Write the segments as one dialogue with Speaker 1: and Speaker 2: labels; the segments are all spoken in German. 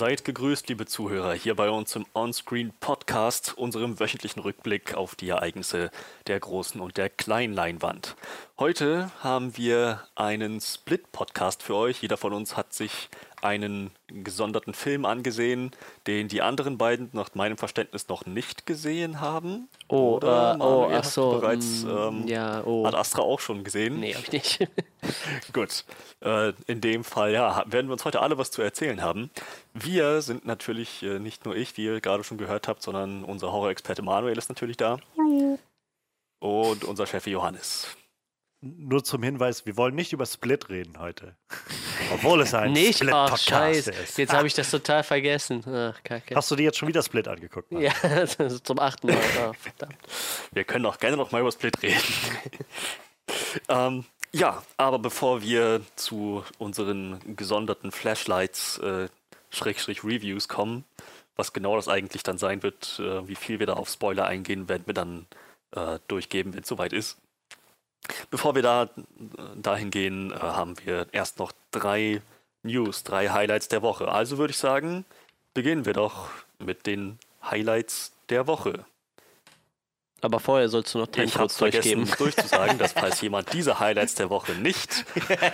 Speaker 1: Seid gegrüßt, liebe Zuhörer, hier bei uns im Onscreen Podcast, unserem wöchentlichen Rückblick auf die Ereignisse der großen und der kleinen Leinwand. Heute haben wir einen Split-Podcast für euch. Jeder von uns hat sich einen gesonderten Film angesehen, den die anderen beiden nach meinem Verständnis noch nicht gesehen haben.
Speaker 2: Oh,
Speaker 1: Oder,
Speaker 2: äh, oh, ach so.
Speaker 1: bereits
Speaker 2: mm,
Speaker 1: ähm,
Speaker 2: ja, oh.
Speaker 1: Ad Astra auch schon gesehen?
Speaker 2: Nee, hab ich nicht.
Speaker 1: Gut, äh, in dem Fall ja, werden wir uns heute alle was zu erzählen haben. Wir sind natürlich äh, nicht nur ich, wie ihr gerade schon gehört habt, sondern unser Horror-Experte Manuel ist natürlich da. Und unser Chef Johannes.
Speaker 3: Nur zum Hinweis, wir wollen nicht über Split reden heute. Obwohl es ein
Speaker 2: nicht? Ach,
Speaker 3: Split-Podcast
Speaker 2: scheiße.
Speaker 3: ist.
Speaker 2: Jetzt habe ich das total vergessen. Ach, kacke.
Speaker 3: Hast du dir jetzt schon wieder Split angeguckt? Mann?
Speaker 2: Ja, zum achten Mal. Ah, verdammt.
Speaker 1: Wir können auch gerne noch mal über Split reden. ähm, ja, aber bevor wir zu unseren gesonderten Flashlights, äh, Schrägstrich Reviews kommen, was genau das eigentlich dann sein wird, äh, wie viel wir da auf Spoiler eingehen, werden wir dann äh, durchgeben, wenn es soweit ist. Bevor wir da äh, dahin gehen, äh, haben wir erst noch drei News, drei Highlights der Woche. Also würde ich sagen, beginnen wir doch mit den Highlights der Woche.
Speaker 2: Aber vorher sollst du noch
Speaker 1: Ich habe
Speaker 2: Timecodes
Speaker 1: vergessen
Speaker 2: durchgeben.
Speaker 1: durchzusagen, dass falls jemand diese Highlights der Woche nicht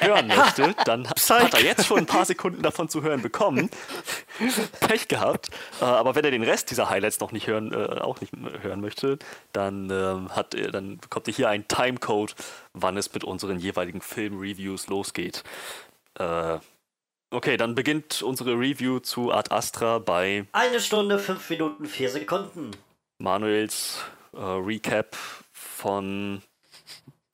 Speaker 1: hören möchte, dann hat er jetzt schon ein paar Sekunden davon zu hören bekommen. Pech gehabt. Äh, aber wenn er den Rest dieser Highlights noch nicht hören, äh, auch nicht hören möchte, dann, ähm, hat, er- dann bekommt ihr hier einen Timecode, wann es mit unseren jeweiligen Film-Reviews losgeht. Äh, okay, dann beginnt unsere Review zu Ad Astra bei
Speaker 4: Eine Stunde, fünf Minuten, vier Sekunden.
Speaker 1: Manuels äh, Recap von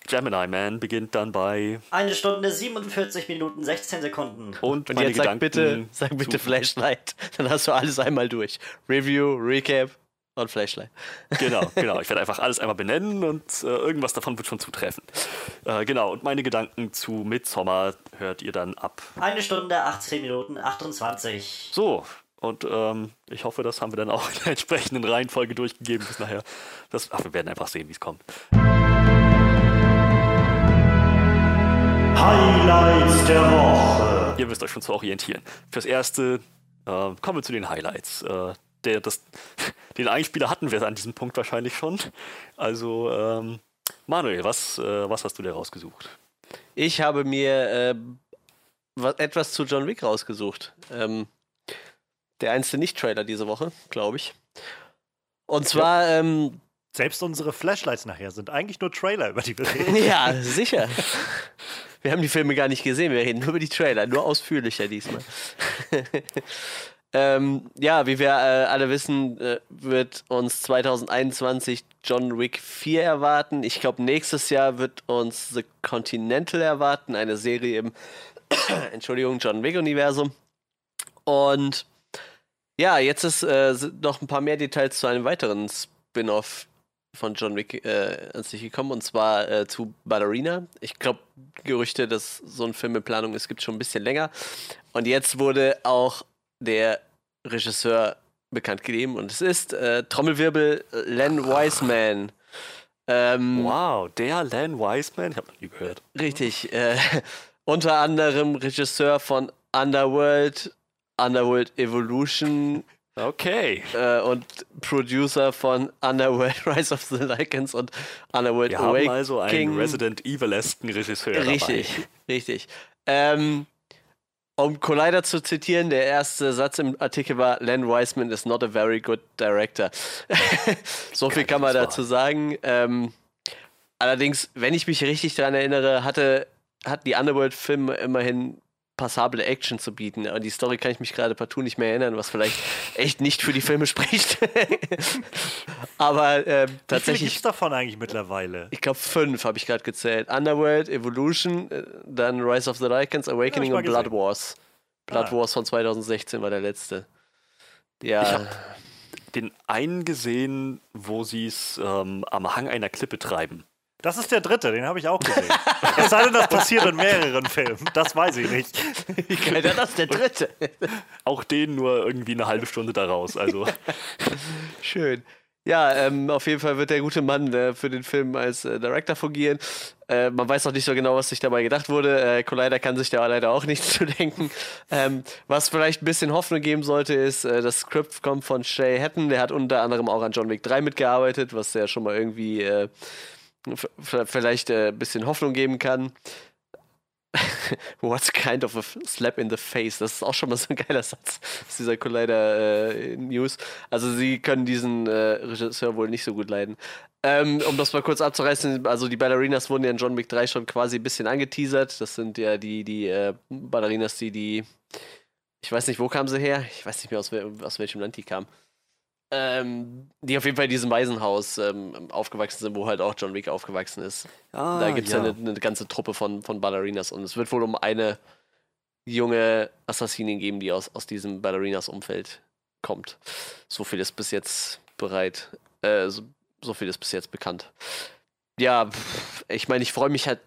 Speaker 1: Gemini Man beginnt dann bei
Speaker 4: Eine Stunde, 47 Minuten, 16 Sekunden.
Speaker 1: und,
Speaker 2: Und
Speaker 1: meine
Speaker 2: jetzt sag
Speaker 1: Gedanken
Speaker 2: bitte, sag bitte Flashlight. Dann hast du alles einmal durch. Review, Recap und Flashlight.
Speaker 1: Genau, genau. Ich werde einfach alles einmal benennen und äh, irgendwas davon wird schon zutreffen. Äh, genau, und meine Gedanken zu Midsommar hört ihr dann ab.
Speaker 4: Eine Stunde, 18 Minuten, 28.
Speaker 1: So, und ähm, ich hoffe, das haben wir dann auch in der entsprechenden Reihenfolge durchgegeben bis nachher. Das, ach, wir werden einfach sehen, wie es kommt.
Speaker 3: Highlights der Woche.
Speaker 1: Ihr müsst euch schon zu orientieren. Fürs Erste äh, kommen wir zu den Highlights. Äh, der, das, den Einspieler hatten wir an diesem Punkt wahrscheinlich schon. Also, ähm, Manuel, was, äh, was hast du dir rausgesucht?
Speaker 2: Ich habe mir äh, was, etwas zu John Wick rausgesucht. Ähm, der einzige Nicht-Trailer diese Woche, glaube ich. Und zwar, ähm,
Speaker 3: Selbst unsere Flashlights nachher sind eigentlich nur Trailer, über die wir reden.
Speaker 2: ja, sicher. Wir haben die Filme gar nicht gesehen, wir reden nur über die Trailer, nur ausführlicher diesmal. ähm, ja, wie wir äh, alle wissen, äh, wird uns 2021 John Wick 4 erwarten. Ich glaube, nächstes Jahr wird uns The Continental erwarten, eine Serie im Entschuldigung, John Wick-Universum. Und ja, jetzt ist äh, sind noch ein paar mehr Details zu einem weiteren Spin-off von John Wick äh, an sich gekommen und zwar äh, zu Ballerina. Ich glaube, Gerüchte, dass so ein Film in Planung ist, gibt schon ein bisschen länger. Und jetzt wurde auch der Regisseur bekannt gegeben und es ist äh, Trommelwirbel Len Wiseman. Ähm,
Speaker 1: Wow, der Len Wiseman? Ich habe noch nie gehört.
Speaker 2: Richtig. Äh, unter anderem Regisseur von Underworld, Underworld Evolution
Speaker 1: Okay.
Speaker 2: äh, und Producer von Underworld Rise of the Lycans und Underworld
Speaker 1: Wir
Speaker 2: Awakening.
Speaker 1: haben also einen Resident Evil-esken Regisseur
Speaker 2: Richtig, richtig. Ähm, um Collider zu zitieren, der erste Satz im Artikel war: Len Wiseman is not a very good director. so viel kann man dazu sagen. Ähm, allerdings, wenn ich mich richtig daran erinnere, hatte, hatten die Underworld-Filme immerhin passable Action zu bieten. An die Story kann ich mich gerade partout nicht mehr erinnern, was vielleicht echt nicht für die Filme spricht. Aber ähm,
Speaker 3: Wie viele
Speaker 2: tatsächlich.
Speaker 3: gibt's davon eigentlich mittlerweile?
Speaker 2: Ich glaube fünf habe ich gerade gezählt. Underworld, Evolution, äh, dann Rise of the Lycans, Awakening
Speaker 3: Ja,
Speaker 2: und
Speaker 3: mal
Speaker 2: Blood Wars. Blood
Speaker 3: Ah.
Speaker 2: Wars von 2016 war der letzte. Ja,
Speaker 1: Ich hab- Den einen gesehen, wo sie es ähm, am Hang einer Klippe treiben.
Speaker 3: Das ist der dritte, den habe ich auch gesehen. es sei denn, das passiert in mehreren Filmen. Das weiß ich nicht.
Speaker 2: wie geil, das ist der dritte.
Speaker 1: Auch den nur irgendwie eine halbe Stunde daraus. Also,
Speaker 2: Schön. Ja, ähm, auf jeden Fall wird der gute Mann äh, für den Film als äh, Director fungieren. Äh, man weiß noch nicht so genau, was sich dabei gedacht wurde. Äh, Collider kann sich da leider auch nichts zu denken. Ähm, was vielleicht ein bisschen Hoffnung geben sollte, ist, äh, das Skript kommt von Shay Hatton. Der hat unter anderem auch an John Wick 3 mitgearbeitet, was ja schon mal irgendwie äh, vielleicht äh, ein bisschen Hoffnung geben kann. What kind of a slap in the face? Das ist auch schon mal so ein geiler Satz aus dieser Collider äh, News. Also sie können diesen äh, Regisseur wohl nicht so gut leiden. Ähm, um das mal kurz abzureißen, also die Ballerinas wurden ja in John Wick 3 schon quasi ein bisschen angeteasert. Das sind ja die, die äh, Ballerinas, die die. Ich weiß nicht, wo kamen sie her? Ich weiß nicht mehr, aus, aus welchem Land die kamen. Ähm, die auf jeden Fall in diesem Waisenhaus ähm, aufgewachsen sind, wo halt auch John Wick aufgewachsen ist.
Speaker 1: Ah,
Speaker 2: da gibt es ja, eine, eine ganze Truppe von, von Ballerinas und es wird wohl um eine junge Assassinin geben, die aus, aus diesem Ballerinas-Umfeld kommt. So viel ist bis jetzt bereit, äh, so, so viel ist bis jetzt bekannt. Ja, ich meine, ich freue mich halt,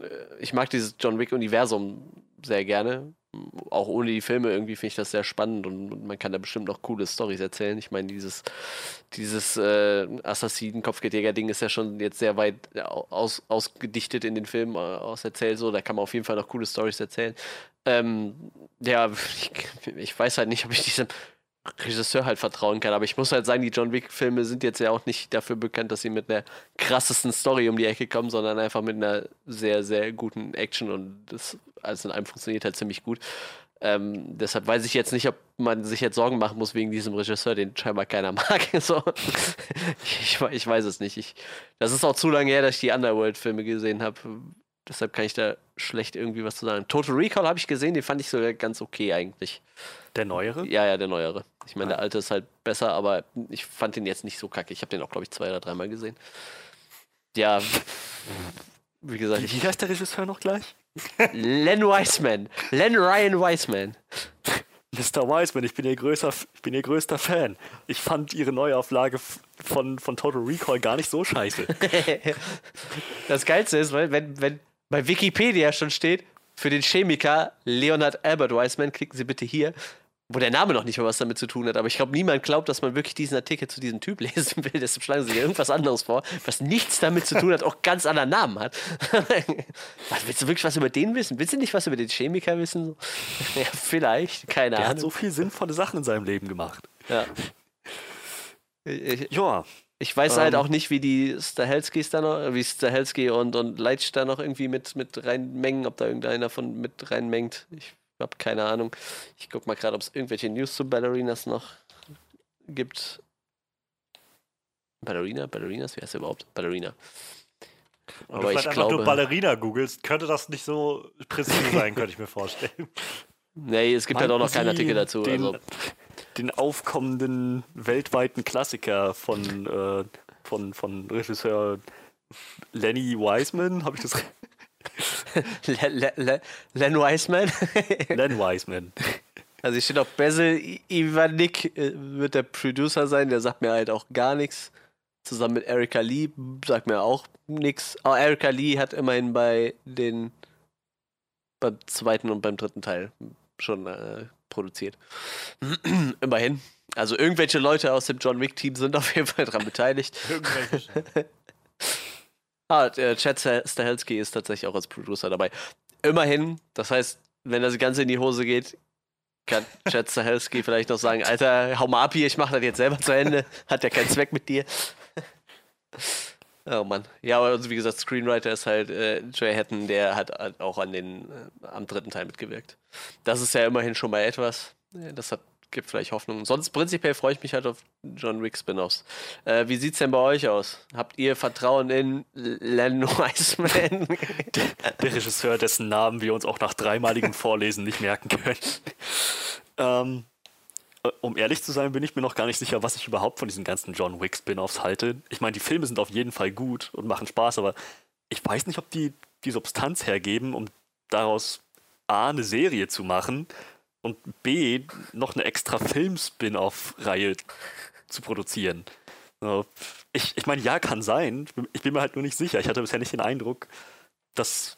Speaker 2: äh, ich mag dieses John Wick-Universum sehr gerne. Auch ohne die Filme irgendwie finde ich das sehr spannend und, man kann da bestimmt noch coole Storys erzählen. Ich meine, dieses, dieses äh, Assassinen-Kopfgeldjäger-Ding ist ja schon jetzt sehr weit aus, ausgedichtet in den Filmen, äh, auserzählt so. Da kann man auf jeden Fall noch coole Storys erzählen. Ähm, ja, ich, ich weiß halt nicht, ob ich diesem Regisseur halt vertrauen kann. Aber ich muss halt sagen, die John Wick-Filme sind jetzt ja auch nicht dafür bekannt, dass sie mit einer krassesten Story um die Ecke kommen, sondern einfach mit einer sehr, sehr guten Action und das alles in allem funktioniert halt ziemlich gut. Ähm, deshalb weiß ich jetzt nicht, ob man sich jetzt Sorgen machen muss wegen diesem Regisseur, den scheinbar keiner mag. so. ich, ich, weiß es nicht. Ich, das ist auch zu lange her, dass ich die Underworld-Filme gesehen habe. Deshalb kann ich da schlecht irgendwie was zu sagen. Total Recall habe ich gesehen, den fand ich sogar ganz okay eigentlich.
Speaker 1: Der neuere?
Speaker 2: Ja, ja, der neuere. Ich meine, der alte ist halt besser, aber ich fand den jetzt nicht so kacke. Ich habe den auch, glaube ich, zwei oder dreimal gesehen. Ja, wie gesagt.
Speaker 1: Wie heißt der Regisseur noch gleich?
Speaker 2: Len Wiseman. Len Ryan Wiseman.
Speaker 1: Mr. Wiseman, ich bin ihr, größter, ich bin ihr größter Fan. Ich fand ihre Neuauflage von, von Total Recall gar nicht so scheiße.
Speaker 2: das Geilste ist, weil wenn, wenn bei Wikipedia schon steht, für den Chemiker Leonard Albert Wiseman, klicken Sie bitte hier, wo der Name noch nicht mal was damit zu tun hat. Aber ich glaube, niemand glaubt, dass man wirklich diesen Artikel zu diesem Typ lesen will. Deshalb schlagen sie irgendwas anderes vor, was nichts damit zu tun hat, auch ganz anderen Namen hat. was, willst du wirklich was über den wissen? Willst du nicht was über den Chemiker wissen? ja, vielleicht, keine
Speaker 1: der
Speaker 2: Ahnung.
Speaker 1: Der hat so viel sinnvolle Sachen in seinem Leben gemacht.
Speaker 2: Ja.
Speaker 1: Ich, ja.
Speaker 2: Ich weiß halt ähm. auch nicht, wie die Stahelskis da noch, wie Stahelski und, und Leitsch da noch irgendwie mit, mit reinmengen, ob da irgendeiner von mit reinmengt. Ich habe keine Ahnung. Ich gucke mal gerade, ob es irgendwelche News zu Ballerinas noch gibt. Ballerina? Ballerinas? Wie heißt der überhaupt? Ballerina.
Speaker 3: Und Aber du ich glaube, nur Ballerina googelst, könnte das nicht so präzise sein, könnte ich mir vorstellen.
Speaker 2: Nee, es gibt halt auch noch keinen Artikel dazu.
Speaker 1: Den,
Speaker 2: also.
Speaker 1: Den aufkommenden weltweiten Klassiker von, äh, von, von Regisseur Lenny Wiseman, habe ich das
Speaker 2: Len, Len, Len Wiseman.
Speaker 1: Len Wiseman.
Speaker 2: Also ich steht auf Basil Ivanik äh, wird der Producer sein, der sagt mir halt auch gar nichts. Zusammen mit Erika Lee sagt mir auch nichts. Aber Erika Lee hat immerhin bei den beim zweiten und beim dritten Teil schon äh, produziert. immerhin. Also irgendwelche Leute aus dem John Wick Team sind auf jeden Fall daran beteiligt. Irgendwelche. Ah, äh, Chad Stahelski ist tatsächlich auch als Producer dabei. Immerhin, das heißt, wenn das Ganze in die Hose geht, kann Chad Stahelski vielleicht noch sagen, Alter, hau mal ab hier, ich mach das jetzt selber zu Ende. Hat ja keinen Zweck mit dir. Oh Mann. Ja, aber also wie gesagt, Screenwriter ist halt äh, Jay Hatton, der hat halt auch an den, äh, am dritten Teil mitgewirkt. Das ist ja immerhin schon mal etwas. Das hat gibt vielleicht Hoffnung. Sonst prinzipiell freue ich mich halt auf John Wick Spin-offs. Äh, wie sieht's denn bei euch aus? Habt ihr Vertrauen in Len Wiseman?
Speaker 1: der, der, Regisseur, dessen Namen wir uns auch nach dreimaligem Vorlesen nicht merken können. ähm, äh, um ehrlich zu sein, bin ich mir noch gar nicht sicher, was ich überhaupt von diesen ganzen John Wick Spin-offs halte. Ich meine, die Filme sind auf jeden Fall gut und machen Spaß, aber ich weiß nicht, ob die die Substanz hergeben, um daraus A, eine Serie zu machen und B, noch eine extra Film-Spin-Off-Reihe zu produzieren. Ich, ich meine, ja, kann sein. Ich bin mir halt nur nicht sicher. Ich hatte bisher nicht den Eindruck, dass,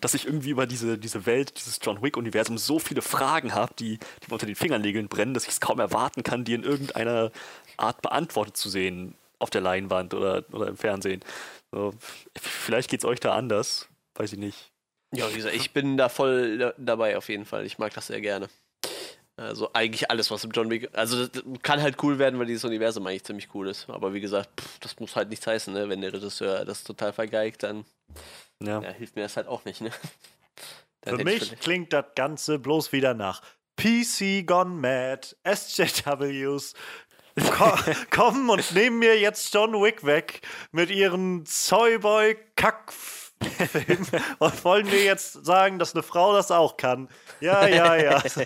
Speaker 1: dass ich irgendwie über diese, diese Welt, dieses John Wick-Universum so viele Fragen habe, die, die mir unter den Fingernägeln brennen, dass ich es kaum erwarten kann, die in irgendeiner Art beantwortet zu sehen auf der Leinwand oder, oder im Fernsehen. So, vielleicht geht es euch da anders, weiß ich nicht.
Speaker 2: Ja, wie gesagt, ich bin da voll da- dabei auf jeden Fall. Ich mag das sehr gerne. Also eigentlich alles, was im John Wick. Also das kann halt cool werden, weil dieses Universum eigentlich ziemlich cool ist. Aber wie gesagt, pff, das muss halt nichts heißen, ne? Wenn der Regisseur das total vergeigt, dann
Speaker 1: Ja.
Speaker 2: ja, hilft mir das halt auch nicht, ne?
Speaker 3: Für mich
Speaker 2: vielleicht-
Speaker 3: klingt das Ganze bloß wieder nach PC Gone Mad, SJWs. Ko kommen und nehmen mir jetzt John Wick weg mit ihren Soyboy-Kack-Film und wollen mir jetzt sagen, dass eine Frau das auch kann. Ja, ja, ja. Also,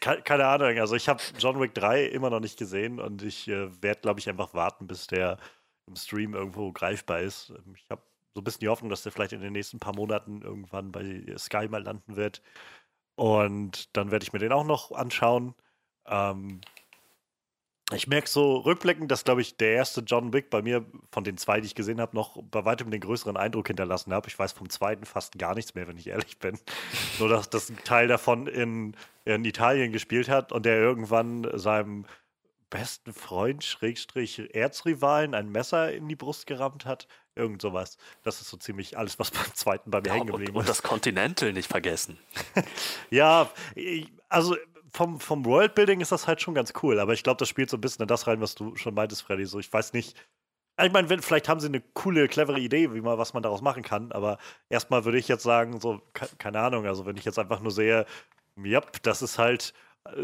Speaker 3: ke- keine Ahnung. Also ich habe John Wick 3 immer noch nicht gesehen und ich äh, werde, glaube ich, einfach warten, bis der im Stream irgendwo greifbar ist. Ähm, Ich habe so ein bisschen die Hoffnung, dass der vielleicht in den nächsten paar Monaten irgendwann bei Sky mal landen wird. Und dann werde ich mir den auch noch anschauen. Ähm, ich merke so rückblickend, dass, glaube ich, der erste John Wick bei mir von den zwei, die ich gesehen habe, noch bei weitem den größeren Eindruck hinterlassen habe. Ich weiß vom zweiten fast gar nichts mehr, wenn ich ehrlich bin. Nur, dass das ein Teil davon in, in Italien gespielt hat und der irgendwann seinem besten Freund, Schrägstrich Erzrivalen, ein Messer in die Brust gerammt hat. Irgend sowas. Das ist so ziemlich alles, was beim zweiten bei mir
Speaker 1: Ja,
Speaker 3: hängen
Speaker 1: und,
Speaker 3: geblieben
Speaker 1: und
Speaker 3: ist.
Speaker 1: das Continental nicht vergessen.
Speaker 3: Ja, ich- also vom, vom Worldbuilding ist das halt schon ganz cool, aber ich glaube, das spielt so ein bisschen in das rein, was du schon meintest, Freddy. So, ich weiß nicht. Ich meine, vielleicht haben sie eine coole, clevere Idee, wie man, was man daraus machen kann, aber erstmal würde ich jetzt sagen, so, ke- keine Ahnung, also wenn ich jetzt einfach nur sehe, ja, das ist halt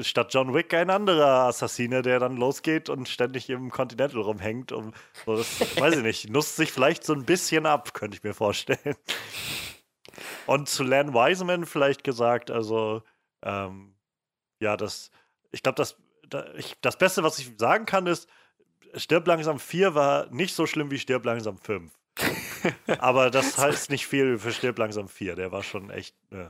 Speaker 3: statt John Wick ein anderer Assassine, der dann losgeht und ständig im Continental rumhängt. Um, so, das weiß ich nicht, nutzt sich vielleicht so ein bisschen ab, könnte ich mir vorstellen. Und zu Len Wiseman vielleicht gesagt, also ähm, ja, das, ich glaube, das, da, ich, das Beste, was ich sagen kann, ist, Stirb langsam 4 war nicht so schlimm wie Stirb langsam 5. Aber das heißt nicht viel für Stirb langsam 4. Der war schon echt. äh,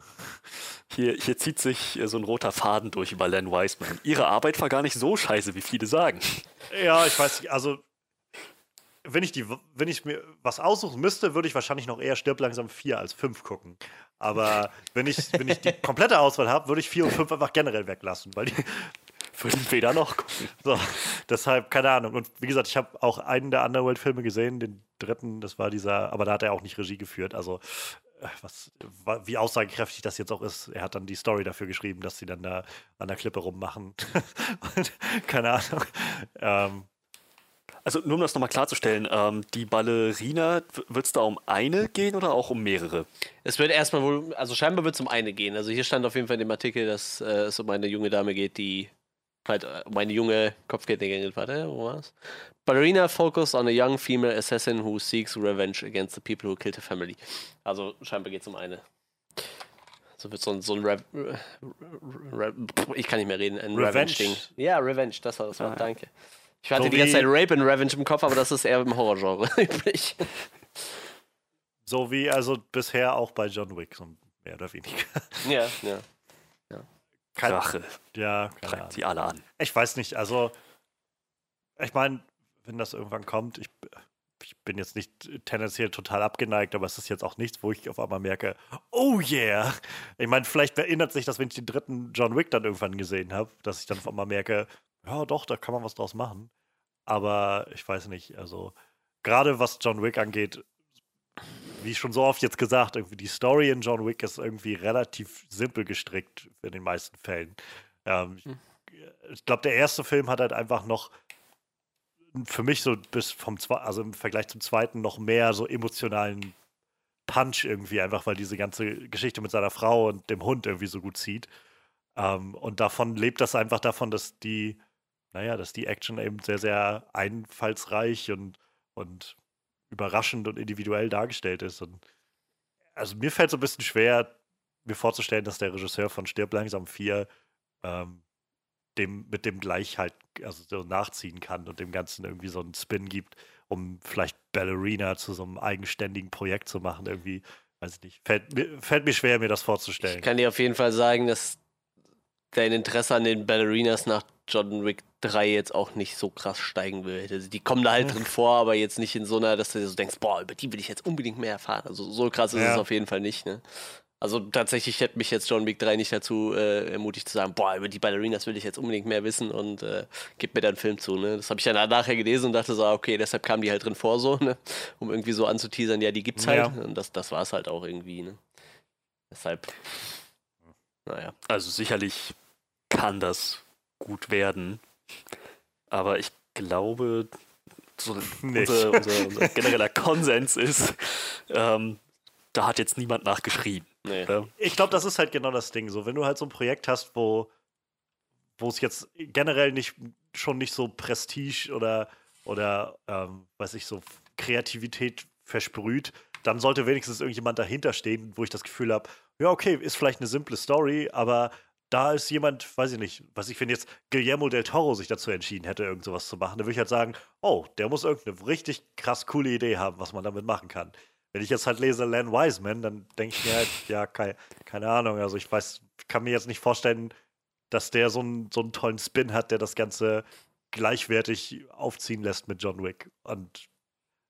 Speaker 1: Hier, hier zieht sich äh, so ein roter Faden durch über Len Wiseman. Ihre Arbeit war gar nicht so scheiße, wie viele sagen.
Speaker 3: Ja, ich weiß nicht, also wenn ich, die, wenn ich mir was aussuchen müsste, würde ich wahrscheinlich noch eher Stirb langsam 4 als 5 gucken. Aber wenn ich, wenn ich die komplette Auswahl habe, würde ich 4 und 5 einfach generell weglassen, weil die,
Speaker 1: Würden weder noch gucken.
Speaker 3: So, deshalb, keine Ahnung. Und wie gesagt, ich habe auch einen der Underworld-Filme gesehen, den dritten, das war dieser, aber da hat er auch nicht Regie geführt. Also, äh, was, wa- wie aussagekräftig das jetzt auch ist, er hat dann die Story dafür geschrieben, dass sie dann da an der Klippe rummachen. Und, keine Ahnung. Ähm,
Speaker 1: Also nur um das nochmal klarzustellen, ähm, die Ballerina, wird es da um eine gehen oder auch um mehrere?
Speaker 2: Es wird erstmal wohl, also scheinbar wird es um eine gehen. Also hier stand auf jeden Fall in dem Artikel, dass äh, es um eine junge Dame geht, die halt äh, um eine junge Kopfgeldjägerin, warte, wo war's? Ballerina focus on a young female assassin who seeks revenge against the people who killed her family. Also scheinbar geht es um eine. So wird so ein, so ein Rev Re Re ich kann nicht mehr reden, ein
Speaker 3: Revenge.
Speaker 2: Revenge-Ding. ja, Revenge, das war das Wort,
Speaker 1: Ah.
Speaker 2: danke. Ich hatte
Speaker 3: So
Speaker 2: die ganze Zeit Rape and Revenge im Kopf, aber das ist eher im Horrorgenre üblich.
Speaker 3: so wie also bisher auch bei John Wick, so mehr oder weniger.
Speaker 2: ja, ja.
Speaker 3: Kein,
Speaker 1: Rache
Speaker 3: ja,
Speaker 1: treibt sie alle an.
Speaker 3: Ich weiß nicht, also ich meine, wenn das irgendwann kommt, ich, ich bin jetzt nicht tendenziell total abgeneigt, aber es ist jetzt auch nichts, wo ich auf einmal merke, oh yeah. Ich meine, vielleicht erinnert sich das, wenn ich den dritten John Wick dann irgendwann gesehen habe, dass ich dann auf einmal merke, ja doch, da kann man was draus machen. Aber ich weiß nicht, also gerade was John Wick angeht, wie schon so oft jetzt gesagt, irgendwie die Story in John Wick ist irgendwie relativ simpel gestrickt in den meisten Fällen. Ähm, ich ich glaube, der erste Film hat halt einfach noch für mich so bis vom zwei, also im Vergleich zum zweiten noch mehr so emotionalen Punch irgendwie, einfach weil diese ganze Geschichte mit seiner Frau und dem Hund irgendwie so gut zieht. Ähm, und davon lebt das einfach davon, dass die, naja, dass die Action eben sehr, sehr einfallsreich und, und überraschend und individuell dargestellt ist. Und also mir fällt so ein bisschen schwer, mir vorzustellen, dass der Regisseur von Stirb langsam 4 ähm, dem, mit dem gleich halt also so nachziehen kann und dem Ganzen irgendwie so einen Spin gibt, um vielleicht Ballerina zu so einem eigenständigen Projekt zu machen. Irgendwie, weiß ich nicht. Fällt, mir- fällt mir schwer, mir das vorzustellen.
Speaker 2: Ich kann dir auf jeden Fall sagen, dass dein Interesse an den Ballerinas nach John Wick 3 jetzt auch nicht so krass steigen würde. Also die kommen da halt drin vor, aber jetzt nicht in so einer, dass du so denkst, boah, über die will ich jetzt unbedingt mehr erfahren. Also so krass ist
Speaker 3: Ja.
Speaker 2: es auf jeden Fall nicht, ne? Also tatsächlich hätte mich jetzt John Wick 3 nicht dazu äh, ermutigt zu sagen, boah, über die Ballerinas will ich jetzt unbedingt mehr wissen und äh, gib mir da einen Film zu, ne? Das habe ich dann nachher gelesen und dachte so, ah, okay, deshalb kamen die halt drin vor so, ne? Um irgendwie so anzuteasern, ja, die gibt's halt.
Speaker 3: Ja.
Speaker 2: Und das, das war es halt auch irgendwie, ne? Deshalb, naja.
Speaker 1: Also sicherlich kann das gut werden, aber ich glaube, so unser, unser, unser genereller Konsens ist, ähm, da hat jetzt niemand nachgeschrieben.
Speaker 2: Nee.
Speaker 1: Oder?
Speaker 3: Ich glaube, das ist halt genau das Ding. So, wenn du halt so ein Projekt hast, wo wo es jetzt generell nicht schon nicht so Prestige oder oder ähm, weiß ich so Kreativität versprüht, dann sollte wenigstens irgendjemand dahinter stehen, wo ich das Gefühl habe, ja okay, ist vielleicht eine simple Story, aber da ist jemand, weiß ich nicht, was ich, wenn jetzt Guillermo del Toro sich dazu entschieden hätte, irgend sowas zu machen, dann würde ich halt sagen, oh, der muss irgendeine richtig krass coole Idee haben, was man damit machen kann. Wenn ich jetzt halt lese Len Wiseman, dann denke ich mir halt, ja, keine, keine Ahnung. Also ich weiß, kann mir jetzt nicht vorstellen, dass der so einen, so einen tollen Spin hat, der das Ganze gleichwertig aufziehen lässt mit John Wick. Und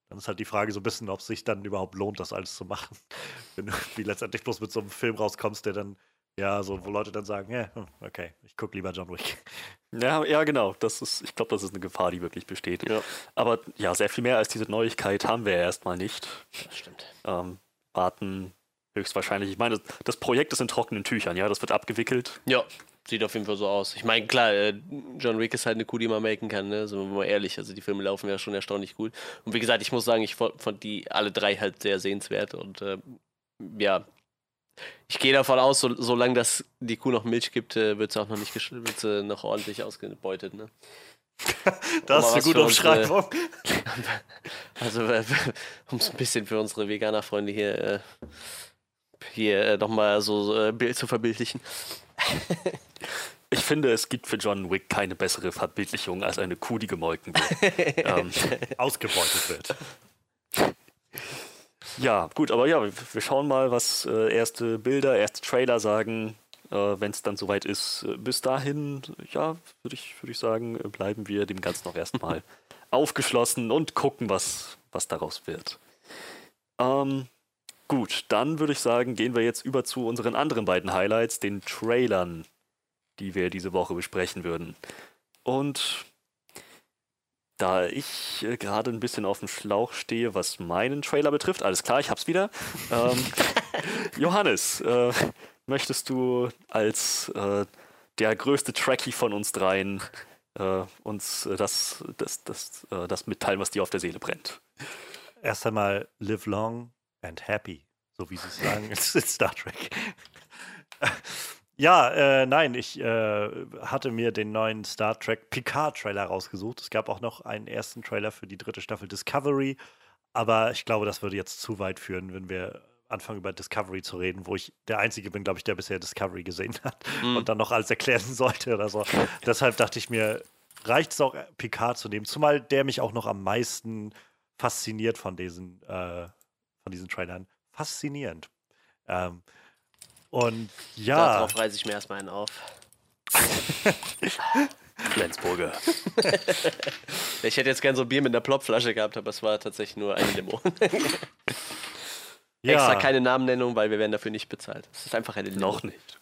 Speaker 3: dann ist halt die Frage so ein bisschen, ob es sich dann überhaupt lohnt, das alles zu machen. Wenn du wie letztendlich bloß mit so einem Film rauskommst, der dann, ja, so, wo Leute dann sagen, ja, hm, okay, ich gucke lieber John Wick.
Speaker 1: Ja, ja, genau. Das ist, ich glaube, das ist eine Gefahr, die wirklich besteht.
Speaker 2: Ja.
Speaker 1: Aber ja, sehr viel mehr als diese Neuigkeit haben wir ja erstmal nicht.
Speaker 2: Das stimmt.
Speaker 1: Ähm, warten höchstwahrscheinlich. Ich meine, das Projekt ist in trockenen Tüchern, ja, das wird abgewickelt.
Speaker 2: Ja, sieht auf jeden Fall so aus. Ich meine, klar, äh, John Wick ist halt eine Kuh, die man melken kann, ne? Sind wir mal ehrlich. Also die Filme laufen ja schon erstaunlich gut. Und wie gesagt, ich muss sagen, ich fand fand die alle drei halt sehr sehenswert und äh, ja. Ich gehe davon aus, so, solange das die Kuh noch Milch gibt, äh, wird sie auch noch nicht wird sie noch ordentlich ausgebeutet, ne?
Speaker 3: Das ist eine gute Umschreibung.
Speaker 2: Also, äh, um es ein bisschen für unsere Veganer-Freunde hier, äh, hier nochmal so Bild zu verbildlichen.
Speaker 1: Ich finde, es gibt für John Wick keine bessere Verbildlichung als eine Kuh, die gemolken wird. ähm,
Speaker 3: Ausgebeutet wird.
Speaker 1: Ja, gut, aber ja, wir, schauen mal, was äh, erste Bilder, erste Trailer sagen, äh, wenn es dann soweit ist. Bis dahin, ja, würde ich, würd ich sagen, bleiben wir dem Ganzen noch erstmal aufgeschlossen und gucken, was, was daraus wird. Ähm, gut, dann würde ich sagen, gehen wir jetzt über zu unseren anderen beiden Highlights, den Trailern, die wir diese Woche besprechen würden. Und da ich äh, gerade ein bisschen auf dem Schlauch stehe, was meinen Trailer betrifft, alles klar, ich hab's wieder. Ähm, Johannes, äh, möchtest du als äh, der größte Trekkie von uns dreien äh, uns äh, das, das, das, äh, das mitteilen, was dir auf der Seele brennt?
Speaker 3: Erst einmal live long and happy, so wie sie es sagen in Star Trek. Ja, äh, nein, ich äh, hatte mir den neuen Star Trek Picard-Trailer rausgesucht. Es gab auch noch einen ersten Trailer für die dritte Staffel Discovery, aber ich glaube, das würde jetzt zu weit führen, wenn wir anfangen über Discovery zu reden, wo ich der Einzige bin, glaube ich, der bisher Discovery gesehen hat und dann noch alles erklären sollte oder so. Deshalb dachte ich mir, reicht es auch, Picard zu nehmen, zumal der mich auch noch am meisten fasziniert von diesen, äh, von diesen Trailern. Faszinierend. Ähm, und ja.
Speaker 2: Darauf reiße ich mir erstmal einen auf.
Speaker 1: Flensburger.
Speaker 2: Ich hätte jetzt gern so ein Bier mit einer Plopflasche gehabt, aber es war tatsächlich nur eine Limo.
Speaker 3: ja,
Speaker 2: Extra keine Namennennung, weil wir werden dafür nicht bezahlt. Es ist einfach eine Limo.
Speaker 1: Noch nicht.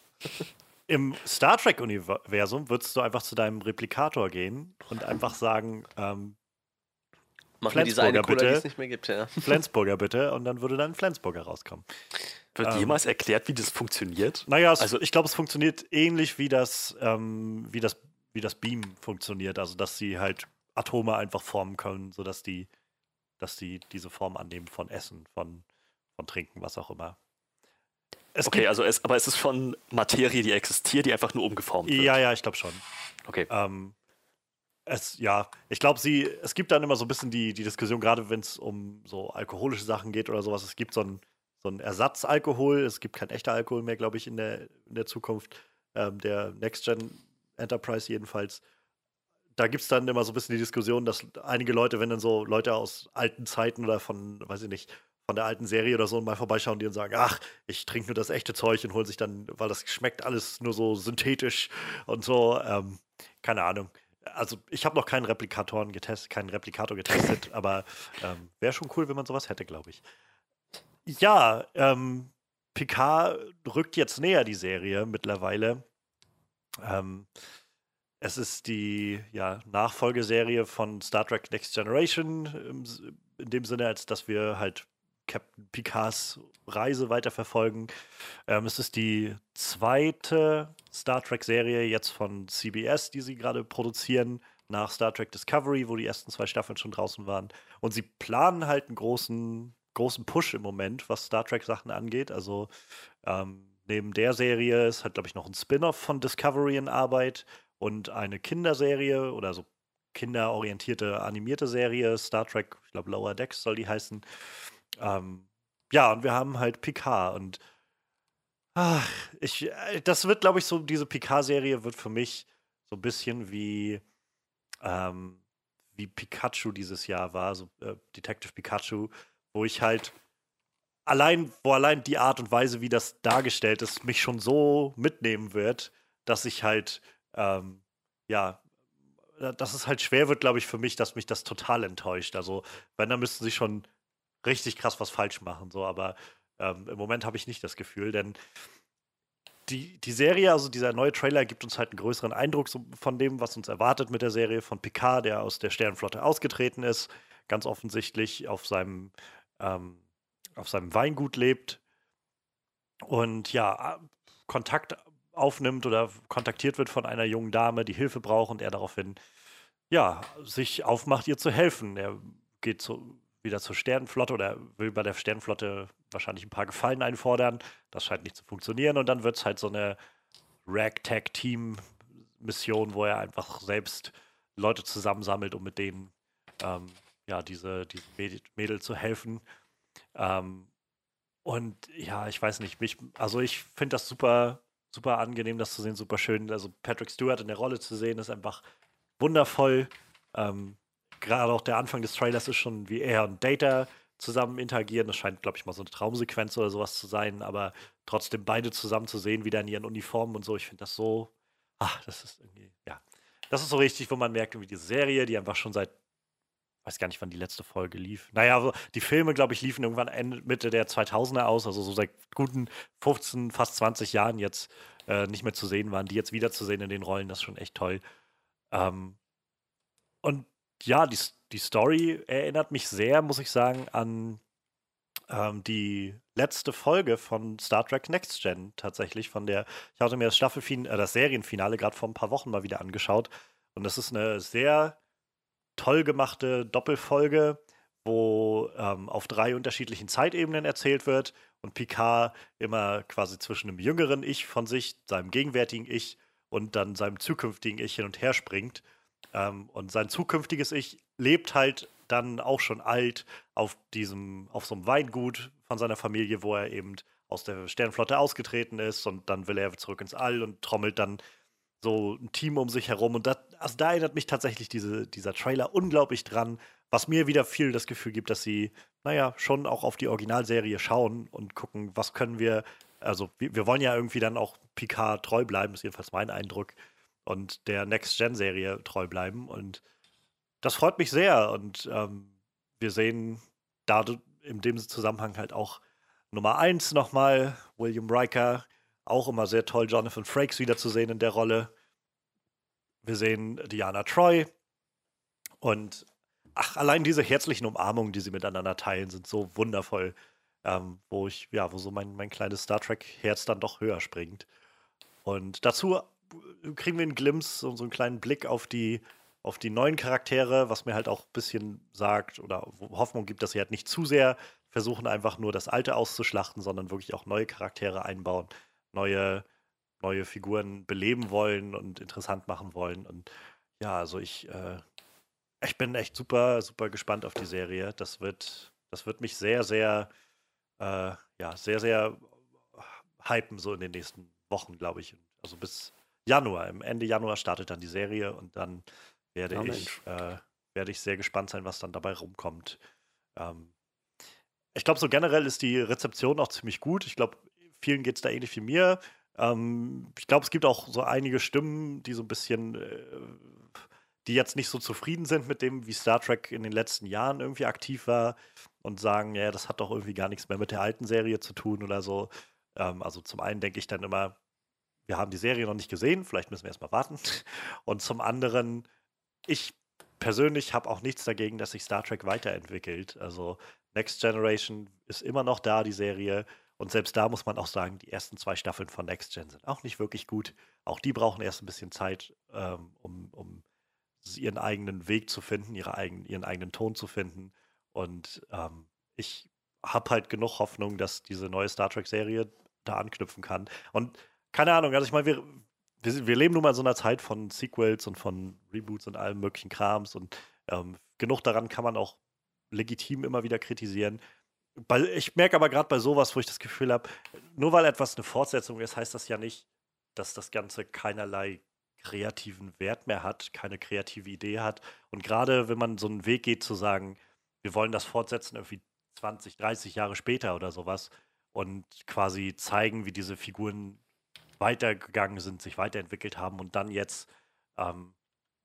Speaker 3: Im Star Trek-Universum würdest du einfach zu deinem Replikator gehen und einfach sagen, ähm,
Speaker 2: Mach mir diese eine
Speaker 3: Flensburger,
Speaker 2: Cola, die
Speaker 3: bitte.
Speaker 2: es nicht mehr gibt, ja.
Speaker 3: Flensburger bitte, und dann würde dann Flensburger rauskommen.
Speaker 1: Wird
Speaker 3: Ähm.
Speaker 1: jemals erklärt, wie das funktioniert?
Speaker 3: Naja, es,
Speaker 1: Also-
Speaker 3: ich glaube, es funktioniert ähnlich wie das, ähm, wie, das, wie das Beam funktioniert. Also, dass sie halt Atome einfach formen können, sodass die, dass die diese Form annehmen von Essen, von, von Trinken, was auch immer. Es
Speaker 1: Okay, also es, aber es ist schon Materie, die existiert, die einfach nur umgeformt wird.
Speaker 3: Ja, ja, ich glaube schon.
Speaker 1: Okay.
Speaker 3: Ähm, es, ja, ich glaube, sie, es gibt dann immer so ein bisschen die, die Diskussion, gerade wenn es um so alkoholische Sachen geht oder sowas. Es gibt so einen so einen Ersatzalkohol. Es gibt kein echter Alkohol mehr, glaube ich, in der, in der Zukunft. Ähm, der Next Gen Enterprise jedenfalls. Da gibt es dann immer so ein bisschen die Diskussion, dass einige Leute, wenn dann so Leute aus alten Zeiten oder von, weiß ich nicht, von der alten Serie oder so mal vorbeischauen, die dann sagen, ach, ich trinke nur das echte Zeug und holen sich dann, weil das schmeckt alles nur so synthetisch und so, ähm, keine Ahnung. Also ich habe noch keinen Replikatoren getestet, keinen Replikator getestet, aber ähm, wäre schon cool, wenn man sowas hätte, glaube ich. Ja, ähm, Picard rückt jetzt näher, die Serie mittlerweile. Ähm, es ist die ja, Nachfolgeserie von Star Trek Next Generation, in dem Sinne, als dass wir halt Captain Picards Reise weiterverfolgen. Ähm, es ist die zweite Star Trek-Serie jetzt von CBS, die sie gerade produzieren, nach Star Trek Discovery, wo die ersten zwei Staffeln schon draußen waren. Und sie planen halt einen großen, großen Push im Moment, was Star Trek-Sachen angeht. Also ähm, neben der Serie ist halt, glaube ich, noch ein Spin-off von Discovery in Arbeit und eine Kinderserie oder so kinderorientierte animierte Serie, Star Trek, ich glaube Lower Decks soll die heißen. Ähm, ja, und wir haben halt Picard und ach, ich, äh, das wird, glaube ich, so, diese Picard-Serie wird für mich so ein bisschen wie, ähm, wie Pikachu dieses Jahr war, so äh, Detective Pikachu, wo ich halt allein, wo allein die Art und Weise, wie das dargestellt ist, mich schon so mitnehmen wird, dass ich halt, ähm, ja, dass es halt schwer wird, glaube ich, für mich, dass mich das total enttäuscht. Also, wenn, dann müssten sie schon richtig krass was falsch machen. So, aber ähm, im Moment habe ich nicht das Gefühl, denn die, die Serie, also dieser neue Trailer, gibt uns halt einen größeren Eindruck von dem, was uns erwartet mit der Serie von Picard, der aus der Sternenflotte ausgetreten ist, ganz offensichtlich auf seinem, ähm, auf seinem Weingut lebt und ja, Kontakt aufnimmt oder kontaktiert wird von einer jungen Dame, die Hilfe braucht und er daraufhin ja, sich aufmacht, ihr zu helfen. Er geht zu, wieder zur Sternenflotte oder will bei der Sternenflotte wahrscheinlich ein paar Gefallen einfordern. Das scheint nicht zu funktionieren und dann wird es halt so eine Ragtag-Team-Mission, wo er einfach selbst Leute zusammensammelt, um mit denen ähm, ja, diese, diese Mädel zu helfen. Ähm, und ja, ich weiß nicht, mich, also ich finde das super, super angenehm, das zu sehen, super schön. Also Patrick Stewart in der Rolle zu sehen, ist einfach wundervoll. Ähm, gerade auch der Anfang des Trailers ist schon, wie er und Data zusammen interagieren. Das scheint, glaube ich, mal so eine Traumsequenz oder sowas zu sein, aber trotzdem beide zusammen zu sehen, wieder in ihren Uniformen und so, ich finde das so, ach, das ist irgendwie, ja. Das ist so richtig, wo man merkt, wie diese Serie, die einfach schon seit, weiß gar nicht, wann die letzte Folge lief. Naja, die Filme, glaube ich, liefen irgendwann Ende, Mitte der 2000er aus, also so seit guten 15, fast 20 Jahren jetzt äh, nicht mehr zu sehen waren, die jetzt wiederzusehen in den Rollen, das ist schon echt toll. Ähm, und ja, die, die Story erinnert mich sehr, muss ich sagen, an ähm, die letzte Folge von Star Trek Next Gen tatsächlich. Von der, ich hatte mir das Staffelfin äh, das Serienfinale gerade vor ein paar Wochen mal wieder angeschaut. Und das ist eine sehr toll gemachte Doppelfolge, wo ähm, auf drei unterschiedlichen Zeitebenen erzählt wird und Picard immer quasi zwischen einem jüngeren Ich von sich, seinem gegenwärtigen Ich und dann seinem zukünftigen Ich hin und her springt. Ähm, und sein zukünftiges Ich lebt halt dann auch schon alt auf diesem, auf so einem Weingut von seiner Familie, wo er eben aus der Sternflotte ausgetreten ist und dann will er zurück ins All und trommelt dann so ein Team um sich herum. Und das, also da erinnert mich tatsächlich diese, dieser Trailer unglaublich dran, was mir wieder viel das Gefühl gibt, dass sie, naja, schon auch auf die Originalserie schauen und gucken, was können wir, also wir, wir wollen ja irgendwie dann auch Picard treu bleiben, ist jedenfalls mein Eindruck und der Next-Gen-Serie treu bleiben. Und das freut mich sehr. Und ähm, wir sehen da in dem Zusammenhang halt auch Nummer 1 nochmal, William Riker. Auch immer sehr toll, Jonathan Frakes wiederzusehen in der Rolle. Wir sehen Diana Troy. Und ach, allein diese herzlichen Umarmungen, die sie miteinander teilen, sind so wundervoll. Ähm, wo ich, ja, wo so mein, mein kleines Star Trek-Herz dann doch höher springt. Und dazu kriegen wir einen Glimpse und so einen kleinen Blick auf die, auf die neuen Charaktere, was mir halt auch ein bisschen sagt oder Hoffnung gibt, dass sie halt nicht zu sehr versuchen, einfach nur das Alte auszuschlachten, sondern wirklich auch neue Charaktere einbauen, neue, neue Figuren beleben wollen und interessant machen wollen. Und ja, also ich, äh, ich bin echt super, super gespannt auf die Serie. Das wird, das wird mich sehr, sehr, äh, ja, sehr, sehr hypen, so in den nächsten Wochen, glaube ich. Also bis, Januar. Im Ende Januar startet dann die Serie und dann werde, oh, ich, äh, werde ich sehr gespannt sein, was dann dabei rumkommt. Ähm, ich glaube, so generell ist die Rezeption auch ziemlich gut. Ich glaube, vielen geht es da ähnlich wie mir. Ähm, ich glaube, es gibt auch so einige Stimmen, die so ein bisschen, äh, die jetzt nicht so zufrieden sind mit dem, wie Star Trek in den letzten Jahren irgendwie aktiv war und sagen, ja, das hat doch irgendwie gar nichts mehr mit der alten Serie zu tun oder so. Ähm, also zum einen denke ich dann immer, wir haben die Serie noch nicht gesehen, vielleicht müssen wir erstmal warten. Und zum anderen, ich persönlich habe auch nichts dagegen, dass sich Star Trek weiterentwickelt. Also Next Generation ist immer noch da, die Serie. Und selbst da muss man auch sagen, die ersten zwei Staffeln von Next Gen sind auch nicht wirklich gut. Auch die brauchen erst ein bisschen Zeit, ähm, um, um ihren eigenen Weg zu finden, ihre eigen, ihren eigenen Ton zu finden. Und ähm, ich habe halt genug Hoffnung, dass diese neue Star Trek-Serie da anknüpfen kann. Und keine Ahnung, also ich meine, wir, wir, wir, leben nun mal in so einer Zeit von Sequels und von Reboots und allem möglichen Krams und ähm, genug daran kann man auch legitim immer wieder kritisieren. Bei, ich merke aber gerade bei sowas, wo ich das Gefühl habe, nur weil etwas eine Fortsetzung ist, heißt das ja nicht, dass das Ganze keinerlei kreativen Wert mehr hat, keine kreative Idee hat. Und gerade wenn man so einen Weg geht zu sagen, wir wollen das fortsetzen irgendwie 20, 30 Jahre später oder sowas und quasi zeigen, wie diese Figuren weitergegangen sind, sich weiterentwickelt haben und dann jetzt ähm,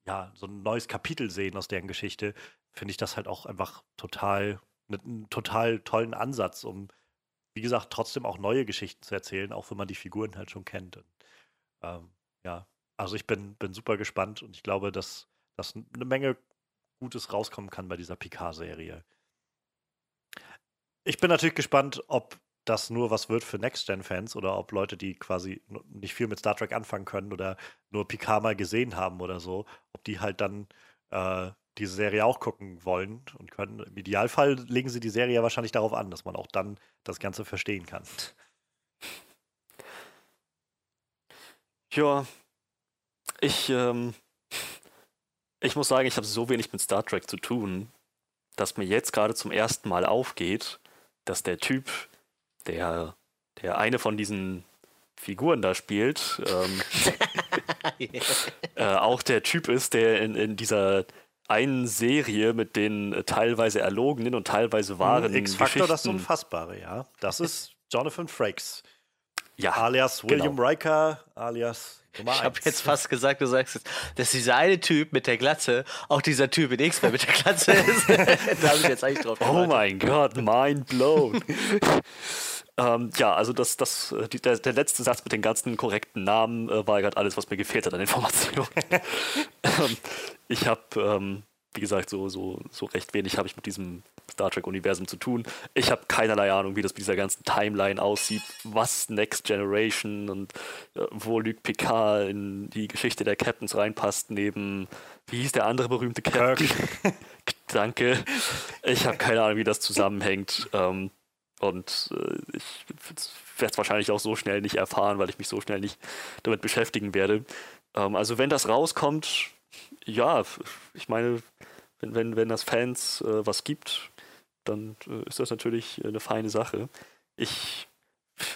Speaker 3: ja so ein neues Kapitel sehen aus deren Geschichte, finde ich das halt auch einfach total einen total tollen Ansatz, um wie gesagt trotzdem auch neue Geschichten zu erzählen, auch wenn man die Figuren halt schon kennt. Und, ähm, ja, also ich bin, bin super gespannt und ich glaube, dass, dass eine Menge Gutes rauskommen kann bei dieser Picard-Serie. Ich bin natürlich gespannt, ob das nur was wird für Next-Gen-Fans oder ob Leute, die quasi nicht viel mit Star Trek anfangen können oder nur Picard mal gesehen haben oder so, ob die halt dann äh, diese Serie auch gucken wollen und können. Im Idealfall legen sie die Serie ja wahrscheinlich darauf an, dass man auch dann das Ganze verstehen kann.
Speaker 1: Ja, ich, ähm, ich muss sagen, ich habe so wenig mit Star Trek zu tun, dass mir jetzt gerade zum ersten Mal aufgeht, dass der Typ, der, der eine von diesen Figuren da spielt, ähm, äh, auch der Typ ist, der in, in dieser einen Serie mit den äh, teilweise erlogenen und teilweise wahren
Speaker 3: X-Factor, das Unfassbare, ja. Das ist Jonathan Frakes. Ja, alias William genau. Riker, alias
Speaker 2: Nummer Ich habe jetzt fast gesagt, du sagst jetzt, dass dieser eine Typ mit der Glatze auch dieser Typ in X-Men mit der Glatze ist. da habe ich jetzt eigentlich drauf
Speaker 1: Oh mein Gott, mind blown. ähm, ja, also das, das, äh, die, der, der, letzte Satz mit den ganzen korrekten Namen äh, war gerade alles, was mir gefehlt hat an Informationen. ähm, ich habe, ähm, wie gesagt, so, so, so recht wenig habe ich mit diesem Star Trek-Universum zu tun. Ich habe keinerlei Ahnung, wie das mit dieser ganzen Timeline aussieht, was Next Generation und äh, wo Luc Picard in die Geschichte der Captains reinpasst, neben, wie hieß der andere berühmte Captain? Danke. Ich habe keine Ahnung, wie das zusammenhängt. Ähm, und äh, ich werde es wahrscheinlich auch so schnell nicht erfahren, weil ich mich so schnell nicht damit beschäftigen werde. Ähm, also wenn das rauskommt, ja, ich meine, wenn, wenn, wenn das Fans äh, was gibt, dann äh, ist das natürlich eine feine Sache. Ich,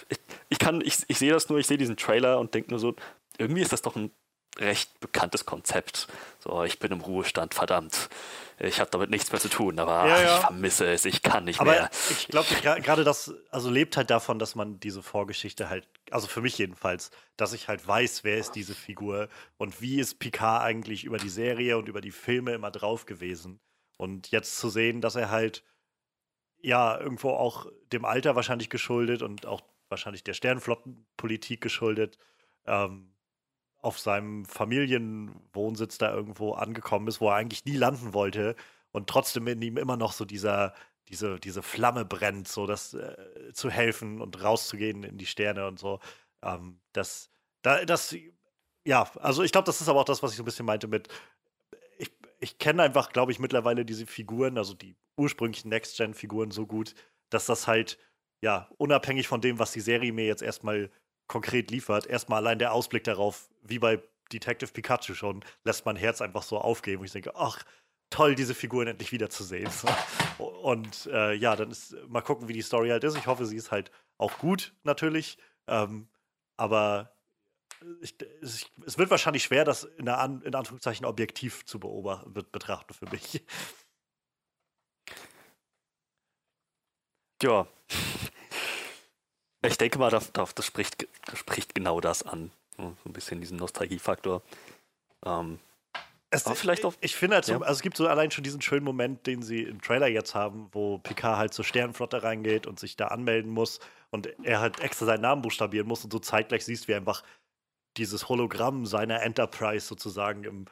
Speaker 1: ich, ich kann, ich, ich sehe das nur, ich sehe diesen Trailer und denke nur so, irgendwie ist das doch ein recht bekanntes Konzept. So, ich bin im Ruhestand, verdammt. Ich habe damit nichts mehr zu tun, aber ja, ja. ich vermisse es, ich kann nicht
Speaker 3: aber
Speaker 1: mehr.
Speaker 3: Ich glaube, gerade das, also lebt halt davon, dass man diese Vorgeschichte halt, also für mich jedenfalls, dass ich halt weiß, wer ist diese Figur und wie ist Picard eigentlich über die Serie und über die Filme immer drauf gewesen. Und jetzt zu sehen, dass er halt ja irgendwo auch dem Alter wahrscheinlich geschuldet und auch wahrscheinlich der Sternflottenpolitik geschuldet, ähm, auf seinem Familienwohnsitz da irgendwo angekommen ist, wo er eigentlich nie landen wollte und trotzdem in ihm immer noch so dieser, diese, diese Flamme brennt, so das äh, zu helfen und rauszugehen in die Sterne und so. Ähm, das, da, das, ja, also ich glaube, das ist aber auch das, was ich so ein bisschen meinte mit, ich, ich kenne einfach, glaube ich, mittlerweile diese Figuren, also die ursprünglichen Next-Gen-Figuren so gut, dass das halt, ja, unabhängig von dem, was die Serie mir jetzt erstmal konkret liefert, erstmal allein der Ausblick darauf, wie bei Detective Pikachu schon, lässt mein Herz einfach so aufgehen, wo ich denke, ach, toll, diese Figuren endlich wiederzusehen. Und äh, ja, dann ist mal gucken, wie die Story halt ist. Ich hoffe, sie ist halt auch gut, natürlich. Ähm, aber ich, es, es, wird wahrscheinlich schwer, das in, An, in Anführungszeichen objektiv zu beobachten, betrachten für mich.
Speaker 1: Ja, ich denke mal, das, das, spricht, das spricht genau das an. So ein bisschen diesen Nostalgiefaktor. Ähm,
Speaker 3: Es,
Speaker 1: vielleicht auch-
Speaker 3: Ich finde, halt so,
Speaker 1: Ja.
Speaker 3: also es gibt so allein schon diesen schönen Moment, den sie im Trailer jetzt haben, wo Picard halt zur Sternenflotte reingeht und sich da anmelden muss und er halt extra seinen Namen buchstabieren muss und so zeitgleich siehst, wie einfach dieses Hologramm seiner Enterprise sozusagen im,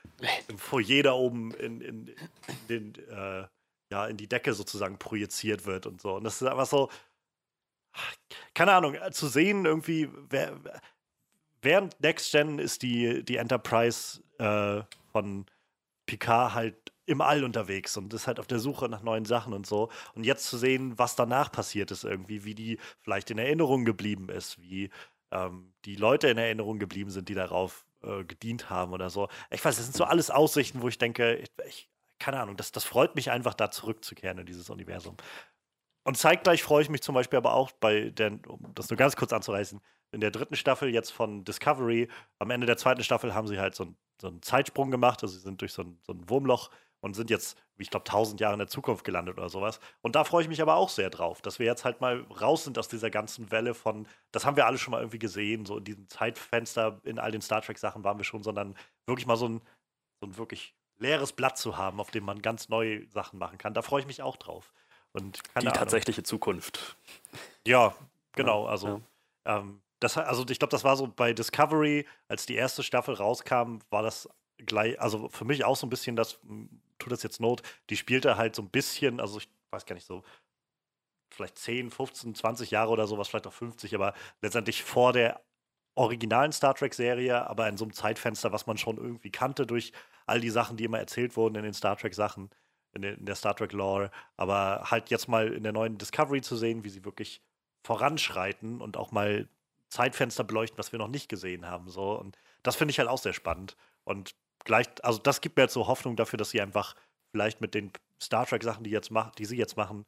Speaker 3: im Foyer da oben in, in, in, den, äh, ja, in die Decke sozusagen projiziert wird und so. Und das ist einfach so, keine Ahnung, äh, zu sehen irgendwie, wer, während Next Gen ist die, die Enterprise äh, von Picard halt im All unterwegs und ist halt auf der Suche nach neuen Sachen und so. Und jetzt zu sehen, was danach passiert ist irgendwie, wie die vielleicht in Erinnerung geblieben ist, wie ähm, die Leute in Erinnerung geblieben sind, die darauf äh, gedient haben oder so. Ich weiß, das sind so alles Aussichten, wo ich denke, ich, ich, keine Ahnung, das, das freut mich einfach, da zurückzukehren in dieses Universum. Und zeitgleich freue ich mich zum Beispiel aber auch bei der, um das nur ganz kurz anzureißen, in der dritten Staffel jetzt von Discovery, am Ende der zweiten Staffel haben sie halt so, ein, so einen Zeitsprung gemacht, also sie sind durch so ein, so ein Wurmloch und sind jetzt, wie ich glaube, tausend Jahre in der Zukunft gelandet oder sowas. Und da freue ich mich aber auch sehr drauf, dass wir jetzt halt mal raus sind aus dieser ganzen Welle von, das haben wir alle schon mal irgendwie gesehen, so in diesem Zeitfenster in all den Star Trek-Sachen waren wir schon, sondern wirklich mal so ein, so ein wirklich leeres Blatt zu haben, auf dem man ganz neue Sachen machen kann. Da freue ich mich auch drauf. Und
Speaker 1: Die
Speaker 3: Ahnung.
Speaker 1: tatsächliche Zukunft.
Speaker 3: Ja, genau. Also, ähm, das, also ich glaube, das war so bei Discovery, als die erste Staffel rauskam, war das gleich, also für mich auch so ein bisschen das, m, tut das jetzt Not, die spielte halt so ein bisschen, also ich weiß gar nicht so, vielleicht 10, 15, 20 Jahre oder sowas, vielleicht auch 50, aber letztendlich vor der originalen Star Trek-Serie, aber in so einem Zeitfenster, was man schon irgendwie kannte durch all die Sachen, die immer erzählt wurden in den Star Trek-Sachen, in, der- Star Trek-Lore. Aber halt jetzt mal in der neuen Discovery zu sehen, wie sie wirklich voranschreiten und auch mal Zeitfenster beleuchten, was wir noch nicht gesehen haben. So. Und das finde ich halt auch sehr spannend. Und gleich, also das gibt mir jetzt so Hoffnung dafür, dass sie einfach vielleicht mit den Star Trek-Sachen, die, die sie jetzt machen,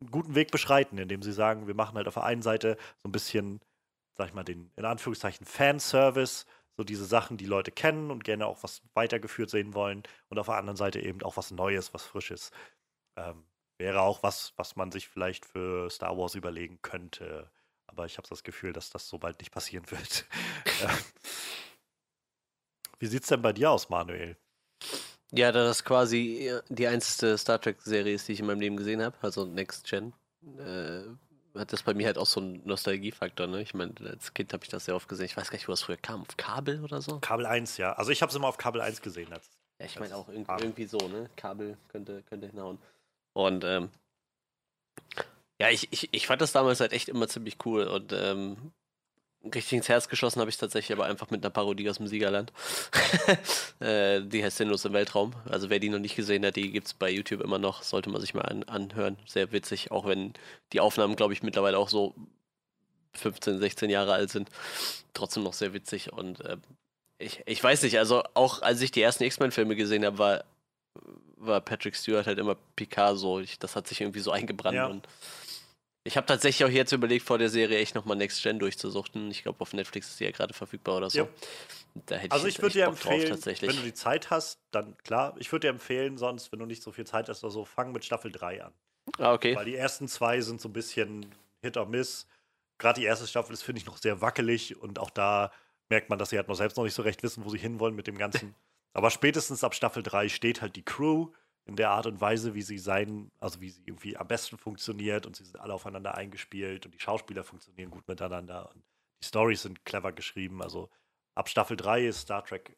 Speaker 3: einen guten Weg beschreiten, indem sie sagen, wir machen halt auf der einen Seite so ein bisschen, sag ich mal, den in Anführungszeichen Fanservice, so diese Sachen, die Leute kennen und gerne auch was weitergeführt sehen wollen und auf der anderen Seite eben auch was Neues, was Frisches. Ähm, wäre auch was, was man sich vielleicht für Star Wars überlegen könnte. Aber ich habe das Gefühl, dass das so bald nicht passieren wird. Ähm, Wie sieht's denn bei dir aus, Manuel?
Speaker 2: Ja, da das quasi äh, die einzige Star Trek-Serie ist, die ich in meinem Leben gesehen habe, also Next Gen, äh, hat das bei mir halt auch so einen Nostalgiefaktor. Ne? Ich meine, als Kind habe ich das sehr oft gesehen. Ich weiß gar nicht, wo das früher kam. Auf Kabel oder so?
Speaker 3: Kabel 1, ja. Also ich habe es immer auf Kabel 1 gesehen. Als,
Speaker 2: Ja, ich meine auch irg
Speaker 3: Kabel.
Speaker 2: irgendwie so, ne? Kabel könnte, könnte hinhauen. Und ähm, ja, ich, ich, ich fand das damals halt echt immer ziemlich cool und ähm, richtig ins Herz geschossen habe ich tatsächlich aber einfach mit einer Parodie aus dem Siegerland. äh, die heißt Sinnlos im Weltraum. Also wer die noch nicht gesehen hat, die gibt es bei YouTube immer noch. Sollte man sich mal an, anhören. Sehr witzig, auch wenn die Aufnahmen, glaube ich, mittlerweile auch so 15, 16 Jahre alt sind. Trotzdem noch sehr witzig und äh, ich, ich weiß nicht, also auch als ich die ersten X-Men-Filme gesehen habe, war, war Patrick Stewart halt immer Picard so. Ich, das hat sich irgendwie so eingebrannt.
Speaker 3: Ja.
Speaker 2: Und ich habe tatsächlich auch jetzt überlegt, vor der Serie echt nochmal Next Gen durchzusuchten. Ich glaube, auf Netflix ist die ja gerade verfügbar oder so.
Speaker 3: Ja.
Speaker 2: Da hätte
Speaker 3: also
Speaker 2: ich,
Speaker 3: ich würde dir
Speaker 2: Bock drauf,
Speaker 3: empfehlen,
Speaker 2: tatsächlich.
Speaker 3: wenn du die Zeit hast, dann klar. Ich würde dir empfehlen, sonst, wenn du nicht so viel Zeit hast oder so, fang mit Staffel 3 an.
Speaker 2: ah, okay.
Speaker 3: Weil die ersten zwei sind so ein bisschen Hit or Miss. Gerade die erste Staffel ist, finde ich, noch sehr wackelig und auch da merkt man, dass sie halt noch selbst noch nicht so recht wissen, wo sie hinwollen mit dem Ganzen. Aber spätestens ab Staffel 3 steht halt die Crew in der Art und Weise, wie sie sein, also wie sie irgendwie am besten funktioniert und sie sind alle aufeinander eingespielt und die Schauspieler funktionieren gut miteinander und die Stories sind clever geschrieben. Also ab Staffel 3 ist Star Trek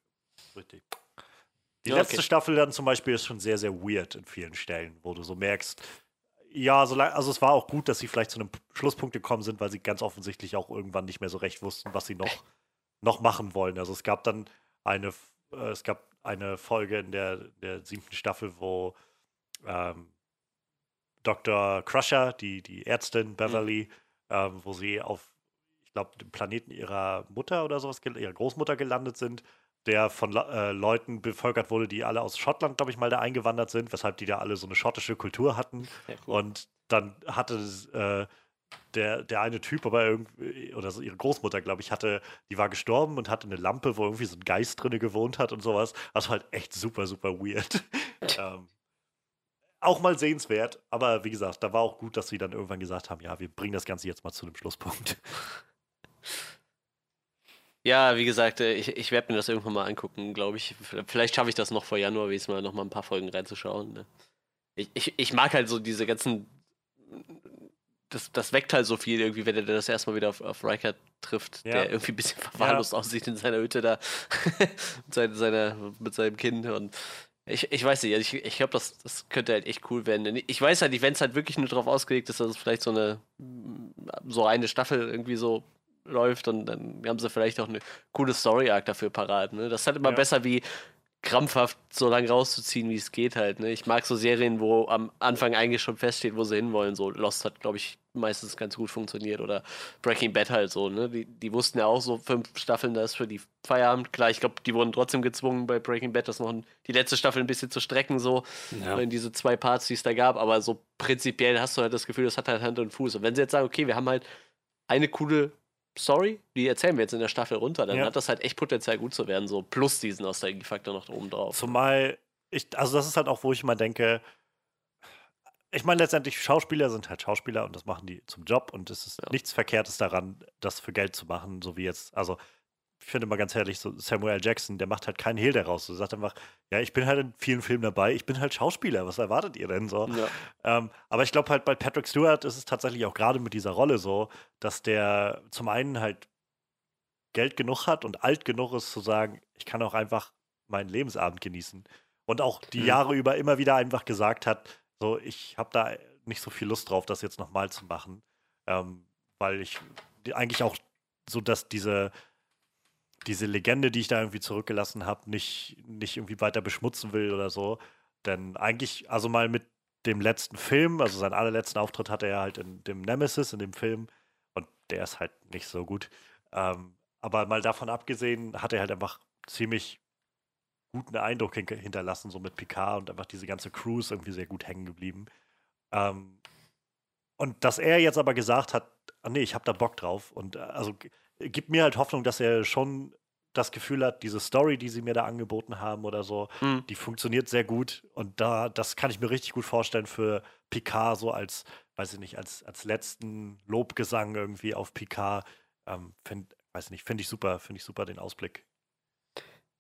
Speaker 3: richtig. Die
Speaker 2: Ja,
Speaker 3: letzte
Speaker 2: okay.
Speaker 3: Staffel dann zum Beispiel ist schon sehr, sehr weird in vielen Stellen, wo du so merkst, ja, so lang, also es war auch gut, dass sie vielleicht zu einem Schlusspunkt gekommen sind, weil sie ganz offensichtlich auch irgendwann nicht mehr so recht wussten, was sie noch, noch machen wollen. Also es gab dann eine, äh, es gab eine Folge in der, der siebten Staffel, wo ähm, Dr. Crusher, die, die Ärztin Beverly, ähm, wo sie auf, ich glaube, dem Planeten ihrer Mutter oder sowas, ihrer Großmutter gelandet sind, der von äh, Leuten bevölkert wurde, die alle aus Schottland, glaube ich, mal da eingewandert sind, weshalb die da alle so eine schottische Kultur hatten.
Speaker 2: Ja, cool.
Speaker 3: Und dann hatte äh, der, der eine Typ, aber irgendwie, oder so ihre Großmutter, glaube ich, hatte, die war gestorben und hatte eine Lampe, wo irgendwie so ein Geist drinne gewohnt hat und sowas. Also halt echt super, super weird. ähm, auch mal sehenswert, aber wie gesagt, da war auch gut, dass sie dann irgendwann gesagt haben, ja, wir bringen das Ganze jetzt mal zu einem Schlusspunkt.
Speaker 2: Ja, wie gesagt, äh, ich, ich werde mir das irgendwann mal angucken, glaube ich. Vielleicht schaffe ich das noch vor Januar, wie es mal noch mal ein paar Folgen reinzuschauen. Ne? Ich, ich, ich mag halt so diese ganzen. Das, das weckt halt so viel irgendwie, wenn er das erstmal wieder auf, auf Riker trifft,
Speaker 3: Ja.
Speaker 2: der irgendwie ein bisschen verwahrlost aussieht in seiner Hütte da mit, seine, seiner, mit seinem Kind. Und ich, ich weiß nicht, also ich, ich glaube, das, das könnte halt echt cool werden. Ich weiß halt nicht, wenn es halt wirklich nur darauf ausgelegt ist, dass es vielleicht so eine so eine Staffel irgendwie so läuft und dann haben sie vielleicht auch eine coole Story-Arc dafür parat. Ne? Das ist halt immer
Speaker 3: Ja.
Speaker 2: besser wie krampfhaft so lange rauszuziehen, wie es geht halt. Ne? Ich mag so Serien, wo am Anfang eigentlich schon feststeht, wo sie hinwollen. So Lost hat, glaube ich, meistens ganz gut funktioniert oder Breaking Bad halt so. Ne? Die, die wussten ja auch so fünf Staffeln, das für die Feierabend. Klar, ich glaube, die wurden trotzdem gezwungen bei Breaking Bad, das noch ein, die letzte Staffel ein bisschen zu strecken, so
Speaker 1: Ja.
Speaker 2: in diese zwei Parts, die es da gab. Aber so prinzipiell hast du halt das Gefühl, das hat halt Hand und Fuß. Und wenn sie jetzt sagen, okay, wir haben halt eine coole Story, die erzählen wir jetzt in der Staffel runter, dann
Speaker 3: Ja.
Speaker 2: hat das halt echt Potenzial gut zu werden, so plus diesen Nostalgie-Faktor noch oben drauf.
Speaker 3: Zumal ich, also das ist halt auch, wo ich immer denke, ich meine, letztendlich Schauspieler sind halt Schauspieler und das machen die zum Job und es ist
Speaker 2: Ja.
Speaker 3: nichts Verkehrtes daran, das für Geld zu machen, so wie jetzt, also ich finde mal ganz ehrlich, so Samuel. Jackson, der macht halt keinen Hehl daraus. Er sagt einfach, ja, ich bin halt in vielen Filmen dabei, ich bin halt Schauspieler, was erwartet ihr denn so?
Speaker 2: Ja.
Speaker 3: Ähm, aber ich glaube halt bei Patrick Stewart ist es tatsächlich auch gerade mit dieser Rolle so, dass der zum einen halt Geld genug hat und alt genug ist zu sagen, ich kann auch einfach meinen Lebensabend genießen. Und auch die
Speaker 2: Mhm.
Speaker 3: Jahre über immer wieder einfach gesagt hat, so, ich habe da nicht so viel Lust drauf, das jetzt nochmal zu machen. Ähm, weil ich eigentlich auch so, dass diese, diese Legende, die ich da irgendwie zurückgelassen habe, nicht, nicht irgendwie weiter beschmutzen will oder so. Denn eigentlich, also mal mit dem letzten Film, also seinen allerletzten Auftritt hatte er halt in dem Nemesis, in dem Film. Und der ist halt nicht so gut. Ähm, aber mal davon abgesehen, hat er halt einfach ziemlich guten Eindruck hin hinterlassen, so mit Picard und einfach diese ganze Crew ist irgendwie sehr gut hängen geblieben. Ähm, und dass er jetzt aber gesagt hat, ah, nee, ich habe da Bock drauf und äh, also gibt mir halt Hoffnung, dass er schon das Gefühl hat, diese Story, die sie mir da angeboten haben oder so,
Speaker 2: Hm.
Speaker 3: die funktioniert sehr gut und da, das kann ich mir richtig gut vorstellen für Picard so als, weiß ich nicht, als, als letzten Lobgesang irgendwie auf Picard. Ähm, find, weiß nicht, finde ich super, finde ich super den Ausblick.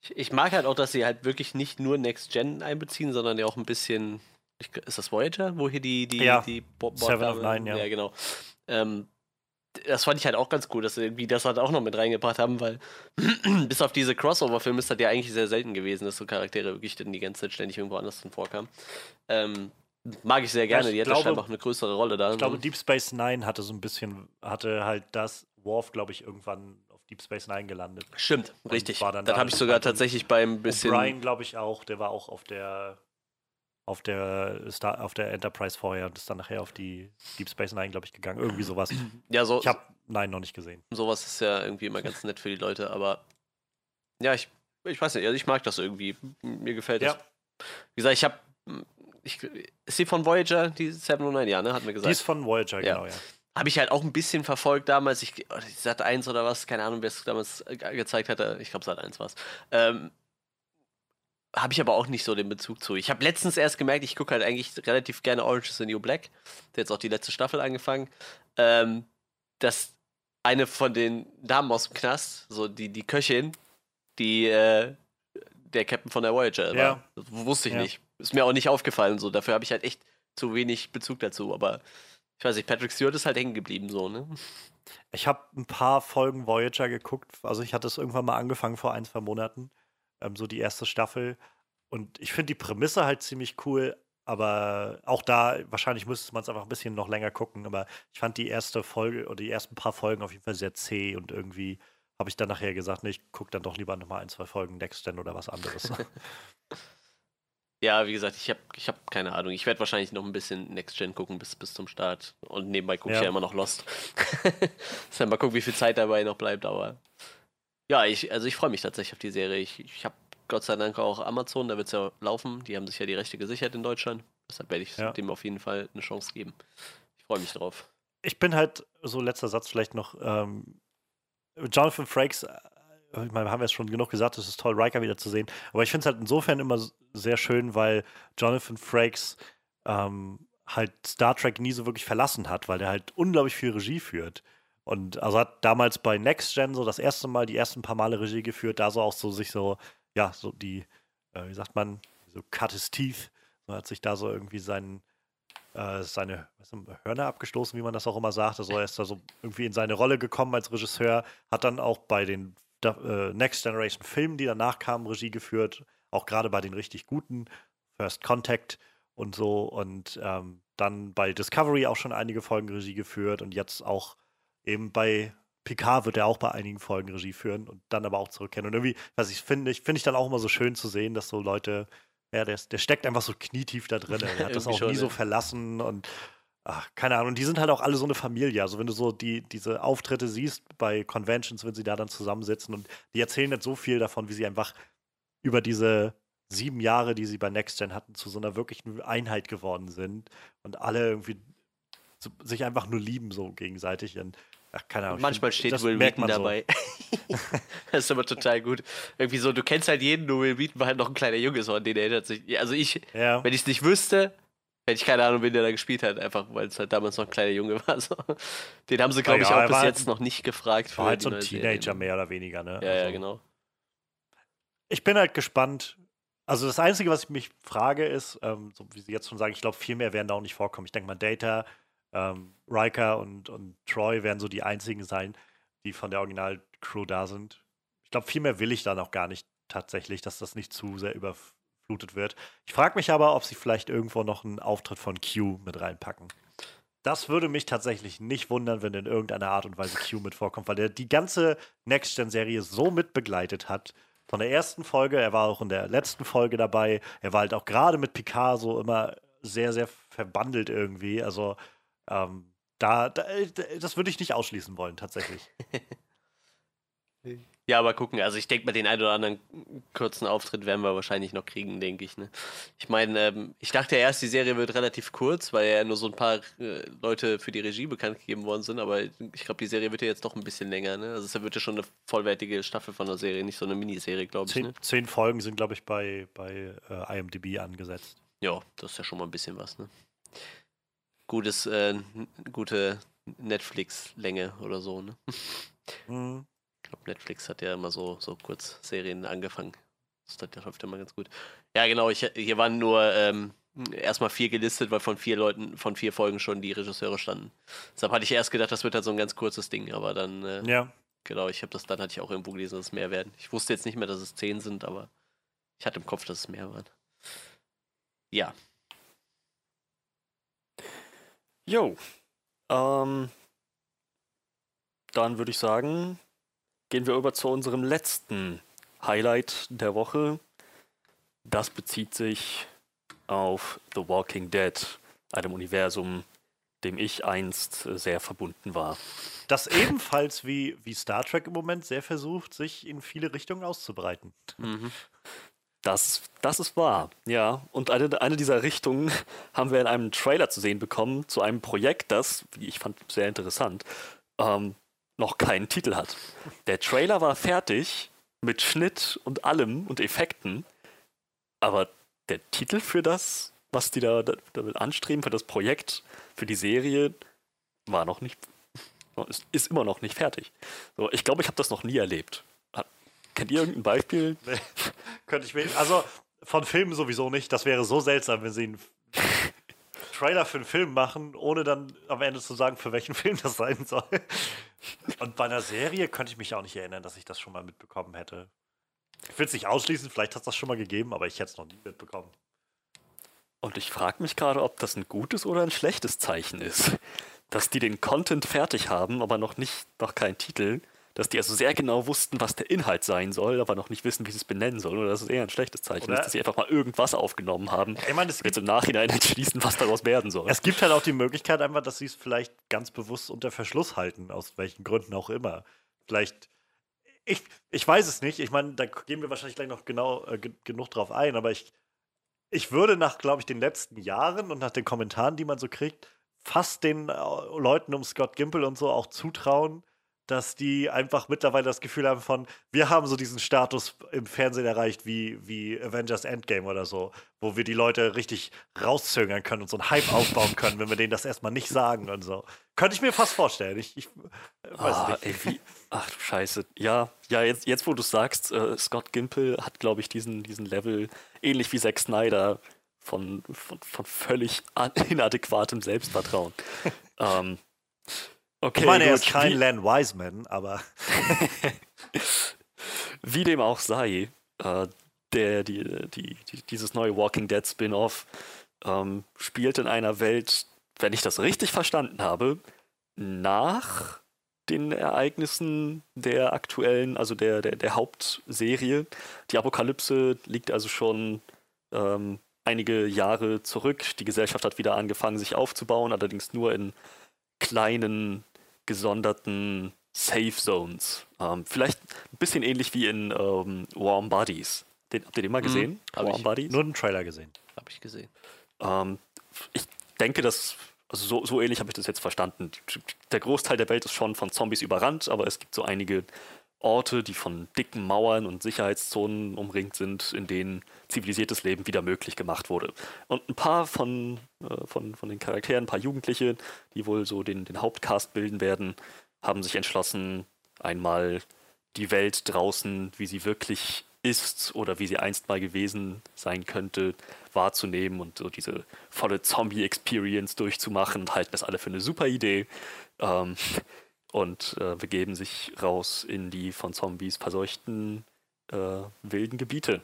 Speaker 2: Ich, ich mag halt auch, dass sie halt wirklich nicht nur Next Gen einbeziehen, sondern ja auch ein bisschen. Ich, ist das Voyager, wo hier die, die,
Speaker 3: Ja,
Speaker 2: die Bo
Speaker 3: Seven of Nine, ja.
Speaker 2: Ja, genau. Ähm, das fand ich halt auch ganz cool, dass sie irgendwie das halt auch noch mit reingebracht haben, weil bis auf diese Crossover-Filme ist das ja eigentlich sehr selten gewesen, dass so Charaktere wirklich dann die ganze Zeit ständig irgendwo anders drin vorkamen. Ähm, mag ich sehr gerne,
Speaker 3: ich
Speaker 2: die hat
Speaker 3: glaube-
Speaker 2: ja scheinbar auch eine größere Rolle da.
Speaker 3: Ich glaube, Deep Space Nine hatte so ein bisschen, hatte halt das Worf, glaube ich, irgendwann Deep Space Nine gelandet.
Speaker 2: Stimmt, richtig.
Speaker 3: war dann
Speaker 2: Dann
Speaker 3: da
Speaker 2: habe ich sogar tatsächlich beim bisschen.
Speaker 3: Brian, glaube ich, auch, der war auch auf der auf der Star, auf der Enterprise vorher und ist dann nachher auf die Deep Space Nine, glaube ich, gegangen. Irgendwie sowas.
Speaker 2: Ja, so,
Speaker 3: Ich habe Nine noch nicht gesehen.
Speaker 2: sowas ist ja irgendwie immer ganz nett für die Leute, aber ja, ich, ich weiß nicht, also ich mag das irgendwie. Mir gefällt das.
Speaker 3: Ja.
Speaker 2: Wie gesagt, ich habe. Ich, ist sie von Voyager, die 709, ja, ne? Hat mir
Speaker 3: Die ist
Speaker 2: gesagt.
Speaker 3: von Voyager,
Speaker 2: Ja.
Speaker 3: genau, ja.
Speaker 2: Habe ich halt auch ein bisschen verfolgt damals. Ich, oh, Sat 1 oder was, keine Ahnung, wer es damals ge- gezeigt hatte. Ich glaube, Sat 1 war es. Ähm, habe ich aber auch nicht so den Bezug zu. Ich habe letztens erst gemerkt, ich gucke halt eigentlich relativ gerne Orange is the New Black. Der hat jetzt auch die letzte Staffel angefangen. Ähm, dass eine von den Damen aus dem Knast, so die, die Köchin, die äh, der Captain von der Voyager
Speaker 3: Ja.
Speaker 2: war. Das wusste ich
Speaker 3: Ja.
Speaker 2: nicht. Ist mir auch nicht aufgefallen. So. Dafür habe ich halt echt zu wenig Bezug dazu. Aber ich weiß nicht, Patrick Stewart ist halt hängen geblieben, so, ne?
Speaker 3: Ich habe ein paar Folgen Voyager geguckt. Also ich hatte es irgendwann mal angefangen vor ein, zwei Monaten. Ähm, so die erste Staffel. Und ich finde die Prämisse halt ziemlich cool. Aber auch da, wahrscheinlich müsste man es einfach ein bisschen noch länger gucken. Aber ich fand die erste Folge oder die ersten paar Folgen auf jeden Fall sehr zäh. Und irgendwie habe ich dann nachher gesagt, nee, ich gucke dann doch lieber nochmal ein, zwei Folgen Next Gen oder was anderes.
Speaker 2: Ja, wie gesagt, ich habe ich hab keine Ahnung. Ich werde wahrscheinlich noch ein bisschen Next Gen gucken bis, bis zum Start. Und nebenbei gucke ich
Speaker 3: Ja.
Speaker 2: ja immer noch Lost. Dann mal gucken, wie viel Zeit dabei noch bleibt. Aber ja, ich, also ich freue mich tatsächlich auf die Serie. Ich, ich habe Gott sei Dank auch Amazon, da wird es ja laufen. Die haben sich ja die Rechte gesichert in Deutschland. Deshalb werde ich
Speaker 3: Ja.
Speaker 2: dem auf jeden Fall eine Chance geben. Ich freue mich drauf.
Speaker 3: ich bin halt, so letzter Satz vielleicht noch, ähm, Jonathan Frakes, ich meine, haben wir es schon genug gesagt, es ist toll, Riker wieder zu sehen. Aber ich finde es halt insofern immer sehr schön, weil Jonathan Frakes ähm, halt Star Trek nie so wirklich verlassen hat, weil der halt unglaublich viel Regie führt. Und also hat damals bei Next Gen so das erste Mal, die ersten paar Male Regie geführt, da so auch so sich so, ja, so die, äh, wie sagt man, so cut his teeth. So hat sich da so irgendwie seinen, äh, seine ist, Hörner abgestoßen, wie man das auch immer sagt. Also er ist da so irgendwie in seine Rolle gekommen als Regisseur, hat dann auch bei den Next Generation Filmen, die danach kamen, Regie geführt, auch gerade bei den richtig guten, First Contact und so und ähm, dann bei Discovery auch schon einige Folgen Regie geführt und jetzt auch eben bei Picard wird er auch bei einigen Folgen Regie führen und dann aber auch zurückkehren. Und irgendwie, was ich finde, ich finde ich dann auch immer so schön zu sehen, dass so Leute, ja, der, der steckt einfach so knietief da drin. Er hat das auch schon, nie ja. so verlassen und ach, keine Ahnung. Und die sind halt auch alle so eine Familie. Also wenn du so die, diese Auftritte siehst bei Conventions, wenn sie da dann zusammensitzen und die erzählen nicht so viel davon, wie sie einfach über diese sieben Jahre, die sie bei Next Gen hatten, zu so einer wirklichen Einheit geworden sind und alle irgendwie sich einfach nur lieben so gegenseitig. Und Ach, keine Ahnung.
Speaker 2: Manchmal steht Will Wheaton dabei. So. das ist aber total gut. Irgendwie so, du kennst halt jeden, nur Will Wheaton war halt noch ein kleiner Junge, so an den erinnert sich. Also ich, ja. wenn ich es nicht wüsste, hätte ich keine Ahnung, wen der da gespielt hat, einfach weil es halt damals noch ein kleiner Junge war. So. Den haben sie, glaube ja, ich, auch bis jetzt halt, noch nicht gefragt.
Speaker 3: War halt so ein Teenager Serie. mehr oder weniger, ne?
Speaker 2: Ja, also, ja, genau.
Speaker 3: Ich bin halt gespannt. Also das Einzige, was ich mich frage, ist, ähm, so wie Sie jetzt schon sagen, ich glaube, viel mehr werden da auch nicht vorkommen. Ich denke mal, Data ähm, Riker und, und Troy werden so die einzigen sein, die von der Original-Crew da sind. Ich glaube, viel mehr will ich da noch gar nicht tatsächlich, dass das nicht zu sehr überflutet wird. Ich frage mich aber, ob sie vielleicht irgendwo noch einen Auftritt von Q mit reinpacken. Das würde mich tatsächlich nicht wundern, wenn in irgendeiner Art und Weise Q mit vorkommt, weil der die ganze Next-Gen-Serie so mitbegleitet hat. Von der ersten Folge, er war auch in der letzten Folge dabei. Er war halt auch gerade mit Picard immer sehr, sehr verbandelt irgendwie. Also ähm, da, da, äh, das würde ich nicht ausschließen wollen, tatsächlich.
Speaker 2: ja, aber gucken, also ich denke mal, den einen oder anderen kurzen Auftritt werden wir wahrscheinlich noch kriegen, denke ich. Ne? Ich meine, ähm, ich dachte erst, die Serie wird relativ kurz, weil ja nur so ein paar äh, Leute für die Regie bekannt gegeben worden sind, aber ich glaube, die Serie wird ja jetzt doch ein bisschen länger. Ne? Also es wird ja schon eine vollwertige Staffel von der Serie, nicht so eine Miniserie, glaube ich.
Speaker 3: Zehn,
Speaker 2: ne?
Speaker 3: zehn, Folgen sind, glaube ich, bei, bei äh, IMDb angesetzt.
Speaker 2: Ja, das ist ja schon mal ein bisschen was, ne? gutes, äh, gute Netflix-Länge oder so, ne? Mhm. Ich glaube, Netflix hat ja immer so, so kurz Serien angefangen. Das läuft ja immer ganz gut. Ja, genau, ich, hier waren nur ähm, erstmal vier gelistet, weil von vier Leuten, von vier Folgen schon die Regisseure standen. Deshalb hatte ich erst gedacht, das wird halt so ein ganz kurzes Ding, aber dann, äh,
Speaker 3: ja.
Speaker 2: genau, ich habe das, dann hatte ich auch irgendwo gelesen, dass es mehr werden. Ich wusste jetzt nicht mehr, dass es zehn sind, aber ich hatte im Kopf, dass es mehr waren. Ja,
Speaker 1: Jo. Ähm, dann würde ich sagen, gehen wir über zu unserem letzten Highlight der Woche. Das bezieht sich auf The Walking Dead, einem Universum, dem ich einst sehr verbunden war.
Speaker 3: Das ebenfalls wie, wie Star Trek im Moment sehr versucht, sich in viele Richtungen auszubreiten.
Speaker 1: Mhm. Das, das ist wahr, ja. Und eine, eine dieser Richtungen haben wir in einem Trailer zu sehen bekommen, zu einem Projekt, das, wie ich fand, sehr interessant, ähm, noch keinen Titel hat. Der Trailer war fertig mit Schnitt und allem und Effekten, aber der Titel für das, was die da damit anstreben, für das Projekt, für die Serie, war noch nicht, ist, immer noch nicht fertig. So, ich glaube, ich habe das noch nie erlebt. Kennt ihr irgendein Beispiel? Nee,
Speaker 3: könnte ich mir. Also von Filmen sowieso nicht. Das wäre so seltsam, wenn sie einen Trailer für einen Film machen, ohne dann am Ende zu sagen, für welchen Film das sein soll. Und bei einer Serie könnte ich mich auch nicht erinnern, dass ich das schon mal mitbekommen hätte. Ich will es nicht ausschließen, vielleicht hat es das schon mal gegeben, aber ich hätte es noch nie mitbekommen.
Speaker 1: Und ich frage mich gerade, ob das ein gutes oder ein schlechtes Zeichen ist. Dass die den Content fertig haben, aber noch nicht, noch keinen Titel dass die also sehr genau wussten, was der Inhalt sein soll, aber noch nicht wissen, wie sie es benennen sollen. Oder dass es eher ein schlechtes Zeichen Oder? ist, dass sie einfach mal irgendwas aufgenommen haben.
Speaker 3: Ich meine, es
Speaker 1: jetzt im Nachhinein entschließen, was daraus werden soll.
Speaker 3: Es gibt halt auch die Möglichkeit einfach, dass sie es vielleicht ganz bewusst unter Verschluss halten, aus welchen Gründen auch immer. Vielleicht ich, ich weiß es nicht. Ich meine, da gehen wir wahrscheinlich gleich noch genau äh, genug drauf ein, aber ich, ich würde nach, glaube ich, den letzten Jahren und nach den Kommentaren, die man so kriegt, fast den äh, Leuten um Scott Gimple und so auch zutrauen, dass die einfach mittlerweile das Gefühl haben von, wir haben so diesen Status im Fernsehen erreicht wie, wie Avengers Endgame oder so, wo wir die Leute richtig rauszögern können und so einen Hype aufbauen können, wenn wir denen das erstmal nicht sagen und so. Könnte ich mir fast vorstellen. Ich, ich äh, weiß
Speaker 1: Ah,
Speaker 3: nicht.
Speaker 1: ey, ach du Scheiße. Ja, ja jetzt, jetzt wo du sagst, äh, Scott Gimple hat, glaube ich, diesen, diesen Level, ähnlich wie Zack Snyder, von, von, von völlig inadäquatem Selbstvertrauen. ähm, okay,
Speaker 3: ich meine, er
Speaker 1: gut.
Speaker 3: ist kein
Speaker 1: wie,
Speaker 3: Len Wiseman, aber
Speaker 1: wie dem auch sei, äh, der, die, die, die, dieses neue Walking Dead Spin-off ähm, spielt in einer Welt, wenn ich das richtig verstanden habe, nach den Ereignissen der aktuellen, also der, der, der Hauptserie. Die Apokalypse liegt also schon ähm, einige Jahre zurück. Die Gesellschaft hat wieder angefangen, sich aufzubauen, allerdings nur in kleinen, gesonderten Safe Zones. Ähm, vielleicht ein bisschen ähnlich wie in ähm, Warm Bodies. Den, habt ihr den mal gesehen?
Speaker 2: hab
Speaker 1: Warm
Speaker 2: ich.
Speaker 1: Bodies?
Speaker 3: nur einen Trailer gesehen.
Speaker 2: Habe ich gesehen.
Speaker 1: Ähm, ich denke, dass, also so, so ähnlich habe ich das jetzt verstanden. Der Großteil der Welt ist schon von Zombies überrannt, aber es gibt so einige Orte, die von dicken Mauern und Sicherheitszonen umringt sind, in denen zivilisiertes Leben wieder möglich gemacht wurde. Und ein paar von, äh, von, von den Charakteren, ein paar Jugendliche, die wohl so den, den Hauptcast bilden werden, haben sich entschlossen, einmal die Welt draußen, wie sie wirklich ist oder wie sie einst mal gewesen sein könnte, wahrzunehmen und so diese volle Zombie-Experience durchzumachen und halten das alle für eine super Idee. Ähm, und äh, begeben sich raus in die von Zombies verseuchten äh, wilden Gebiete.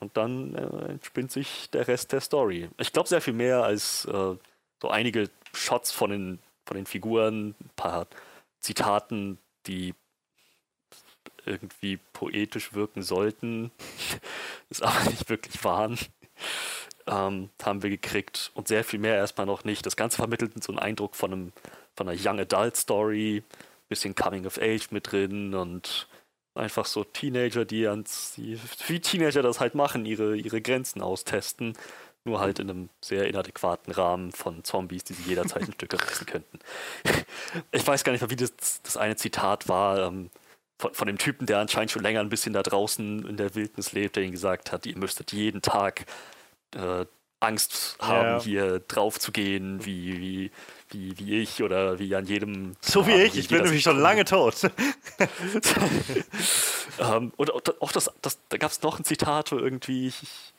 Speaker 1: Und dann äh, entspinnt sich der Rest der Story. Ich glaube sehr viel mehr als äh, so einige Shots von den, von den Figuren, ein paar Zitaten, die irgendwie poetisch wirken sollten, es aber nicht wirklich waren, ähm, haben wir gekriegt. Und sehr viel mehr erstmal noch nicht. Das Ganze vermittelt so einen Eindruck von, einem, von einer Young Adult Story, bisschen Coming of Age mit drin und einfach so Teenager, die ans, die, wie Teenager das halt machen, ihre, ihre Grenzen austesten. Nur halt in einem sehr inadäquaten Rahmen von Zombies, die sie jederzeit ein Stück reißen könnten. Ich weiß gar nicht mehr, wie das, das eine Zitat war. Ähm, von, von dem Typen, der anscheinend schon länger ein bisschen da draußen in der Wildnis lebt, der ihm gesagt hat, ihr müsstet jeden Tag äh, Angst haben,
Speaker 3: Ja.
Speaker 1: hier drauf zu gehen, wie, wie, wie, wie ich oder wie an jedem.
Speaker 3: So wie
Speaker 1: Abend,
Speaker 3: ich, ich bin nämlich schon lange tot.
Speaker 1: ähm, und auch, das, das, da gab es noch ein Zitat, wo irgendwie. Ich,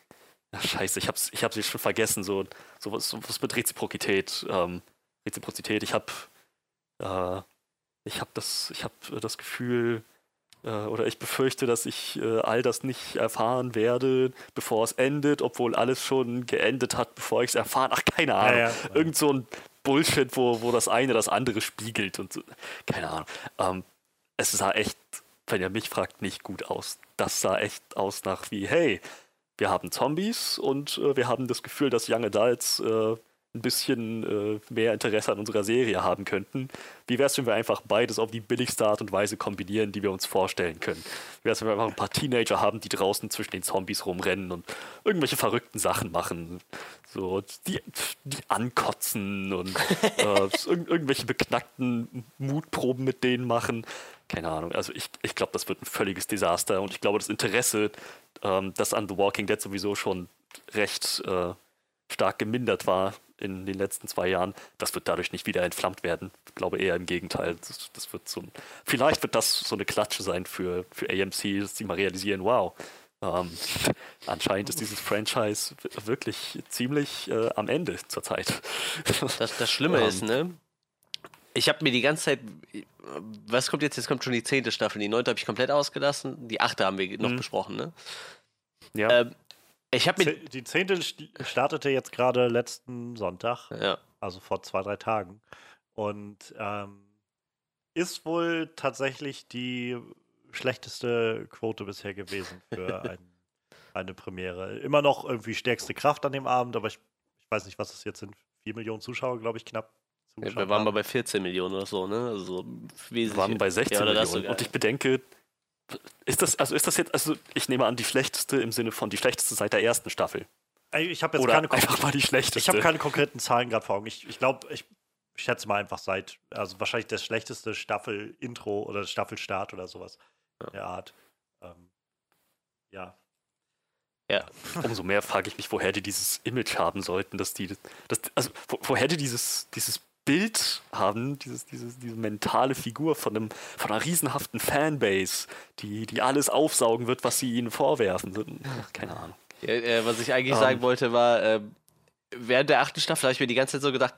Speaker 1: ach, scheiße, ich hab's, ich hab's schon vergessen, so, so, was, so was mit Reziprokität. Ähm, Reziprozität, ich hab. Äh, ich hab das, ich hab äh, das Gefühl, äh, oder ich befürchte, dass ich äh, all das nicht erfahren werde, bevor es endet, obwohl alles schon geendet hat, bevor ich es erfahren. Ach, keine Ahnung.
Speaker 3: ja.
Speaker 1: Irgend so ein Bullshit, wo, wo das eine das andere spiegelt und so. Keine Ahnung. Ähm, es sah echt, wenn ihr mich fragt, nicht gut aus. Das sah echt aus nach wie, hey, wir haben Zombies und äh, wir haben das Gefühl, dass Young Adults äh, ein bisschen äh, mehr Interesse an unserer Serie haben könnten. Wie wäre es, wenn wir einfach beides auf die billigste Art und Weise kombinieren, die wir uns vorstellen können? Wie wäre es, wenn wir einfach ein paar Teenager haben, die draußen zwischen den Zombies rumrennen und irgendwelche verrückten Sachen machen? So, die, die ankotzen und äh, irg irgendwelche beknackten Mutproben mit denen machen. Keine Ahnung. Also ich, ich glaube, das wird ein völliges Desaster und ich glaube, das Interesse, ähm, das an The Walking Dead sowieso schon recht äh, stark gemindert war in den letzten zwei Jahren, das wird dadurch nicht wieder entflammt werden. Ich glaube eher im Gegenteil. Das, das wird so ein, vielleicht wird das so eine Klatsche sein für, für AMC, dass sie mal realisieren, wow, ähm, anscheinend ist dieses Franchise wirklich ziemlich äh, am Ende zurzeit.
Speaker 2: Das, das Schlimme
Speaker 1: Ähm.
Speaker 2: ist, ne? Ich habe mir die ganze Zeit. Was kommt jetzt? Jetzt kommt schon die zehnte Staffel. Die neunte habe ich komplett ausgelassen. Die achte haben wir noch
Speaker 1: Mhm.
Speaker 2: besprochen, ne?
Speaker 1: ja.
Speaker 2: Ähm, ich habe mir.
Speaker 3: Die zehnte st- startete jetzt gerade letzten Sonntag,
Speaker 2: Ja.
Speaker 3: also vor zwei, drei Tagen. Und ähm, ist wohl tatsächlich die schlechteste Quote bisher gewesen für ein, eine Premiere. Immer noch irgendwie stärkste Kraft an dem Abend, aber ich, ich weiß nicht, was es jetzt sind. Vier Millionen Zuschauer, glaube ich, knapp.
Speaker 2: Ja, wir waren mal bei 14 Millionen oder so, ne? Also wesentlich.
Speaker 1: Wir waren bei 16
Speaker 2: ja,
Speaker 1: Millionen. Und ich bedenke, ist das, also ist das jetzt, also ich nehme an, die schlechteste im Sinne von die schlechteste seit der ersten Staffel.
Speaker 3: Ey, Ich habe jetzt
Speaker 1: Oder
Speaker 3: keine,
Speaker 1: einfach mal die
Speaker 3: ich
Speaker 1: schlechteste.
Speaker 3: habe keine konkreten Zahlen gerade vor Augen. Ich, ich glaube, ich ich schätze mal einfach seit, also wahrscheinlich das schlechteste Staffel-Intro oder Staffelstart oder sowas
Speaker 2: Ja.
Speaker 3: der Art. Ähm, ja.
Speaker 2: Ja.
Speaker 1: Umso mehr frage ich mich, woher die dieses Image haben sollten, dass die, das, also wo, woher die dieses, dieses Bild haben, dieses, dieses, diese mentale Figur von, einem, von einer riesenhaften Fanbase, die, die alles aufsaugen wird, was sie ihnen vorwerfen. Ach, keine Ahnung.
Speaker 2: Ja, äh, was ich eigentlich
Speaker 1: Ähm.
Speaker 2: sagen wollte, war, ähm, während der achten Staffel habe ich mir die ganze Zeit so gedacht,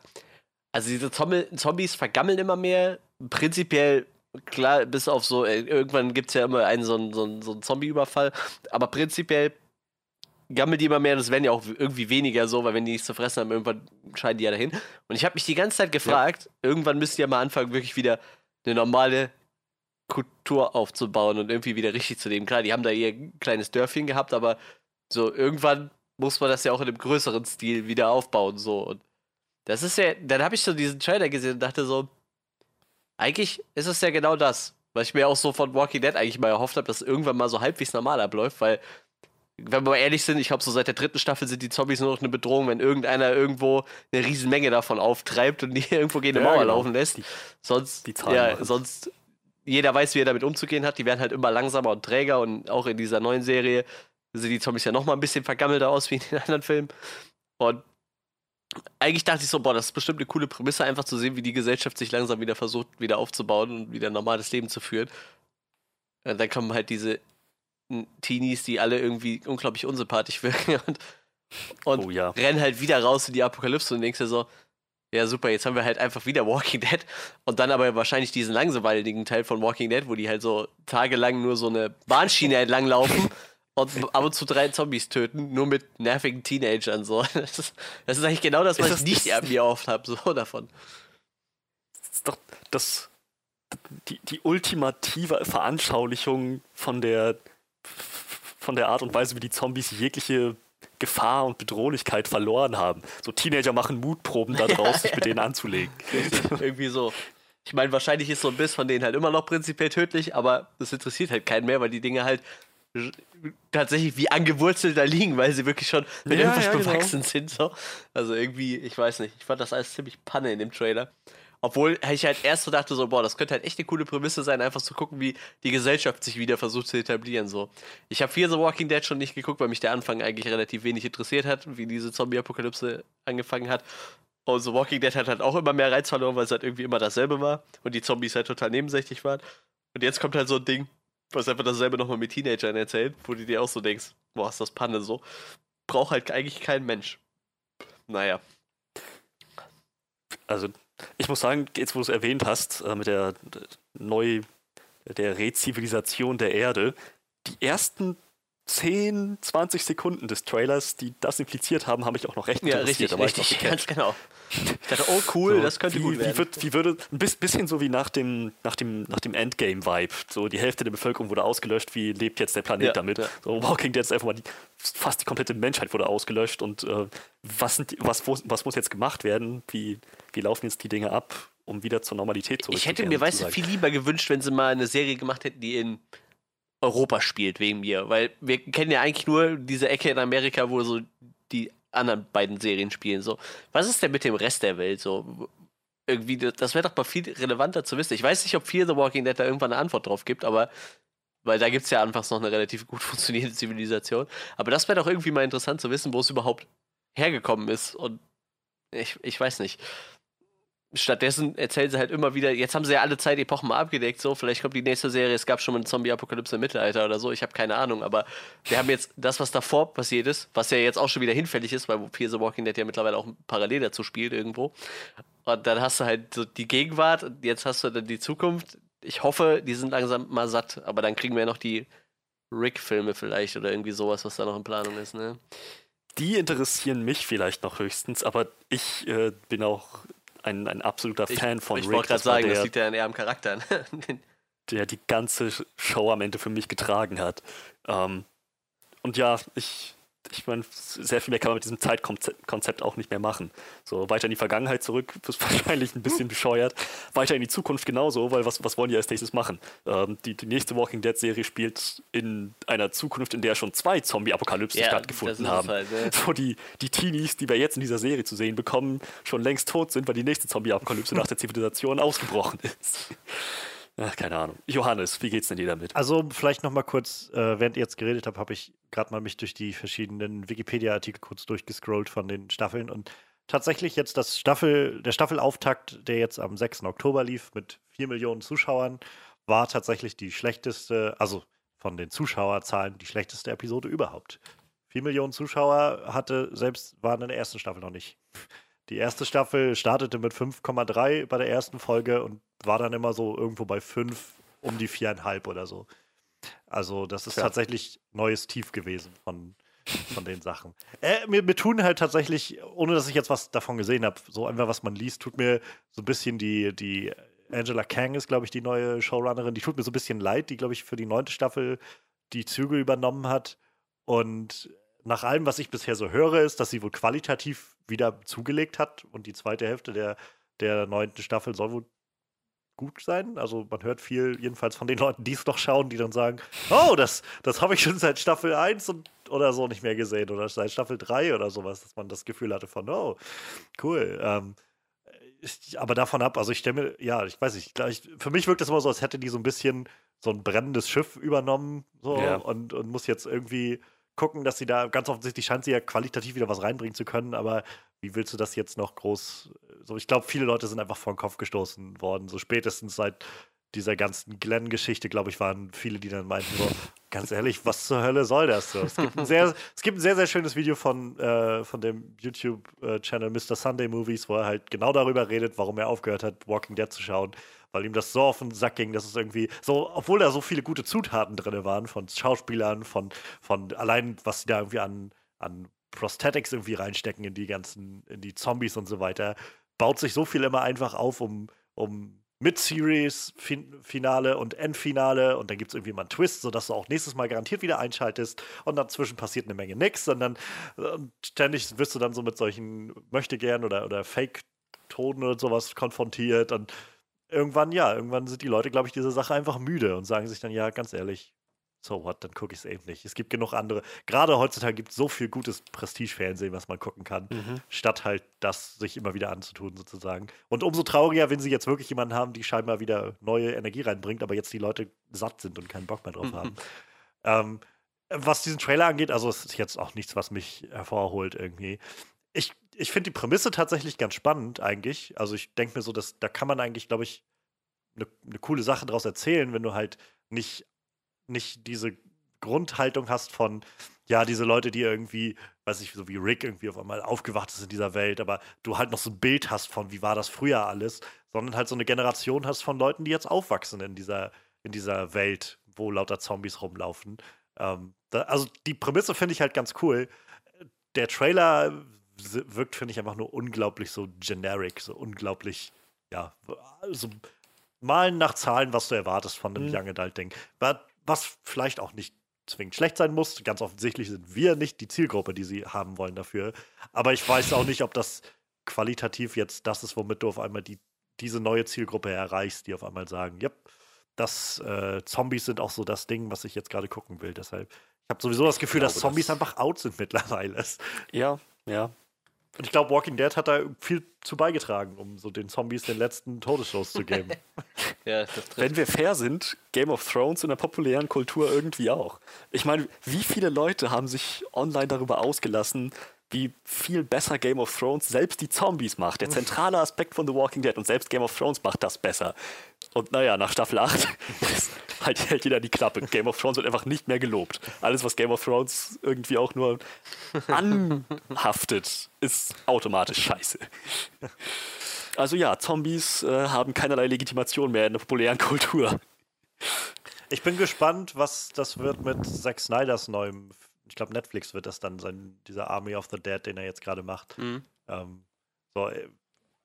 Speaker 2: also diese Zombie Zombies vergammeln immer mehr. Prinzipiell, klar, bis auf so, äh, irgendwann gibt es ja immer einen so einen, so einen, so einen Zombie-Überfall, aber prinzipiell gammeln die immer mehr und es werden ja auch irgendwie weniger so, weil wenn die nichts zu fressen haben, irgendwann scheiden die ja dahin. Und ich habe mich die ganze Zeit gefragt, irgendwann müsst ihr mal anfangen, wirklich wieder eine normale Kultur aufzubauen und irgendwie wieder richtig zu leben. Klar, die haben da ihr kleines Dörfchen gehabt, aber so irgendwann muss man das ja auch in einem größeren Stil wieder aufbauen. So. Und das ist ja, dann habe ich so diesen Trailer gesehen und dachte so, eigentlich ist es ja genau das, was ich mir auch so von Walking Dead eigentlich mal erhofft habe, dass irgendwann mal so halbwegs normal abläuft, weil, wenn wir mal ehrlich sind, ich glaube, so seit der dritten Staffel sind die Zombies nur noch eine Bedrohung, wenn irgendeiner irgendwo eine riesen Menge davon auftreibt und die irgendwo gegen eine
Speaker 1: Ja,
Speaker 2: Mauer
Speaker 1: genau.
Speaker 2: laufen lässt. Sonst,
Speaker 1: die
Speaker 2: ja, sonst, jeder weiß, wie er damit umzugehen hat. Die werden halt immer langsamer und träger und auch in dieser neuen Serie sehen die Zombies ja noch mal ein bisschen vergammelter aus wie in den anderen Filmen. Und eigentlich dachte ich so, boah, das ist bestimmt eine coole Prämisse, einfach zu sehen, wie die Gesellschaft sich langsam wieder versucht, wieder aufzubauen und wieder ein normales Leben zu führen. Und dann kommen halt diese Teenies, die alle irgendwie unglaublich unsympathisch wirken und, und
Speaker 1: Oh ja.
Speaker 2: rennen halt wieder raus in die Apokalypse und denkst dir so, ja super, jetzt haben wir halt einfach wieder Walking Dead und dann aber wahrscheinlich diesen langweiligen Teil von Walking Dead, wo die halt so tagelang nur so eine Bahnschiene entlang laufen und ab und zu drei Zombies töten, nur mit nervigen Teenagern so. Das ist, das ist eigentlich genau das, was
Speaker 1: Ist
Speaker 2: ich
Speaker 1: das-
Speaker 2: nicht mir oft habe, so davon.
Speaker 1: Das ist doch das, die, die ultimative Veranschaulichung von der, von der Art und Weise, wie die Zombies jegliche Gefahr und Bedrohlichkeit verloren haben. So Teenager machen Mutproben daraus, sich mit denen anzulegen.
Speaker 2: Irgendwie so. Ich meine, wahrscheinlich ist so ein Biss von denen halt immer noch prinzipiell tödlich, aber das interessiert halt keinen mehr, weil die Dinge halt tatsächlich wie angewurzelt da liegen, weil sie wirklich schon mit
Speaker 1: Ja,
Speaker 2: irgendwas
Speaker 1: ja, genau.
Speaker 2: bewachsen sind. So. Also irgendwie, ich weiß nicht, ich fand das alles ziemlich Panne in dem Trailer. Obwohl ich halt erst so dachte, so, boah, das könnte halt echt eine coole Prämisse sein, einfach zu gucken, wie die Gesellschaft sich wieder versucht zu etablieren. So. Ich habe Fear the Walking Dead schon nicht geguckt, weil mich der Anfang eigentlich relativ wenig interessiert hat, wie diese Zombie-Apokalypse angefangen hat. Und The Walking Dead hat halt auch immer mehr Reiz verloren, weil es halt irgendwie immer dasselbe war und die Zombies halt total nebensächlich waren. Und jetzt kommt halt so ein Ding, was einfach dasselbe nochmal mit Teenagern erzählt, wo du dir auch so denkst, boah, ist das Panne so. Braucht halt eigentlich kein Mensch. Naja.
Speaker 1: Also, ich muss sagen, jetzt wo du es erwähnt hast, äh, mit der äh, neu, der Rezivilisation der Erde, die ersten 10, 20 Sekunden des Trailers, die das impliziert haben, habe ich auch noch recht
Speaker 2: Ja,
Speaker 1: interessiert.
Speaker 2: richtig,
Speaker 1: noch
Speaker 2: richtig,
Speaker 1: gecatcht.
Speaker 2: ganz genau. Ich dachte, oh cool,
Speaker 1: So,
Speaker 2: das könnte
Speaker 1: wie,
Speaker 2: gut werden.
Speaker 1: Wie, wird, wie würde, ein bis- bisschen so wie nach dem, nach dem, nach dem Endgame-Vibe. So, die Hälfte der Bevölkerung wurde ausgelöscht, wie lebt jetzt der Planet
Speaker 2: Ja,
Speaker 1: damit?
Speaker 2: ja.
Speaker 1: So, Walking Dead ist einfach mal die, fast die komplette Menschheit wurde ausgelöscht und äh, was, sind, was, wo- was muss jetzt gemacht werden? Wie, wie laufen jetzt die Dinge ab, um wieder zur Normalität
Speaker 2: ich hätte
Speaker 1: zurückzukehren?
Speaker 2: mir, weißt du, viel lieber gewünscht, wenn sie mal eine Serie gemacht hätten, die in Europa spielt, wegen mir. Weil wir kennen ja eigentlich nur diese Ecke in Amerika, wo so die anderen beiden Serien spielen. So, was ist denn mit dem Rest der Welt? So, irgendwie, das wäre doch mal viel relevanter zu wissen. Ich weiß nicht, ob Fear the Walking Dead da irgendwann eine Antwort drauf gibt, aber weil da gibt es ja anfangs noch eine relativ gut funktionierende Zivilisation. Aber das wäre doch irgendwie mal interessant zu wissen, wo es überhaupt hergekommen ist. Und ich, ich weiß nicht. Stattdessen erzählen sie halt immer wieder, jetzt haben sie ja alle Zeitepochen mal abgedeckt, so, vielleicht kommt die nächste Serie, es gab schon mal eine Zombie-Apokalypse im Mittelalter oder so, ich habe keine Ahnung, aber wir haben jetzt das, was davor passiert ist, was ja jetzt auch schon wieder hinfällig ist, weil Fear the Walking Dead ja mittlerweile auch parallel dazu spielt irgendwo. Und dann hast du halt so die Gegenwart und jetzt hast du dann die Zukunft. Ich hoffe, die sind langsam mal satt, aber dann kriegen wir ja noch die Rick-Filme vielleicht oder irgendwie sowas, was da noch in Planung ist, ne?
Speaker 1: Die interessieren mich vielleicht noch höchstens, aber ich äh, bin auch ein, ein absoluter
Speaker 2: Ich,
Speaker 1: Fan von
Speaker 2: ich
Speaker 1: Rick.
Speaker 2: wollte gerade
Speaker 1: Das
Speaker 2: sagen, das
Speaker 1: der,
Speaker 2: liegt ja eher am Charakter.
Speaker 1: der die ganze Show am Ende für mich getragen hat. Ähm, und ja, ich, ich meine, sehr viel mehr kann man mit diesem Zeitkonzept auch nicht mehr machen. So weiter in die Vergangenheit zurück, ist wahrscheinlich ein bisschen bescheuert. Weiter in die Zukunft genauso, weil was, was wollen die als nächstes machen? Ähm, die, die nächste Walking Dead-Serie spielt in einer Zukunft, in der schon zwei Zombie-Apokalypsen ja, stattgefunden haben. Halt, ne? So die, die Teenies, die wir jetzt in dieser Serie zu sehen bekommen, schon längst tot sind, weil die nächste Zombie-Apokalypse nach der Zivilisation ausgebrochen ist. Ach, keine Ahnung. Johannes, wie geht's denn dir damit?
Speaker 3: Also, vielleicht noch mal kurz, äh, während ihr jetzt geredet habt, habe ich gerade mal mich durch die verschiedenen Wikipedia-Artikel kurz durchgescrollt von den Staffeln und tatsächlich jetzt das Staffel, der Staffelauftakt, der jetzt am 6. Oktober lief mit 4 Millionen Zuschauern, war tatsächlich die schlechteste, also von den Zuschauerzahlen die schlechteste Episode überhaupt. 4 Millionen Zuschauer hatte selbst, waren in der ersten Staffel noch nicht. Die erste Staffel startete mit 5,3 bei der ersten Folge und war dann immer so irgendwo bei 5 um die 4,5 oder so. Also, das ist ja. tatsächlich neues Tief gewesen von, von den Sachen. Äh, mir, mir, tun halt tatsächlich, ohne dass ich jetzt was davon gesehen habe, so einfach was man liest, tut mir so ein bisschen die, die Angela Kang ist, glaube ich, die neue Showrunnerin, die tut mir so ein bisschen leid, die, glaube ich, für die neunte Staffel die Züge übernommen hat. Und nach allem, was ich bisher so höre, ist, dass sie wohl qualitativ wieder zugelegt hat und die zweite Hälfte der, der neunten Staffel soll wohl gut sein. Also man hört viel, jedenfalls von den Leuten, die es noch schauen, die dann sagen, oh, das, das habe ich schon seit Staffel 1 und, oder so nicht mehr gesehen oder seit Staffel 3 oder sowas, dass man das Gefühl hatte von, oh, cool. Ähm, ich, aber davon ab, also ich stelle mir, ja, ich weiß nicht, ich, für mich wirkt es immer so, als hätte die so ein bisschen so ein brennendes Schiff übernommen so, ja. und, und muss jetzt irgendwie gucken, dass sie da ganz offensichtlich scheint sie ja qualitativ wieder was reinbringen zu können, aber wie willst du das jetzt noch groß? So, ich glaube, viele Leute sind einfach vor den Kopf gestoßen worden, so spätestens seit dieser ganzen Glenn-Geschichte, glaube ich, waren viele, die dann meinten, so, ganz ehrlich, was zur Hölle soll das? So, es, gibt ein sehr, es gibt ein sehr, sehr schönes Video von, äh, von dem YouTube-Channel Mr. Sunday Movies, wo er halt genau darüber redet, warum er aufgehört hat, Walking Dead zu schauen weil ihm das so auf den Sack ging, dass es irgendwie so, obwohl da so viele gute Zutaten drin waren, von Schauspielern, von, von allein, was sie da irgendwie an, an Prosthetics irgendwie reinstecken in die ganzen, in die Zombies und so weiter, baut sich so viel immer einfach auf, um, um Mid-Series-Finale und Endfinale und dann gibt es irgendwie mal einen Twist, sodass du auch nächstes Mal garantiert wieder einschaltest und dazwischen passiert eine Menge nix und dann ständig wirst du dann so mit solchen Möchtegern oder, oder Fake-Toten oder sowas konfrontiert und irgendwann, ja, irgendwann sind die Leute, glaube ich, diese Sache einfach müde und sagen sich dann, ja, ganz ehrlich, so what, dann gucke ich es eben nicht. Es gibt genug andere. Gerade heutzutage gibt es so viel gutes Prestige-Fernsehen, was man gucken kann, mhm. statt halt das sich immer wieder anzutun, sozusagen. Und umso trauriger, wenn sie jetzt wirklich jemanden haben, die scheinbar wieder neue Energie reinbringt, aber jetzt die Leute satt sind und keinen Bock mehr drauf mhm. haben. Ähm, was diesen Trailer angeht, also es ist jetzt auch nichts, was mich hervorholt irgendwie. Ich ich finde die Prämisse tatsächlich ganz spannend eigentlich. Also ich denke mir so, dass da kann man eigentlich, glaube ich, eine ne coole Sache daraus erzählen, wenn du halt nicht, nicht diese Grundhaltung hast von, ja, diese Leute, die irgendwie, weiß ich, so wie Rick irgendwie auf einmal aufgewacht ist in dieser Welt, aber du halt noch so ein Bild hast von, wie war das früher alles, sondern halt so eine Generation hast von Leuten, die jetzt aufwachsen in dieser, in dieser Welt, wo lauter Zombies rumlaufen. Ähm, da, also die Prämisse finde ich halt ganz cool. Der Trailer wirkt, finde ich, einfach nur unglaublich so generic, so unglaublich, ja, so malen nach Zahlen, was du erwartest von einem mhm. Young Adult Ding. Was vielleicht auch nicht zwingend schlecht sein muss. Ganz offensichtlich sind wir nicht die Zielgruppe, die sie haben wollen dafür. Aber ich weiß auch nicht, ob das qualitativ jetzt das ist, womit du auf einmal die, diese neue Zielgruppe erreichst, die auf einmal sagen, ja, das äh, Zombies sind auch so das Ding, was ich jetzt gerade gucken will. Deshalb, ich habe sowieso das Gefühl, glaube, dass Zombies das einfach out sind mittlerweile.
Speaker 1: Ja, ja.
Speaker 3: Und ich glaube, Walking Dead hat da viel zu beigetragen, um so den Zombies den letzten Todesstoß zu geben.
Speaker 1: ja, Wenn wir fair sind, Game of Thrones in der populären Kultur irgendwie auch. Ich meine, wie viele Leute haben sich online darüber ausgelassen, wie viel besser Game of Thrones selbst die Zombies macht. Der zentrale Aspekt von The Walking Dead und selbst Game of Thrones macht das besser. Und naja, nach Staffel 8 halt hält jeder die Klappe. Game of Thrones wird einfach nicht mehr gelobt. Alles, was Game of Thrones irgendwie auch nur anhaftet, ist automatisch scheiße. Also ja, Zombies äh, haben keinerlei Legitimation mehr in der populären Kultur.
Speaker 3: Ich bin gespannt, was das wird mit Zack Snyders neuem. Ich glaube, Netflix wird das dann sein, dieser Army of the Dead, den er jetzt gerade macht. Mhm. Ähm, so, äh,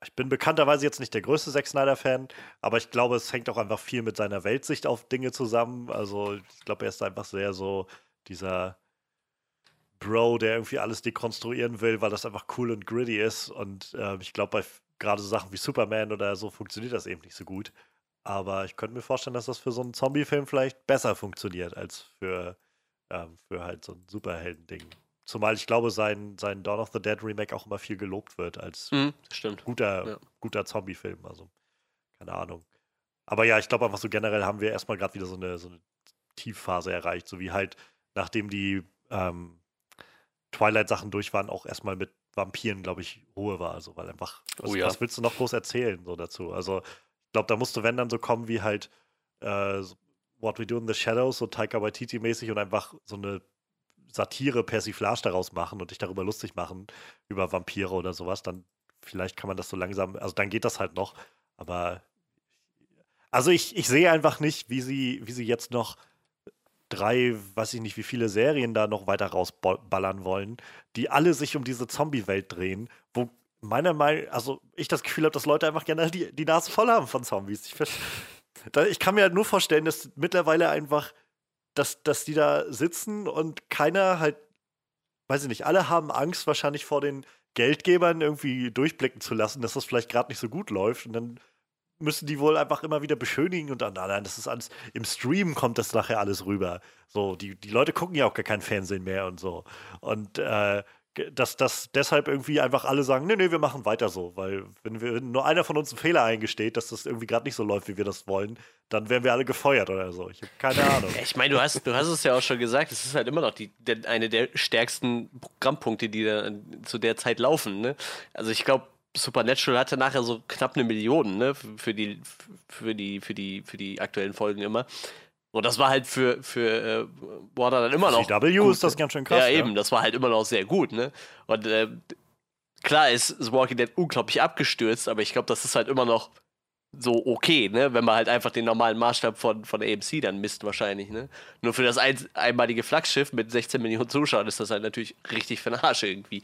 Speaker 3: ich bin bekannterweise jetzt nicht der größte Zack Snyder-Fan, aber ich glaube, es hängt auch einfach viel mit seiner Weltsicht auf Dinge zusammen. Also ich glaube, er ist einfach sehr so dieser Bro, der irgendwie alles dekonstruieren will, weil das einfach cool und gritty ist. Und äh, ich glaube, bei gerade so Sachen wie Superman oder so funktioniert das eben nicht so gut. Aber ich könnte mir vorstellen, dass das für so einen Zombie-Film vielleicht besser funktioniert als für, ähm, für halt so ein Superhelden-Ding. Zumal ich glaube, sein, sein Dawn of the Dead Remake auch immer viel gelobt wird als
Speaker 2: Mhm,
Speaker 3: guter,
Speaker 2: Ja.
Speaker 3: guter Zombie-Film. Also, keine Ahnung. Aber ja, ich glaube einfach so generell haben wir erstmal gerade wieder so eine, so eine Tiefphase erreicht, so wie halt, nachdem die ähm, Twilight-Sachen durch waren, auch erstmal mit Vampiren, glaube ich, Ruhe war. Also, weil einfach, was,
Speaker 1: Oh ja.
Speaker 3: was willst du noch groß erzählen so dazu? Also, ich glaube, da musste, wenn dann so kommen wie halt äh, What We Do in the Shadows, so Taika Waititi-mäßig und einfach so eine Satire, Persiflage daraus machen und dich darüber lustig machen, über Vampire oder sowas, dann vielleicht kann man das so langsam, also dann geht das halt noch, aber also ich, ich sehe einfach nicht, wie sie, wie sie jetzt noch drei, weiß ich nicht, wie viele Serien da noch weiter rausballern wollen, die alle sich um diese Zombie-Welt drehen, wo meiner Meinung, also ich das Gefühl habe, dass Leute einfach gerne die, die Nase voll haben von Zombies. Ich, ich kann mir halt nur vorstellen, dass mittlerweile einfach, dass, dass die da sitzen und keiner halt, weiß ich nicht, alle haben Angst wahrscheinlich vor den Geldgebern irgendwie durchblicken zu lassen, dass das vielleicht gerade nicht so gut läuft und dann müssen die wohl einfach immer wieder beschönigen und dann, nein, das ist alles, im Stream kommt das nachher alles rüber. So, die, die Leute gucken ja auch gar kein Fernsehen mehr und so. Und äh, dass, dass deshalb irgendwie einfach alle sagen, nee, nee, wir machen weiter so, weil wenn wir wenn nur einer von uns einen Fehler eingesteht, dass das irgendwie gerade nicht so läuft, wie wir das wollen, dann werden wir alle gefeuert oder so. Ich habe keine Ahnung.
Speaker 2: Ich meine, du hast, du hast es ja auch schon gesagt, es ist halt immer noch die, der, eine der stärksten Programmpunkte, die da zu der Zeit laufen. Ne? Also ich glaube, Supernatural hatte nachher so knapp eine Million ne? für, die, für, die, für, die, für die aktuellen Folgen immer. Und das war halt für, für äh, Warner dann immer noch.
Speaker 3: CW
Speaker 2: gut,
Speaker 3: ist das
Speaker 2: ne?
Speaker 3: ganz schön krass.
Speaker 2: Ja, eben, das war halt immer noch sehr gut, ne? Und äh, klar ist, ist Walking Dead unglaublich abgestürzt, aber ich glaube, das ist halt immer noch so okay, ne? Wenn man halt einfach den normalen Maßstab von, von AMC dann misst, wahrscheinlich, ne? Nur für das ein, einmalige Flaggschiff mit 16 Millionen Zuschauern ist das halt natürlich richtig für den Arsch irgendwie.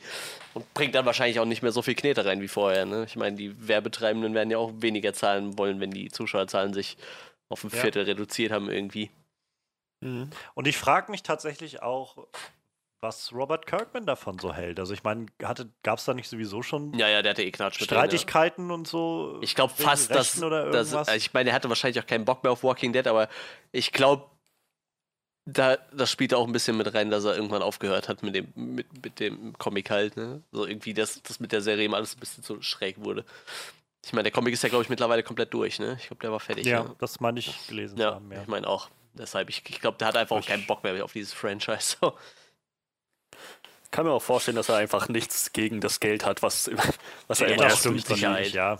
Speaker 2: Und bringt dann wahrscheinlich auch nicht mehr so viel Knete rein wie vorher, ne? Ich meine, die Werbetreibenden werden ja auch weniger zahlen wollen, wenn die Zuschauerzahlen sich auf ein
Speaker 3: Ja.
Speaker 2: Viertel reduziert haben irgendwie.
Speaker 1: Mhm.
Speaker 3: Und ich frage mich tatsächlich auch, was Robert Kirkman davon so hält. Also ich meine, gab es da nicht sowieso schon
Speaker 2: Ja, ja, der hatte eh Knatsch mit drin, ja.
Speaker 3: Streitigkeiten und so?
Speaker 2: Ich glaube fast, dass, dass ich meine, er hatte wahrscheinlich auch keinen Bock mehr auf Walking Dead, aber ich glaube, da, das spielt auch ein bisschen mit rein, dass er irgendwann aufgehört hat mit dem, mit, mit dem Comic halt, ne? So irgendwie, dass das mit der Serie immer alles ein bisschen so schräg wurde. Ich meine, der Comic ist ja, glaube ich, mittlerweile komplett durch, ne? Ich glaube, der war fertig.
Speaker 3: ja,
Speaker 2: ne?
Speaker 3: das meine ich gelesen
Speaker 2: ja,
Speaker 3: haben, ja.
Speaker 2: ich meine auch. Deshalb, ich, ich glaube, der hat einfach auch
Speaker 3: Ich-
Speaker 2: keinen Bock mehr auf dieses Franchise. So.
Speaker 1: Kann mir auch vorstellen, dass er einfach nichts gegen das Geld hat, was, was er
Speaker 2: Ja,
Speaker 1: immer
Speaker 2: das
Speaker 1: aus
Speaker 2: stimmt Sicherheit.
Speaker 3: ja.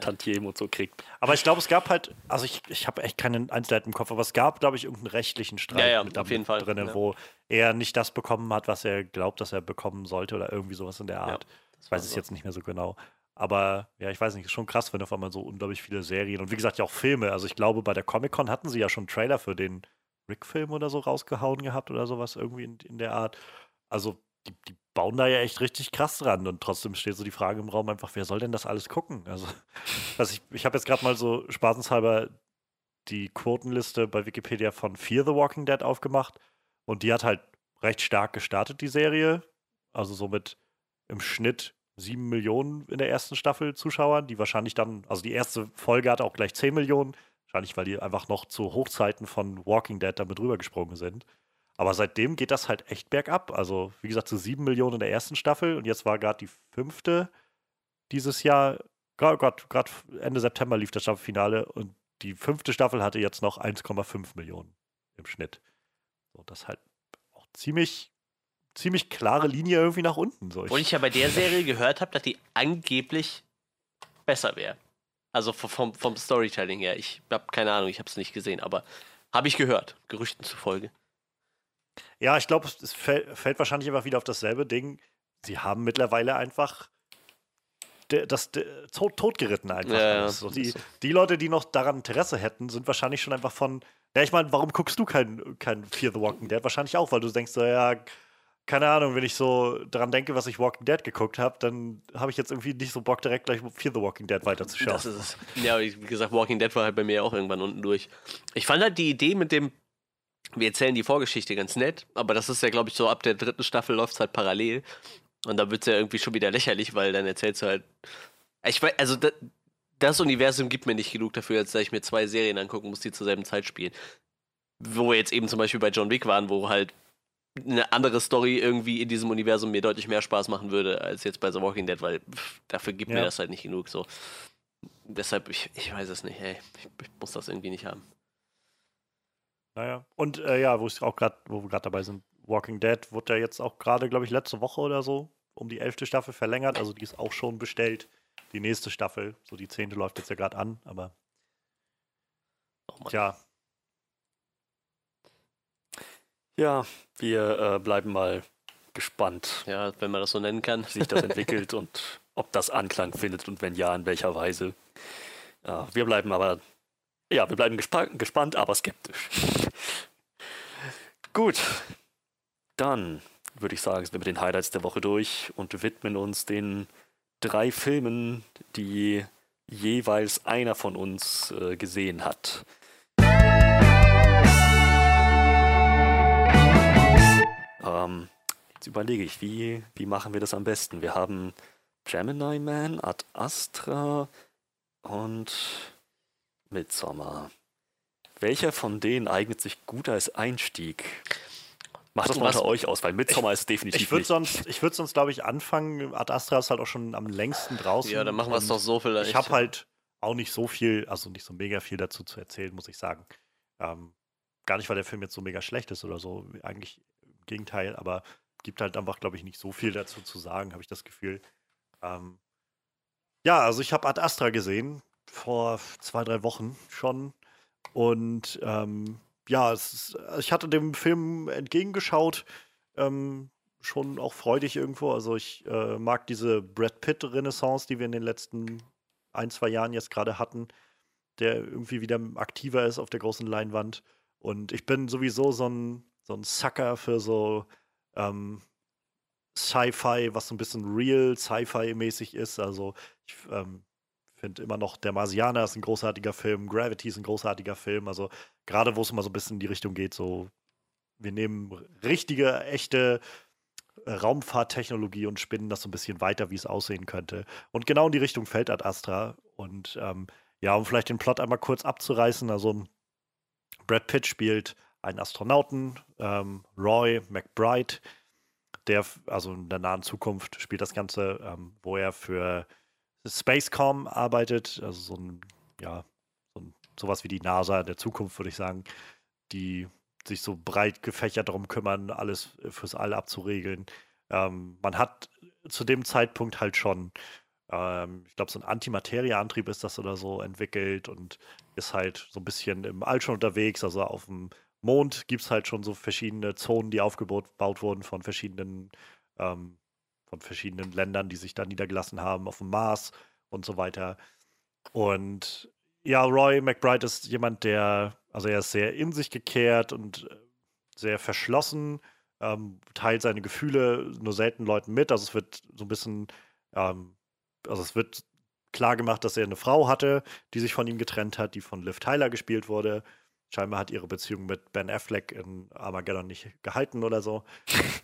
Speaker 1: Tantiemen und so kriegt.
Speaker 3: Aber ich glaube, es gab halt, also ich, ich habe echt keinen Einzelheiten im Kopf, aber es gab, glaube ich, irgendeinen rechtlichen Streit
Speaker 2: Ja, ja,
Speaker 3: mit
Speaker 2: auf jeden Fall,
Speaker 3: drin,
Speaker 2: ja.
Speaker 3: wo er nicht das bekommen hat, was er glaubt, dass er bekommen sollte oder irgendwie sowas in der Art. ich weiß es
Speaker 2: so.
Speaker 3: jetzt nicht mehr so genau. Aber ja, ich weiß nicht, ist schon krass, wenn auf einmal so unglaublich viele Serien und wie gesagt ja auch Filme. Also ich glaube, bei der Comic-Con hatten sie ja schon einen Trailer für den Rick-Film oder so rausgehauen gehabt oder sowas irgendwie in, in der Art. Also die, die bauen da ja echt richtig krass dran und trotzdem steht so die Frage im Raum einfach, wer soll denn das alles gucken? Also, also ich, ich habe jetzt gerade mal so spaßenshalber die Quotenliste bei Wikipedia von Fear the Walking Dead aufgemacht und die hat halt recht stark gestartet, die Serie. Also so mit im Schnitt sieben Millionen in der ersten Staffel Zuschauern, die wahrscheinlich dann, also die erste Folge hatte auch gleich 10 Millionen, wahrscheinlich weil die einfach noch zu Hochzeiten von Walking Dead damit rübergesprungen sind. Aber seitdem geht das halt echt bergab. Also, wie gesagt, zu sieben Millionen in der ersten Staffel und jetzt war gerade die fünfte dieses Jahr, gerade Ende September lief das Staffelfinale und die fünfte Staffel hatte jetzt noch 1,5 Millionen im Schnitt. So, das halt auch ziemlich, ziemlich klare Linie irgendwie nach unten. So,
Speaker 2: Obwohl ich ja bei der Serie gehört habe, dass die angeblich besser wäre. Also vom, vom Storytelling her. Ich habe keine Ahnung, ich habe es nicht gesehen, aber habe ich gehört, Gerüchten zufolge.
Speaker 3: Ja, ich glaube, es, es fäll, fällt wahrscheinlich einfach wieder auf dasselbe Ding. Sie haben mittlerweile einfach das tot, totgeritten einfach.
Speaker 2: Ja.
Speaker 3: So, die,
Speaker 2: so.
Speaker 3: die Leute, die noch daran Interesse hätten, sind wahrscheinlich schon einfach von. Ja, ich meine, warum guckst du kein, kein Fear the Walking Dead? Wahrscheinlich auch, weil du denkst, so, ja, keine Ahnung, wenn ich so daran denke, was ich Walking Dead geguckt habe, dann habe ich jetzt irgendwie nicht so Bock, direkt gleich Fear the Walking Dead weiterzuschauen.
Speaker 2: Das ist. Ja, wie gesagt, Walking Dead war halt bei mir auch irgendwann unten durch. Ich fand halt die Idee mit dem wir erzählen die Vorgeschichte ganz nett, aber das ist ja, glaube ich, so ab der dritten Staffel läuft es halt parallel. Und da wird es ja irgendwie schon wieder lächerlich, weil dann erzählst du halt. Ich weiß, also da, das Universum gibt mir nicht genug dafür, als dass ich mir zwei Serien angucken muss, die zur selben Zeit spielen. Wo wir jetzt eben zum Beispiel bei John Wick waren, wo halt eine andere Story irgendwie in diesem Universum mir deutlich mehr Spaß machen würde, als jetzt bei The Walking Dead, weil pff, dafür gibt
Speaker 3: Ja.
Speaker 2: mir das halt nicht genug. So. Deshalb, ich, ich weiß es nicht, ey. Ich, ich muss das irgendwie nicht haben.
Speaker 3: Naja. Und äh, ja, wo ich auch gerade, wo wir gerade dabei sind, Walking Dead wurde ja jetzt auch gerade, glaube ich, letzte Woche oder so um die elfte Staffel verlängert. Also die ist auch schon bestellt. Die nächste Staffel, so die zehnte läuft jetzt ja gerade an, aber
Speaker 2: Oh Mann.
Speaker 3: tja,
Speaker 1: Ja, wir äh, bleiben mal gespannt,
Speaker 2: Ja, wenn man das so nennen kann.
Speaker 1: wie sich das entwickelt und ob das Anklang findet und wenn ja, in welcher Weise. Ja, wir bleiben aber, ja, wir bleiben gespa gespannt, aber skeptisch. Gut, dann würde ich sagen, sind wir mit den Highlights der Woche durch und widmen uns den drei Filmen, die jeweils einer von uns äh, gesehen hat. Ähm, jetzt überlege ich, wie, wie machen wir das am besten? Wir haben Gemini Man, Ad Astra und Midsommar. Welcher von denen eignet sich gut als Einstieg? Macht das mal unter euch aus, weil Midsommar ist definitiv
Speaker 3: ich würde
Speaker 1: nicht.
Speaker 3: sonst, ich würde sonst, glaube ich, anfangen. Ad Astra ist halt auch schon am längsten draußen.
Speaker 2: Ja, dann machen wir es doch so vielleicht.
Speaker 3: Ich habe halt auch nicht so viel, also nicht so mega viel dazu zu erzählen, muss ich sagen. Ähm, gar nicht, weil der Film jetzt so mega schlecht ist oder so. Eigentlich Gegenteil, aber gibt halt einfach, glaube ich, nicht so viel dazu zu sagen, habe ich das Gefühl. Ähm, ja, also ich habe Ad Astra gesehen vor zwei, drei Wochen schon. Und ähm, ja, ist, ich hatte dem Film entgegengeschaut, ähm, schon auch freudig irgendwo. Also ich äh, mag diese Brad Pitt-Renaissance, die wir in den letzten ein, zwei Jahren jetzt gerade hatten, der irgendwie wieder aktiver ist auf der großen Leinwand. Und ich bin sowieso so ein, so ein Sucker für so ähm, Sci-Fi, was so ein bisschen real Sci-Fi-mäßig ist. Also ich ähm, finde immer noch Der Marsianer ist ein großartiger Film, Gravity ist ein großartiger Film. Also gerade wo es mal so ein bisschen in die Richtung geht, so wir nehmen richtige, echte äh, Raumfahrttechnologie und spinnen das so ein bisschen weiter, wie es aussehen könnte. Und genau in die Richtung fällt Ad Astra. Und ähm, ja, um vielleicht den Plot einmal kurz abzureißen, also Brad Pitt spielt einen Astronauten, ähm, Roy McBride, der, also in der nahen Zukunft spielt das Ganze, ähm, wo er für Spacecom arbeitet, also so ein, ja, so ein, sowas wie die NASA der Zukunft, würde ich sagen, die sich so breit gefächert darum kümmern, alles fürs All abzuregeln. Ähm, man hat zu dem Zeitpunkt halt schon, ähm, ich glaube, so ein Antimaterieantrieb ist das oder so entwickelt und ist halt so ein bisschen im All schon unterwegs. Also auf dem Mond gibt es halt schon so verschiedene Zonen, die aufgebaut baut wurden von verschiedenen, ähm, von verschiedenen Ländern, die sich da niedergelassen haben, auf dem Mars und so weiter. Und ja, Roy McBride ist jemand, der, also er ist sehr in sich gekehrt und äh, sehr verschlossen, ähm, teilt seine Gefühle nur selten Leuten mit. Also es wird so ein bisschen, ähm, also es wird klar gemacht, dass er eine Frau hatte, die sich von ihm getrennt hat, die von Liv Tyler gespielt wurde. Scheinbar hat ihre Beziehung mit Ben Affleck in Armageddon nicht gehalten oder so.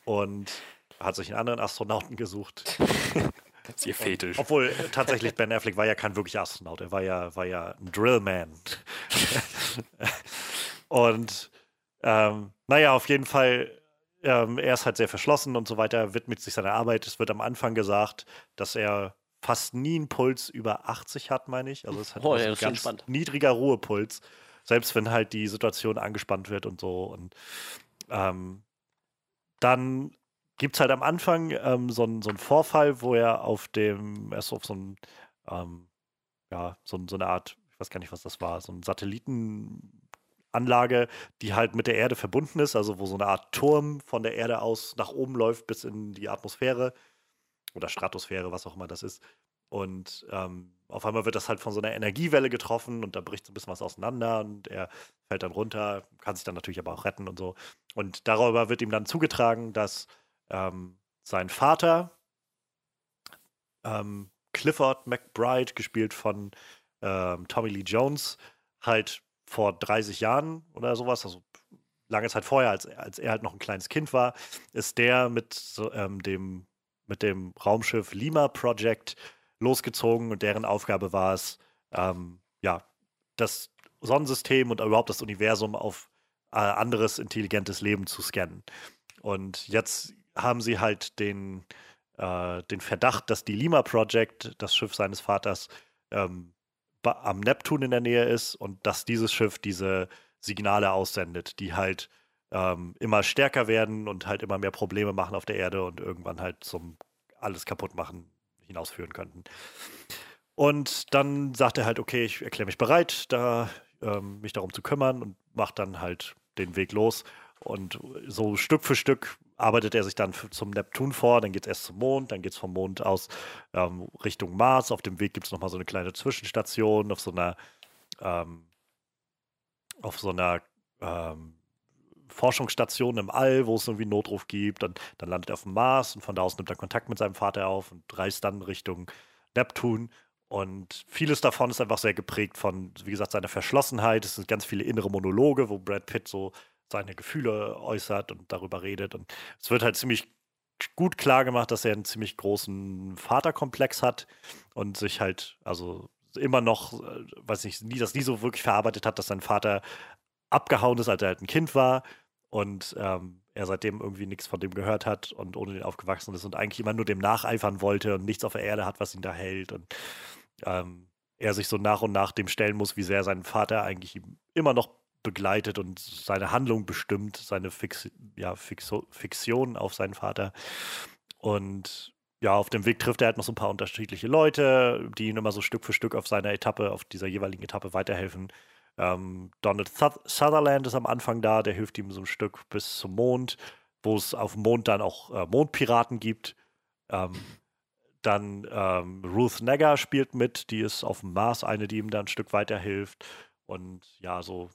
Speaker 3: Und hat sich einen anderen Astronauten gesucht.
Speaker 1: Das ist ihr Fetisch.
Speaker 3: Obwohl äh, tatsächlich Ben Affleck war ja kein wirklicher Astronaut, er war ja, war ja ein Drillman. und ähm, naja, auf jeden Fall, ähm, er ist halt sehr verschlossen und so weiter, widmet sich seiner Arbeit. Es wird am Anfang gesagt, dass er fast nie einen Puls über 80 hat, meine ich. Also es hat
Speaker 2: Oh, ja,
Speaker 3: ein ganz
Speaker 2: entspannt.
Speaker 3: niedriger Ruhepuls, selbst wenn halt die Situation angespannt wird und so. Und ähm, dann gibt es halt am Anfang ähm, so, einen- so Vorfall, wo er auf dem, er ist auf so ein, ähm, ja, so, ein- so eine Art, ich weiß gar nicht, was das war, so eine Satellitenanlage, die halt mit der Erde verbunden ist, also wo so eine Art Turm von der Erde aus nach oben läuft bis in die Atmosphäre oder Stratosphäre, was auch immer das ist. Und ähm, auf einmal wird das halt von so einer Energiewelle getroffen und da bricht so ein bisschen was auseinander und er fällt dann runter, kann sich dann natürlich aber auch retten und so. Und darüber wird ihm dann zugetragen, dass ähm, sein Vater, ähm, Clifford McBride, gespielt von ähm, Tommy Lee Jones, halt vor 30 Jahren oder sowas, also lange Zeit vorher, als, als er halt noch ein kleines Kind war, ist der mit so, ähm, dem mit dem Raumschiff Lima Project losgezogen und deren Aufgabe war es, ähm, ja, das Sonnensystem und überhaupt das Universum auf äh, anderes intelligentes Leben zu scannen. Und jetzt haben sie halt den, äh, den Verdacht, dass die Lima Project, das Schiff seines Vaters, ähm, am Neptun in der Nähe ist und dass dieses Schiff diese Signale aussendet, die halt ähm, immer stärker werden und halt immer mehr Probleme machen auf der Erde und irgendwann halt zum alles kaputt machen hinausführen könnten. Und dann sagt er halt, okay, ich erkläre mich bereit, da ähm, mich darum zu kümmern und macht dann halt den Weg los. Und so Stück für Stück arbeitet er sich dann zum Neptun vor, dann geht es erst zum Mond, dann geht es vom Mond aus ähm, Richtung Mars. Auf dem Weg gibt es nochmal so eine kleine Zwischenstation auf so einer ähm, auf so einer ähm, Forschungsstation im All, wo es irgendwie einen Notruf gibt. Und dann landet er auf dem Mars und von da aus nimmt er Kontakt mit seinem Vater auf und reist dann Richtung Neptun. Und vieles davon ist einfach sehr geprägt von, wie gesagt, seiner Verschlossenheit. Es sind ganz viele innere Monologe, wo Brad Pitt so seine Gefühle äußert und darüber redet. Und es wird halt ziemlich gut klar gemacht, dass er einen ziemlich großen Vaterkomplex hat und sich halt, also immer noch, äh, weiß nicht, nie, das nie so wirklich verarbeitet hat, dass sein Vater abgehauen ist, als er halt ein Kind war und ähm, er seitdem irgendwie nichts von dem gehört hat und ohne den aufgewachsen ist und eigentlich immer nur dem nacheifern wollte und nichts auf der Erde hat, was ihn da hält und ähm, er sich so nach und nach dem stellen muss, wie sehr sein Vater eigentlich immer noch begleitet und seine Handlung bestimmt, seine Fix ja, Fixo Fiktion auf seinen Vater. Und ja, auf dem Weg trifft er halt noch so ein paar unterschiedliche Leute, die ihm immer so Stück für Stück auf seiner Etappe, auf dieser jeweiligen Etappe weiterhelfen. Ähm, Donald Sutherland ist am Anfang da, der hilft ihm so ein Stück bis zum Mond, wo es auf dem Mond dann auch äh, Mondpiraten gibt. Ähm, dann ähm, Ruth Negger spielt mit, die ist auf dem Mars eine, die ihm dann ein Stück weiterhilft. Und ja, so,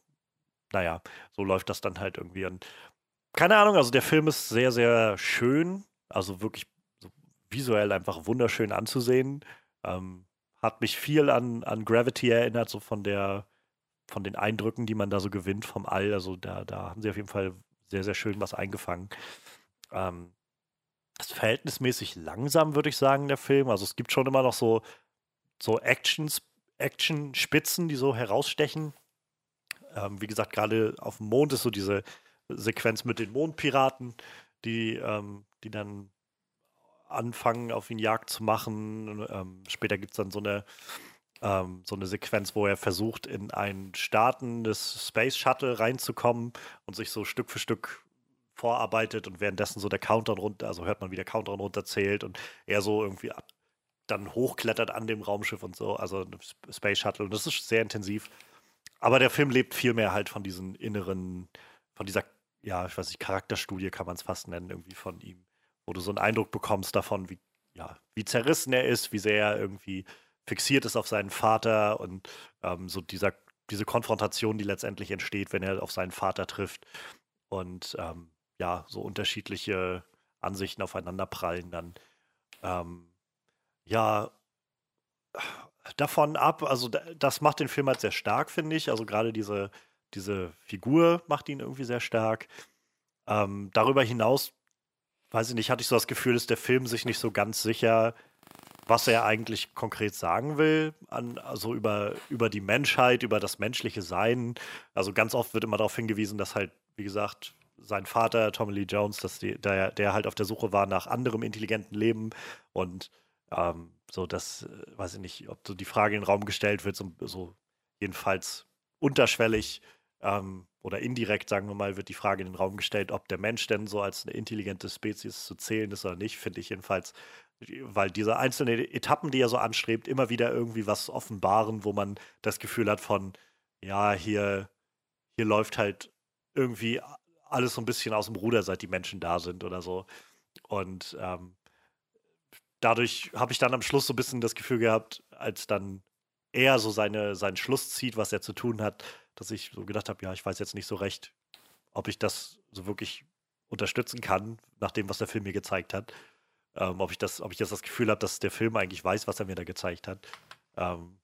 Speaker 3: naja, so läuft das dann halt irgendwie. Und keine Ahnung, also der Film ist sehr, sehr schön. Also wirklich visuell einfach wunderschön anzusehen. Ähm, hat mich viel an, an Gravity erinnert, so von der, von den Eindrücken, die man da so gewinnt vom All. Also da, da haben sie auf jeden Fall sehr, sehr schön was eingefangen. Ähm, ist verhältnismäßig langsam, würde ich sagen, der Film. Also es gibt schon immer noch so, so Actions, Action-Spitzen, die so herausstechen. Ähm, wie gesagt, gerade auf dem Mond ist so diese Sequenz mit den Mondpiraten, die, ähm, die dann anfangen, auf ihn Jagd zu machen. Ähm, später gibt es dann so eine, ähm, so eine Sequenz, wo er versucht, in ein Starten des Space Shuttle reinzukommen und sich so Stück für Stück vorarbeitet und währenddessen so der Countdown runter, also hört man, wie der Countdown runterzählt und er so irgendwie dann hochklettert an dem Raumschiff und so, also Space Shuttle und das ist sehr intensiv. Aber der Film lebt viel mehr halt von diesen inneren, von dieser, ja, ich weiß nicht, Charakterstudie kann man es fast nennen, irgendwie von ihm, wo du so einen Eindruck bekommst davon, wie, ja, wie zerrissen er ist, wie sehr er irgendwie fixiert ist auf seinen Vater und ähm, so dieser, diese Konfrontation, die letztendlich entsteht, wenn er auf seinen Vater trifft. Und ähm, ja, so unterschiedliche Ansichten aufeinander prallen dann. Ähm, ja, davon ab, also das macht den Film halt sehr stark, finde ich. Also gerade diese, diese Figur macht ihn irgendwie sehr stark. Ähm, darüber hinaus, weiß ich nicht, hatte ich so das Gefühl, dass der Film sich nicht so ganz sicher, was er eigentlich konkret sagen will, an, also über, über die Menschheit, über das menschliche Sein. Also ganz oft wird immer darauf hingewiesen, dass halt, wie gesagt, sein Vater, Tommy Lee Jones, dass die, der, der halt auf der Suche war nach anderem intelligentem Leben und ähm, so, dass, äh, weiß ich nicht, ob so die Frage in den Raum gestellt wird, so, so jedenfalls unterschwellig ähm, oder indirekt, sagen wir mal, wird die Frage in den Raum gestellt, ob der Mensch denn so als eine intelligente Spezies zu zählen ist oder nicht, finde ich jedenfalls, weil diese einzelnen Etappen, die er so anstrebt, immer wieder irgendwie was offenbaren, wo man das Gefühl hat von, ja, hier, hier läuft halt irgendwie alles so ein bisschen aus dem Ruder, seit die Menschen da sind oder so. Und ähm, dadurch habe ich dann am Schluss so ein bisschen das Gefühl gehabt, als dann er so seine, seinen Schluss zieht, was er zu tun hat, dass ich so gedacht habe, ja, ich weiß jetzt nicht so recht, ob ich das so wirklich unterstützen kann, nach dem, was der Film mir gezeigt hat. Ähm, ob ich das, ob ich jetzt das Gefühl habe, dass der Film eigentlich weiß, was er mir da gezeigt hat. Ähm,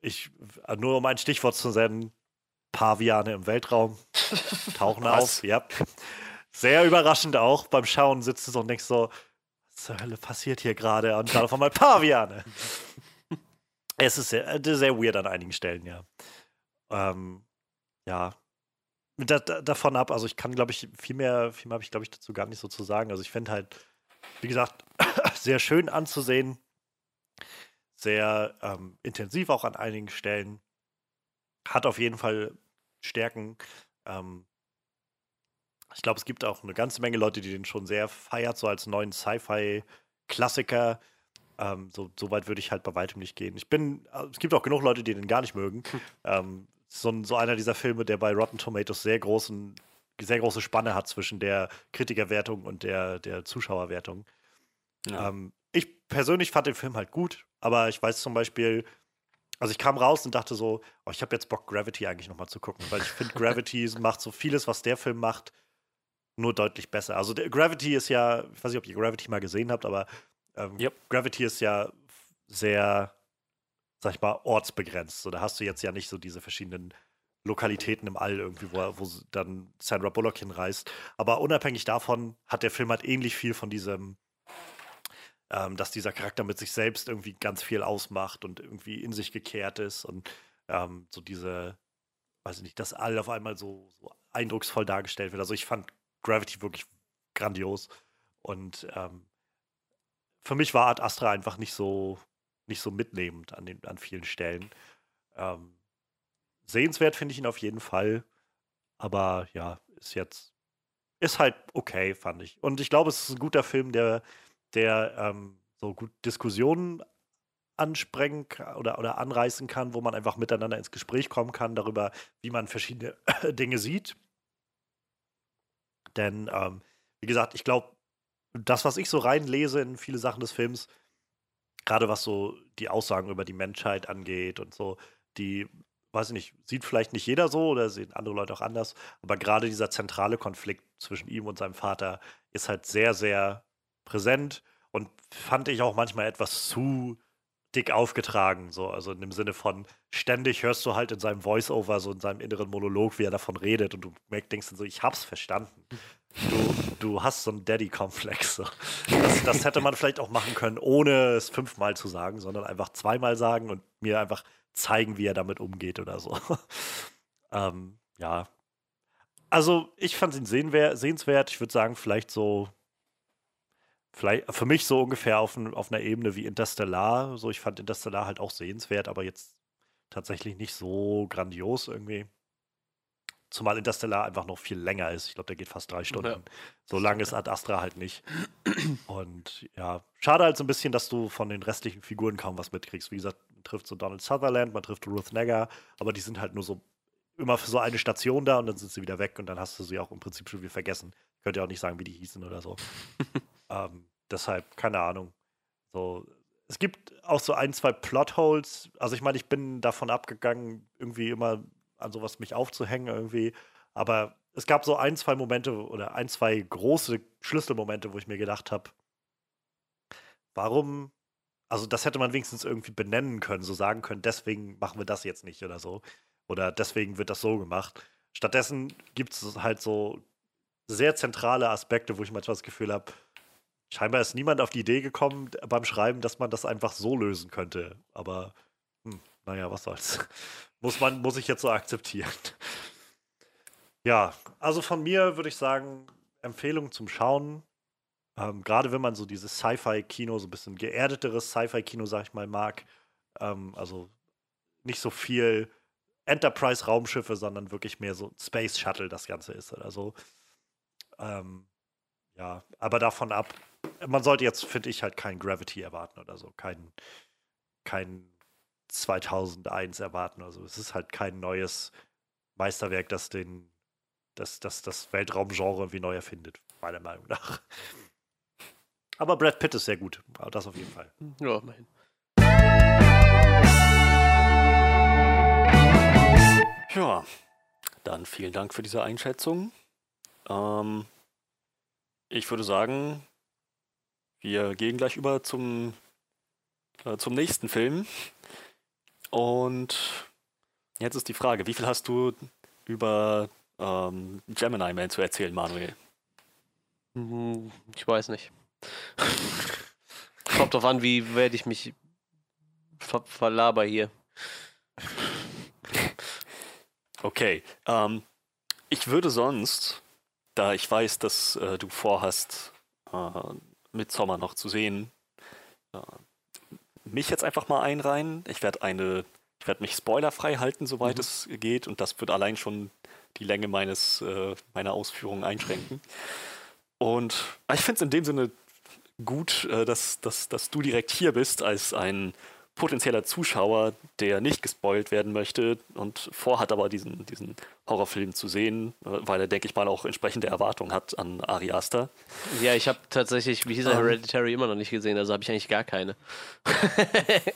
Speaker 3: ich, nur um ein Stichwort zu nennen, Paviane im Weltraum. tauchen
Speaker 1: Was?
Speaker 3: auf. Ja. Sehr überraschend auch. Beim Schauen sitzt du so und denkst so, was zur Hölle passiert hier gerade? Und dann auf einmal Paviane. es ist sehr, äh, sehr weird an einigen Stellen, ja. Ähm, ja. Da, da, davon ab, also ich kann, glaube ich, viel mehr, viel mehr habe ich, glaube ich, dazu gar nicht so zu sagen. Also ich finde halt, wie gesagt, sehr schön anzusehen. Sehr ähm, intensiv auch an einigen Stellen. Hat auf jeden Fall Stärken. Ähm, ich glaube, es gibt auch eine ganze Menge Leute, die den schon sehr feiert, so als neuen Sci-Fi-Klassiker. Ähm, so, so weit würde ich halt bei weitem nicht gehen. Ich bin, äh, es gibt auch genug Leute, die den gar nicht mögen. Ähm, so, so einer dieser Filme, der bei Rotten Tomatoes sehr großen, sehr große Spanne hat zwischen der Kritikerwertung und der, der Zuschauerwertung.
Speaker 1: Ja.
Speaker 3: Ähm, ich persönlich fand den Film halt gut, aber ich weiß zum Beispiel, also ich kam raus und dachte so, oh, ich habe jetzt Bock, Gravity eigentlich nochmal zu gucken, weil ich finde, Gravity macht so vieles, was der Film macht, nur deutlich besser. Also Gravity ist ja, ich weiß nicht, ob ihr Gravity mal gesehen habt, aber ähm,
Speaker 1: Yep.
Speaker 3: Gravity ist ja sehr, sag ich mal, ortsbegrenzt. So, da hast du jetzt ja nicht so diese verschiedenen Lokalitäten im All irgendwie, wo, wo dann Sandra Bullock hinreist. Aber unabhängig davon hat der Film halt ähnlich viel von diesem, ähm, dass dieser Charakter mit sich selbst irgendwie ganz viel ausmacht und irgendwie in sich gekehrt ist und ähm, so diese, weiß ich nicht, dass All auf einmal so, so eindrucksvoll dargestellt wird. Also ich fand Gravity wirklich grandios und ähm, für mich war Art Astra einfach nicht so, nicht so mitnehmend an, den, an vielen Stellen. Ähm, sehenswert finde ich ihn auf jeden Fall, aber ja, ist jetzt, ist halt okay, fand ich. Und ich glaube, es ist ein guter Film, der, der ähm, so gut Diskussionen ansprengen oder, oder anreißen kann, wo man einfach miteinander ins Gespräch kommen kann darüber, wie man verschiedene Dinge sieht. Denn, ähm, wie gesagt, ich glaube, das, was ich so reinlese in viele Sachen des Films, gerade was so die Aussagen über die Menschheit angeht und so, die, weiß ich nicht, sieht vielleicht nicht jeder so oder sehen andere Leute auch anders, aber gerade dieser zentrale Konflikt zwischen ihm und seinem Vater ist halt sehr, sehr präsent und fand ich auch manchmal etwas zu dick aufgetragen, so, also in dem Sinne von ständig hörst du halt in seinem Voice-Over, so in seinem inneren Monolog, wie er davon redet und du denkst dann so, ich hab's verstanden. Du, du hast so einen Daddy-Komplex. So. Das, das hätte man vielleicht auch machen können, ohne es fünfmal zu sagen, sondern einfach zweimal sagen und mir einfach zeigen, wie er damit umgeht oder so. ähm, ja. Also, ich fand ihn sehenswert. Ich würde sagen, vielleicht so, vielleicht für mich so ungefähr auf, auf einer Ebene wie Interstellar. So, ich fand Interstellar halt auch sehenswert, aber jetzt tatsächlich nicht so grandios irgendwie. Zumal Interstellar einfach noch viel länger ist. Ich glaube, der geht fast drei Stunden. So lang ist Ad Astra halt nicht. Und ja, schade halt so ein bisschen, dass du von den restlichen Figuren kaum was mitkriegst. Wie gesagt, trifft so Donald Sutherland, man trifft Ruth Negger, aber die sind halt nur so immer für so eine Station da und dann sind sie wieder weg und dann hast du sie auch im Prinzip schon wieder vergessen. Ich könnte ja auch nicht sagen, wie die hießen oder so. ähm, deshalb, keine Ahnung. So, es gibt auch so ein, zwei Plotholes. Also ich meine, ich bin davon abgegangen, irgendwie immer an sowas mich aufzuhängen irgendwie. Aber es gab so ein, zwei Momente oder ein, zwei große Schlüsselmomente, wo ich mir gedacht habe, warum, also das hätte man wenigstens irgendwie benennen können, so sagen können, deswegen machen wir das jetzt nicht oder so. Oder deswegen wird das so gemacht. Stattdessen gibt es halt so sehr zentrale Aspekte, wo ich manchmal das Gefühl habe, scheinbar ist niemand auf die Idee gekommen beim Schreiben, dass man das einfach so lösen könnte. Aber hm, naja, was soll's. Muss man, muss ich jetzt so akzeptieren. Ja, also von mir würde ich sagen, Empfehlung zum Schauen. Ähm, Gerade wenn man so dieses Sci-Fi-Kino, so ein bisschen geerdeteres Sci-Fi-Kino, sag ich mal, mag. Ähm, also nicht so viel Enterprise-Raumschiffe, sondern wirklich mehr so Space Shuttle das Ganze ist oder so. Ähm, ja, aber davon ab, man sollte jetzt, finde ich, halt kein Gravity erwarten oder so. Kein, kein 2001 erwarten. Also es ist halt kein neues Meisterwerk, das den, das, das, das Weltraumgenre irgendwie neu erfindet, meiner Meinung nach. Aber Brad Pitt ist sehr gut. Das auf jeden Fall.
Speaker 2: Ja, immerhin.
Speaker 1: Ja, dann vielen Dank für diese Einschätzung. Ähm, ich würde sagen, wir gehen gleich über zum, äh, zum nächsten Film. Und jetzt ist die Frage, wie viel hast du über ähm, Gemini Man zu erzählen, Manuel?
Speaker 2: Hm, Ich weiß nicht. Kommt drauf an, wie werde ich mich ver verlaber hier.
Speaker 1: Okay. Ähm, ich würde sonst, da ich weiß, dass äh, du vorhast, äh, Midsommar noch zu sehen, äh, mich jetzt einfach mal einreihen. Ich werde eine, ich werde mich spoilerfrei halten, soweit es geht, und das wird allein schon die Länge meines, äh, meiner Ausführungen einschränken. Und ich finde es in dem Sinne gut, äh, dass, dass, dass du direkt hier bist als ein potenzieller Zuschauer, der nicht gespoilt werden möchte und vorhat aber diesen, diesen Horrorfilm zu sehen, äh, weil er, denke ich mal, auch entsprechende Erwartungen hat an Ari Aster.
Speaker 2: Ja, ich habe tatsächlich, wie hieß er,
Speaker 1: Ähm.
Speaker 2: Hereditary immer noch nicht gesehen, also habe ich eigentlich gar keine.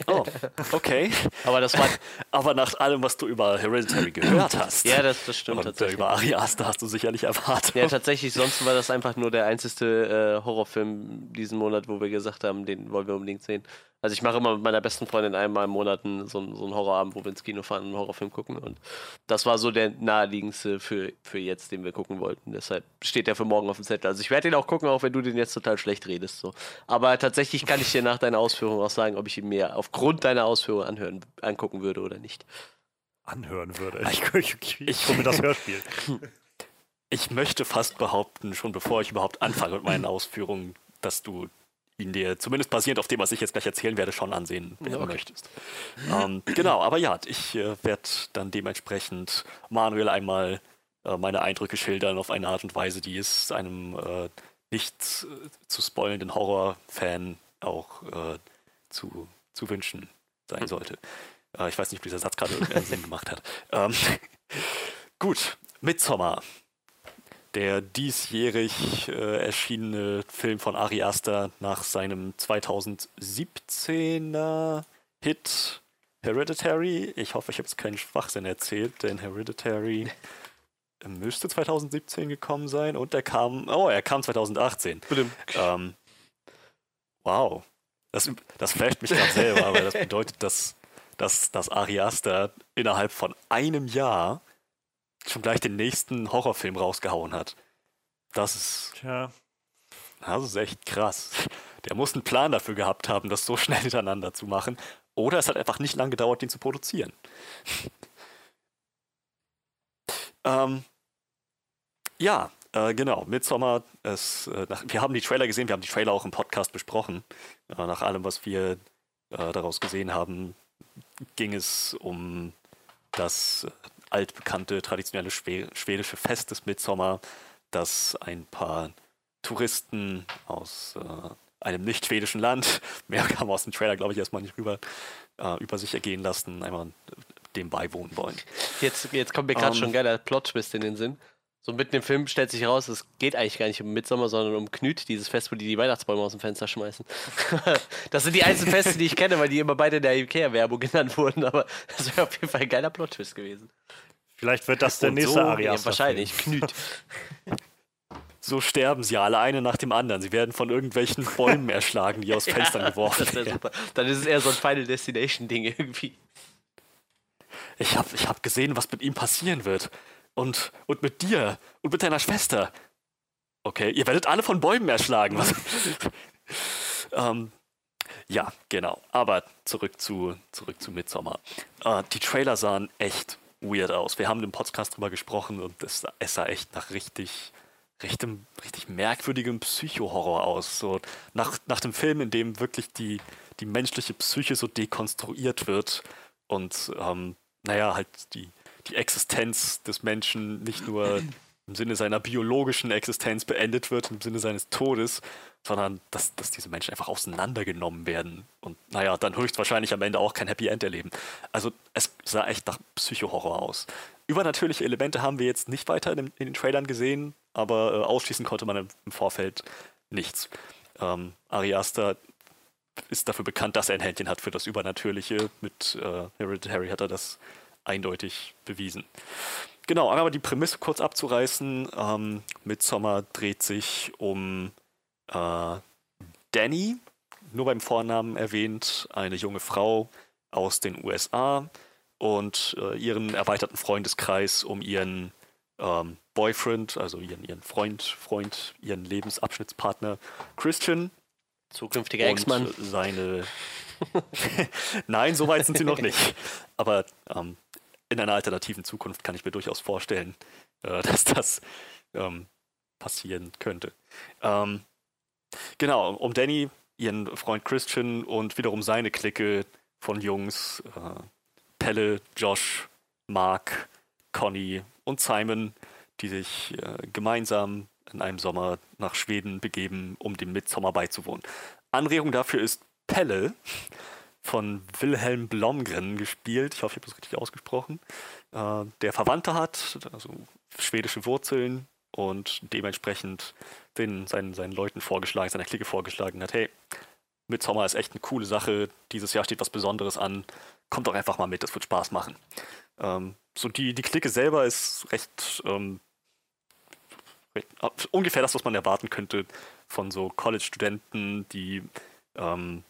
Speaker 1: Oh, okay.
Speaker 2: Aber das war,
Speaker 1: Aber nach allem, was du über Hereditary gehört hast,
Speaker 2: ja, das, das stimmt
Speaker 1: und äh,
Speaker 2: tatsächlich.
Speaker 1: über Ari Aster hast du sicherlich erwartet.
Speaker 2: Ja, tatsächlich, sonst war das einfach nur der einzige äh, Horrorfilm diesen Monat, wo wir gesagt haben, den wollen wir unbedingt sehen. Also ich mache immer mit meiner besten Freundin einmal im Monat so, einen- so einen Horrorabend, wo wir ins Kino fahren und einen Horrorfilm gucken. Und das war so der naheliegendste für, für jetzt, den wir gucken wollten. Deshalb steht der für morgen auf dem Zettel. Also ich werde den auch gucken, auch wenn du den jetzt total schlecht redest. So. Aber tatsächlich kann ich dir nach deiner Ausführung auch sagen, ob ich ihn mir aufgrund deiner Ausführung anhören, angucken würde oder nicht.
Speaker 3: Anhören würde. Ich, ich, ich, ich hole mir das Hörspiel.
Speaker 1: Ich möchte fast behaupten, schon bevor ich überhaupt anfange mit meinen Ausführungen, dass du ihn dir, zumindest basierend auf dem, was ich jetzt gleich erzählen werde, schon ansehen wenn du
Speaker 2: okay.
Speaker 1: möchtest. Ähm, genau, aber ja, ich äh, werde dann dementsprechend Manuel einmal äh, meine Eindrücke schildern auf eine Art und Weise, die es einem äh, nicht äh, zu spoilenden Horrorfan auch äh, zu, zu wünschen sein sollte. Äh, ich weiß nicht, ob dieser Satz gerade irgendeinen Sinn gemacht hat. Ähm, gut, Midsommar der diesjährig äh, erschienene Film von Ari Aster nach seinem 2017er Hit Hereditary. Ich hoffe, ich habe jetzt keinen Schwachsinn erzählt, denn Hereditary müsste 2017 gekommen sein und er kam, oh, er kam 2018. Ähm, wow. Das, das flasht mich gerade selber, weil das bedeutet, dass, dass, dass Ari Aster innerhalb von einem Jahr schon gleich den nächsten Horrorfilm rausgehauen hat. Das ist,
Speaker 3: Tja,
Speaker 1: das ist echt krass. Der muss einen Plan dafür gehabt haben, das so schnell hintereinander zu machen. Oder es hat einfach nicht lange gedauert, den zu produzieren. ähm, ja, äh, genau. Midsommar, es, äh, nach, wir haben die Trailer gesehen, wir haben die Trailer auch im Podcast besprochen. Äh, nach allem, was wir äh, daraus gesehen haben, ging es um das äh, altbekannte traditionelle Schwe schwedische Fest des Midsommar, das ein paar Touristen aus äh, einem nicht schwedischen Land, mehr kam aus dem Trailer, glaube ich, erstmal nicht rüber, äh, über sich ergehen lassen, einmal dem beiwohnen wollen.
Speaker 2: Jetzt, jetzt kommt mir gerade
Speaker 1: Ähm.
Speaker 2: schon ein geiler Plot-Twist in den Sinn. So mitten im Film stellt sich raus, es geht eigentlich gar nicht um Midsommer, sondern um Knüt, dieses Fest, wo die die Weihnachtsbäume aus dem Fenster schmeißen. das sind die einzigen Feste, die ich kenne, weil die immer beide in der Ikea-Werbung genannt wurden, aber das wäre auf jeden Fall ein geiler Plot-Twist gewesen.
Speaker 3: vielleicht wird das der
Speaker 1: Und
Speaker 3: nächste
Speaker 1: so-
Speaker 3: Ari
Speaker 2: Ja, wahrscheinlich, Knüt.
Speaker 1: So sterben sie alle, eine nach dem anderen. Sie werden von irgendwelchen Bäumen erschlagen, die aus Fenstern geworfen
Speaker 2: Das wäre
Speaker 1: werden.
Speaker 2: super. Dann ist es eher so ein Final Destination-Ding irgendwie.
Speaker 1: Ich habe ich hab gesehen, was mit ihm passieren wird. Und, und mit dir und mit deiner Schwester. Okay, ihr werdet alle von Bäumen erschlagen. Ähm, ja, genau. Aber zurück zu, zurück zu Midsommar. Äh, die Trailer sahen echt weird aus. Wir haben im Podcast drüber gesprochen und es, sah- es sah echt nach richtig, richtem, richtig merkwürdigem Psycho-Horror aus. So nach, nach dem Film, in dem wirklich die, die menschliche Psyche so dekonstruiert wird und ähm, naja, halt die, die Existenz des Menschen nicht nur im Sinne seiner biologischen Existenz beendet wird, im Sinne seines Todes, sondern dass, dass diese Menschen einfach auseinandergenommen werden und naja, dann höchstwahrscheinlich am Ende auch kein Happy End erleben. Also es sah echt nach Psychohorror aus. Übernatürliche Elemente haben wir jetzt nicht weiter in, den- in den Trailern gesehen, aber äh, ausschließen konnte man im, Vorfeld nichts. Ähm, Ari Aster ist dafür bekannt, dass er ein Händchen hat für das Übernatürliche. Mit äh, Hereditary hat er das eindeutig bewiesen. Genau, aber die Prämisse kurz abzureißen. Ähm, Midsommar dreht sich um äh, Danny, nur beim Vornamen erwähnt, eine junge Frau aus den USA und äh, ihren erweiterten Freundeskreis um ihren ähm, Boyfriend, also ihren, ihren Freund, Freund, ihren Lebensabschnittspartner Christian.
Speaker 2: Zukünftiger Ex-Mann.
Speaker 1: Seine. Nein, so weit sind sie noch nicht. Aber ähm, in einer alternativen Zukunft kann ich mir durchaus vorstellen, äh, dass das ähm, passieren könnte. Ähm, genau, um Danny, ihren Freund Christian und wiederum seine Clique von Jungs, äh, Pelle, Josh, Mark, Conny und Simon, die sich äh, gemeinsam in einem Sommer nach Schweden begeben, um dem Mitsommer beizuwohnen. Anregung dafür ist Pelle von Wilhelm Blomgren gespielt. Ich hoffe, ich habe das richtig ausgesprochen. Äh, der Verwandte hat, also schwedische Wurzeln und dementsprechend den, seinen, seinen Leuten vorgeschlagen, seiner Clique vorgeschlagen hat, hey, Midsommar ist echt eine coole Sache, dieses Jahr steht was Besonderes an, kommt doch einfach mal mit, das wird Spaß machen. Ähm, so die, die Clique selber ist recht, ähm, äh, ungefähr das, was man erwarten könnte von so College-Studenten, die ähm,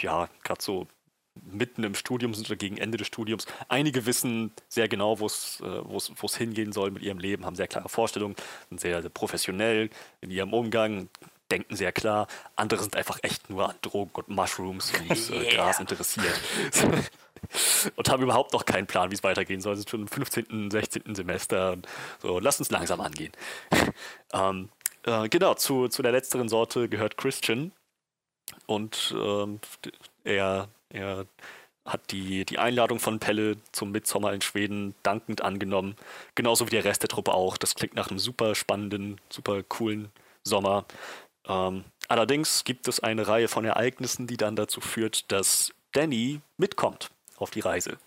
Speaker 1: ja gerade so mitten im Studium sind oder gegen Ende des Studiums. Einige wissen sehr genau, wo es äh, hingehen soll mit ihrem Leben, haben sehr klare Vorstellungen, sind sehr, sehr professionell in ihrem Umgang, denken sehr klar. Andere sind einfach echt nur an Drogen und Mushrooms und äh, Gras interessiert. und haben überhaupt noch keinen Plan, wie es weitergehen soll. Sie sind schon im 15., 16. Semester. So, lass uns langsam angehen. ähm, äh, genau, zu, zu der letzteren Sorte gehört Christian. Und ähm, er, er hat die, die Einladung von Pelle zum Mitsommer in Schweden dankend angenommen. Genauso wie der Rest der Truppe auch. Das klingt nach einem super spannenden, super coolen Sommer. Ähm, allerdings gibt es eine Reihe von Ereignissen, die dann dazu führt, dass Danny mitkommt auf die Reise.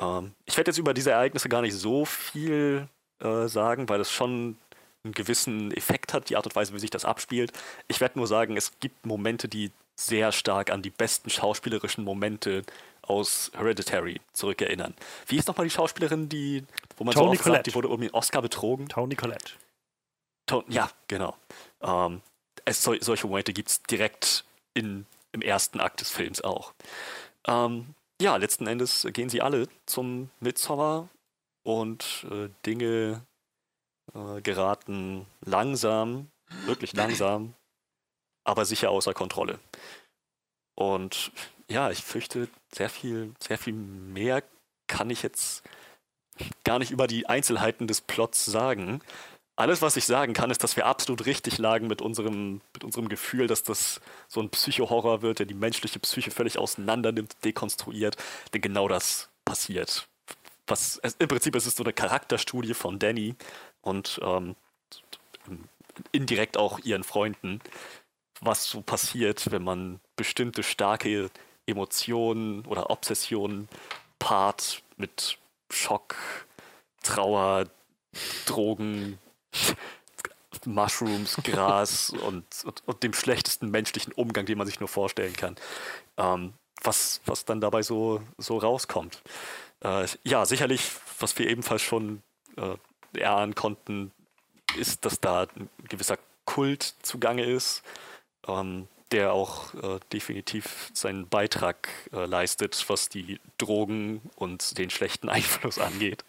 Speaker 1: Ähm, ich werde jetzt über diese Ereignisse gar nicht so viel äh, sagen, weil es schon einen gewissen Effekt hat, die Art und Weise, wie sich das abspielt. Ich werde nur sagen, es gibt Momente, die sehr stark an die besten schauspielerischen Momente aus Hereditary zurückerinnern. Wie ist nochmal die Schauspielerin, die, wo man
Speaker 3: Toni
Speaker 1: so oft
Speaker 3: Collette.
Speaker 1: sagt, die wurde um den Oscar betrogen?
Speaker 3: Tony Collette.
Speaker 1: To ja, genau. Ähm, es, sol solche Momente gibt es direkt in, im ersten Akt des Films auch. Ähm, ja, letzten Endes gehen sie alle zum Midsommar und äh, Dinge äh, geraten langsam, wirklich langsam, aber sicher außer Kontrolle. Und ja, ich fürchte, sehr viel, sehr viel mehr kann ich jetzt gar nicht über die Einzelheiten des Plots sagen. Alles, was ich sagen kann, ist, dass wir absolut richtig lagen mit unserem, mit unserem Gefühl, dass das so ein Psychohorror wird, der die menschliche Psyche völlig auseinander nimmt, dekonstruiert. Denn genau das passiert. Was, Im Prinzip ist es so eine Charakterstudie von Danny und ähm, indirekt auch ihren Freunden, was so passiert, wenn man bestimmte starke Emotionen oder Obsessionen paart mit Schock, Trauer, Drogen, Mushrooms, Gras und, und, und, dem schlechtesten menschlichen Umgang, den man sich nur vorstellen kann. Ähm, was, was dann dabei so, so rauskommt. Äh, ja, sicherlich, was wir ebenfalls schon äh, erahnen konnten, ist, dass da ein gewisser Kult zugange ist, ähm, der auch äh, definitiv seinen Beitrag äh, leistet, was die Drogen und den schlechten Einfluss angeht.